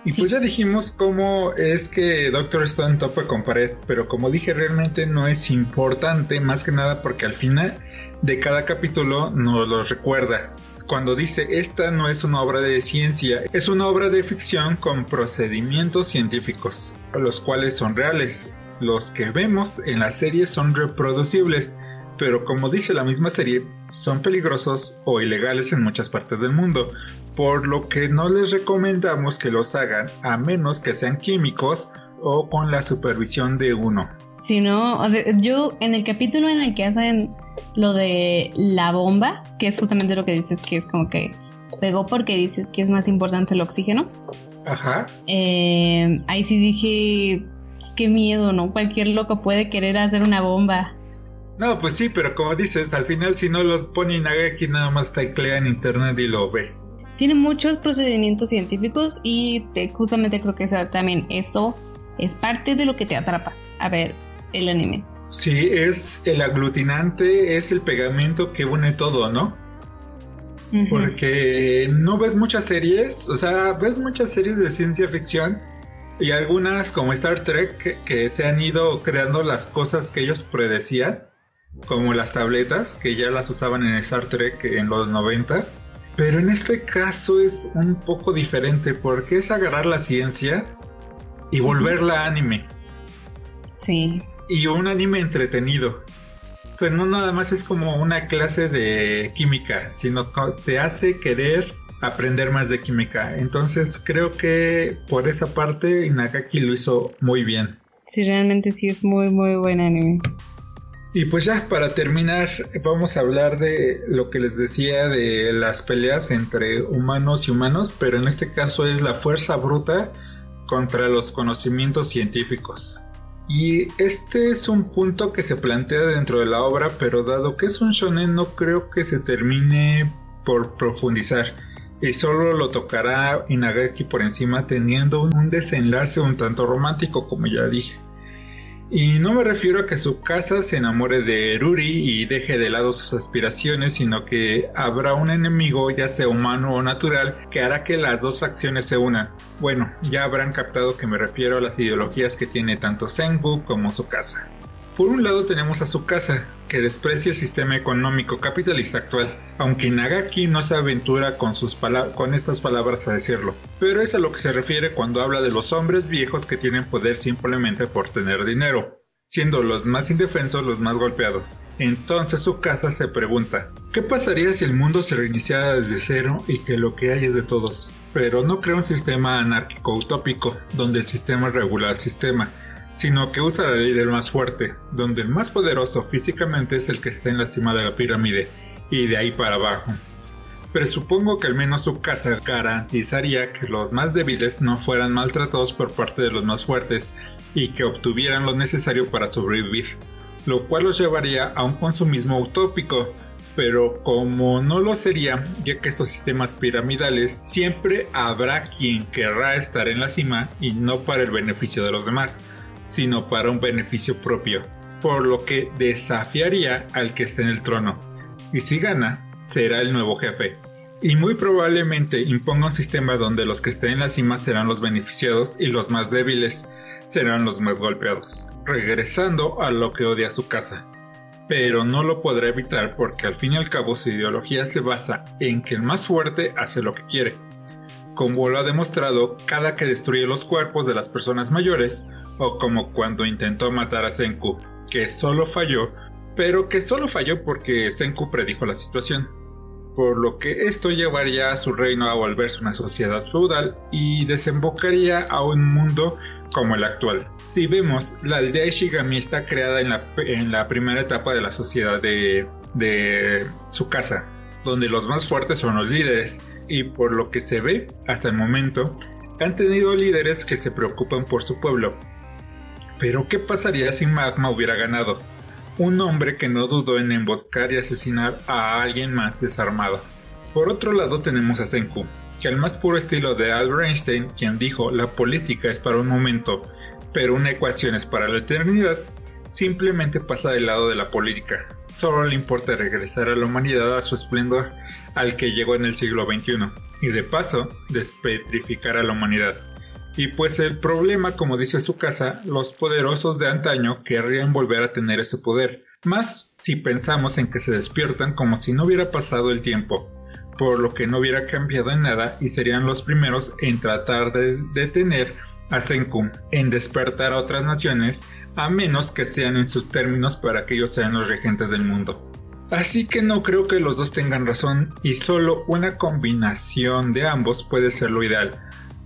Speaker 1: Y pues ya dijimos cómo es que Doctor Stone topa con pared, pero como dije realmente no es importante más que nada porque al final de cada capítulo nos lo recuerda. Cuando dice esta no es una obra de ciencia, es una obra de ficción con procedimientos científicos, los cuales son reales. Los que vemos en la serie son reproducibles, pero como dice la misma serie, son peligrosos o ilegales en muchas partes del mundo, por lo que no les recomendamos que los hagan a menos que sean químicos o con la supervisión de uno.
Speaker 2: Si no, yo en el capítulo en el que hacen lo de la bomba, que es justamente lo que dices que es como que pegó porque dices que es más importante el oxígeno.
Speaker 1: Ajá.
Speaker 2: Eh, ahí sí dije, qué miedo, ¿no? Cualquier loco puede querer hacer una bomba.
Speaker 1: No, pues sí, pero como dices, al final si no lo pone Nagaki nada más teclea en internet y lo ve.
Speaker 2: tiene muchos procedimientos científicos y justamente creo que también eso es parte de lo que te atrapa a ver el anime.
Speaker 1: Sí, es el aglutinante, es el pegamento que une todo, ¿no? Porque no ves muchas series, o sea, ves muchas series de ciencia ficción y algunas como Star Trek que, se han ido creando las cosas que ellos predecían, como las tabletas que ya las usaban en Star Trek en los 90. Pero en este caso es un poco diferente porque es agarrar la ciencia y volverla anime.
Speaker 2: Sí.
Speaker 1: Y un anime entretenido. O sea, no nada más es como una clase de química, sino te hace querer aprender más de química. Entonces creo que por esa parte Inagaki lo hizo muy bien.
Speaker 2: Sí, realmente sí es muy muy buen anime.
Speaker 1: Y pues ya para terminar vamos a hablar de lo que les decía de las peleas entre humanos y humanos, pero en este caso es la fuerza bruta contra los conocimientos científicos. Y este es un punto que se plantea dentro de la obra, pero dado que es un shonen no creo que se termine por profundizar y solo lo tocará Inagaki por encima teniendo un desenlace un tanto romántico como ya dije. Y no me refiero a que su casa se enamore de Ruri y deje de lado sus aspiraciones, sino que habrá un enemigo, ya sea humano o natural, que hará que las dos facciones se unan. Bueno, ya habrán captado que me refiero a las ideologías que tiene tanto Sengu como su casa. Por un lado tenemos a su casa, que desprecia el sistema económico capitalista actual, aunque Nagaki no se aventura con, sus con estas palabras a decirlo, pero es a lo que se refiere cuando habla de los hombres viejos que tienen poder simplemente por tener dinero, siendo los más indefensos los más golpeados. Entonces su casa se pregunta, ¿qué pasaría si el mundo se reiniciara desde cero y que lo que hay es de todos? Pero no crea un sistema anárquico utópico, donde el sistema regula el sistema, sino que usa la ley del más fuerte, donde el más poderoso físicamente es el que está en la cima de la pirámide y de ahí para abajo. Pero supongo que al menos su casa garantizaría que los más débiles no fueran maltratados por parte de los más fuertes y que obtuvieran lo necesario para sobrevivir, lo cual los llevaría a un consumismo utópico, pero como no lo sería, ya que estos sistemas piramidales siempre habrá quien querrá estar en la cima y no para el beneficio de los demás sino para un beneficio propio, por lo que desafiaría al que esté en el trono. Y si gana, será el nuevo jefe. Y muy probablemente imponga un sistema donde los que estén en la cima serán los beneficiados y los más débiles serán los más golpeados, regresando a lo que odia su casa. Pero no lo podrá evitar porque al fin y al cabo su ideología se basa en que el más fuerte hace lo que quiere. Como lo ha demostrado cada que destruye los cuerpos de las personas mayores o como cuando intentó matar a Senku, que solo falló, pero que solo falló porque Senku predijo la situación. Por lo que esto llevaría a su reino a volverse una sociedad feudal y desembocaría a un mundo como el actual. Si vemos, la aldea Ishigami está creada en la, en la primera etapa de la sociedad de, de su casa, donde los más fuertes son los líderes, y por lo que se ve hasta el momento, han tenido líderes que se preocupan por su pueblo, pero ¿qué pasaría si Magma hubiera ganado? Un hombre que no dudó en emboscar y asesinar a alguien más desarmado. Por otro lado tenemos a Senku, que al más puro estilo de Albert Einstein, quien dijo la política es para un momento, pero una ecuación es para la eternidad, simplemente pasa del lado de la política. Solo le importa regresar a la humanidad a su esplendor al que llegó en el siglo XXI, y de paso, despetrificar a la humanidad. Y pues el problema, como dice su casa, los poderosos de antaño querrían volver a tener ese poder, más si pensamos en que se despiertan como si no hubiera pasado el tiempo, por lo que no hubiera cambiado en nada y serían los primeros en tratar de detener a Senku, en despertar a otras naciones, a menos que sean en sus términos para que ellos sean los regentes del mundo. Así que no creo que los dos tengan razón y solo una combinación de ambos puede ser lo ideal,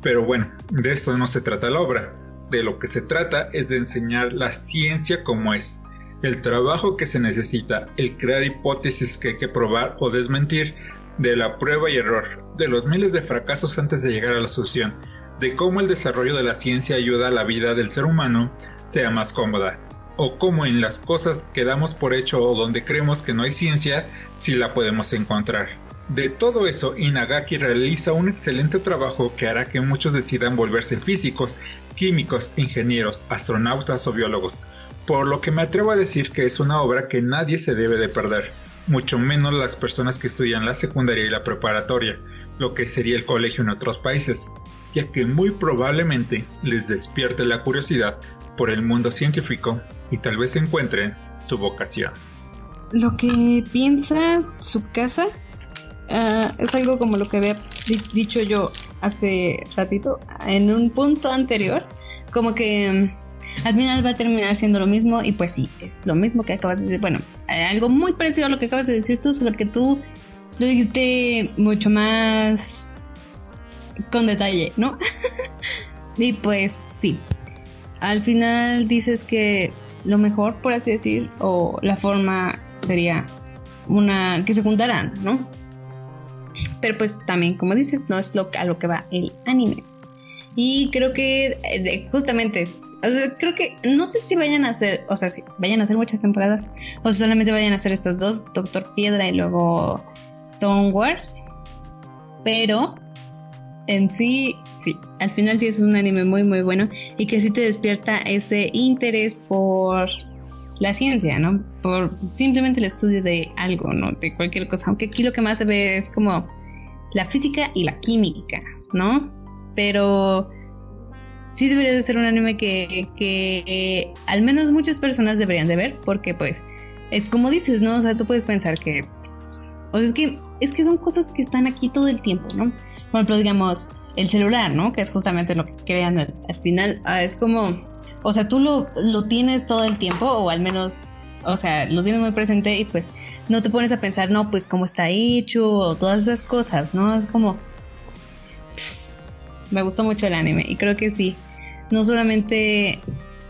Speaker 1: pero bueno, de esto no se trata la obra. De lo que se trata es de enseñar la ciencia como es, el trabajo que se necesita, el crear hipótesis que hay que probar o desmentir, de la prueba y error, de los miles de fracasos antes de llegar a la solución, de cómo el desarrollo de la ciencia ayuda a la vida del ser humano sea más cómoda, o cómo en las cosas que damos por hecho o donde creemos que no hay ciencia, sí la podemos encontrar. De todo eso, Inagaki realiza un excelente trabajo que hará que muchos decidan volverse físicos, químicos, ingenieros, astronautas o biólogos, por lo que me atrevo a decir que es una obra que nadie se debe de perder, mucho menos las personas que estudian la secundaria y la preparatoria, lo que sería el colegio en otros países, ya que muy probablemente les despierte la curiosidad por el mundo científico y tal vez encuentren su vocación.
Speaker 2: Lo que piensa su casa ah, es algo como lo que había dicho yo hace ratito en un punto anterior, como que mm, al final va a terminar siendo lo mismo y pues sí, es lo mismo que acabas de decir, bueno, algo muy parecido a lo que acabas de decir tú, solo que tú lo dijiste mucho más con detalle, ¿no? [LAUGHS] y pues sí, al final dices que lo mejor, por así decir, o la forma sería una que se juntaran, ¿no? Pero pues también, como dices, no es lo, a lo que va el anime. Y creo que eh, justamente, o sea, creo que no sé si vayan a hacer, o sea, si vayan a hacer muchas temporadas, o solamente vayan a hacer estas dos, Doctor Piedra y luego Stone Wars. Pero en sí, sí, al final sí es un anime muy muy bueno y que sí te despierta ese interés por la ciencia, ¿no? Por simplemente el estudio de algo, ¿no? De cualquier cosa. Aunque aquí lo que más se ve es como la física y la química, ¿no? Pero sí debería de ser un anime que, que al menos muchas personas deberían de ver porque pues es como dices, ¿no? O sea, tú puedes pensar que... Pues, o sea, es que, es que son cosas que están aquí todo el tiempo, ¿no? Por ejemplo, digamos, el celular, ¿no? Que es justamente lo que crean al, final. Ah, es como, o sea, tú lo, lo tienes todo el tiempo, o al menos, o sea, lo tienes muy presente y pues no te pones a pensar, no, pues cómo está hecho, o todas esas cosas, ¿no? Es como... me gustó mucho el anime y creo que sí, no solamente...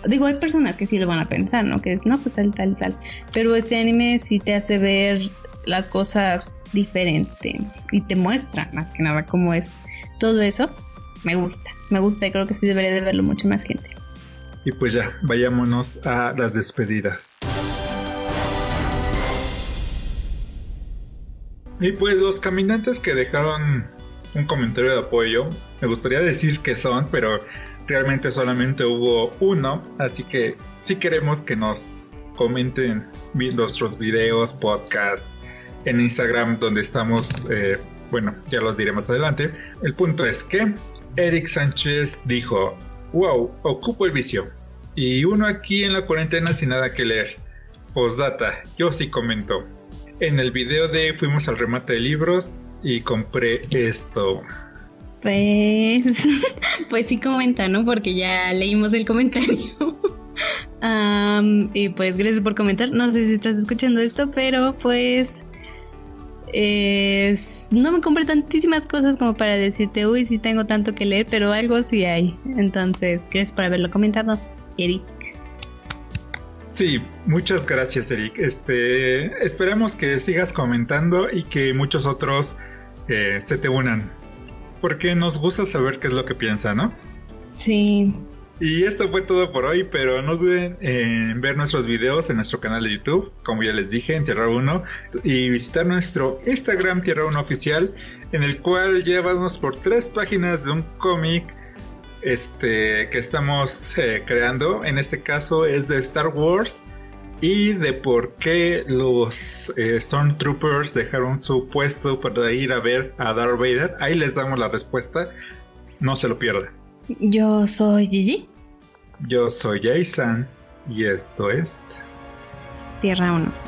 Speaker 2: Digo, hay personas que sí lo van a pensar, ¿no? Que es, no, pues tal, tal, tal. Pero este anime sí te hace ver las cosas diferente y te muestra más que nada cómo es todo eso. Me gusta, me gusta y creo que sí debería de verlo mucho más gente.
Speaker 1: Y pues ya, vayámonos a las despedidas. Y pues los caminantes que dejaron un comentario de apoyo, me gustaría decir que son, pero realmente solamente hubo uno, así que si queremos que nos comenten nuestros videos, podcasts, en Instagram donde estamos, eh, bueno, ya los diré más adelante. El punto es que Eric Sánchez dijo, wow, ocupo el vicio. Y uno aquí en la cuarentena sin nada que leer. Postdata, yo sí comento. En el video de fuimos al remate de libros y compré esto.
Speaker 2: Pues, [LAUGHS] pues sí comenta, ¿no? Porque ya leímos el comentario. [LAUGHS] y pues gracias por comentar. No sé si estás escuchando esto, pero pues no me compré tantísimas cosas como para decirte, uy, sí tengo tanto que leer, pero algo sí hay. Entonces, gracias por haberlo comentado, Eric.
Speaker 1: Sí, muchas gracias, Eric. Este, esperamos que sigas comentando y que muchos otros eh, se te unan. Porque nos gusta saber qué es lo que piensa, ¿no?
Speaker 2: Sí.
Speaker 1: Y esto fue todo por hoy, pero no duden en ver nuestros videos en nuestro canal de YouTube, como ya les dije, en Tierra 1, y visitar nuestro Instagram Tierra 1 oficial, en el cual llevamos por tres páginas de un cómic este, que estamos eh, creando. En este caso es de Star Wars y de por qué los eh, Stormtroopers dejaron su puesto para ir a ver a Darth Vader. Ahí les damos la respuesta. No se lo pierdan.
Speaker 2: Yo soy Gigi.
Speaker 1: Yo soy Jason y esto es
Speaker 2: Tierra 1.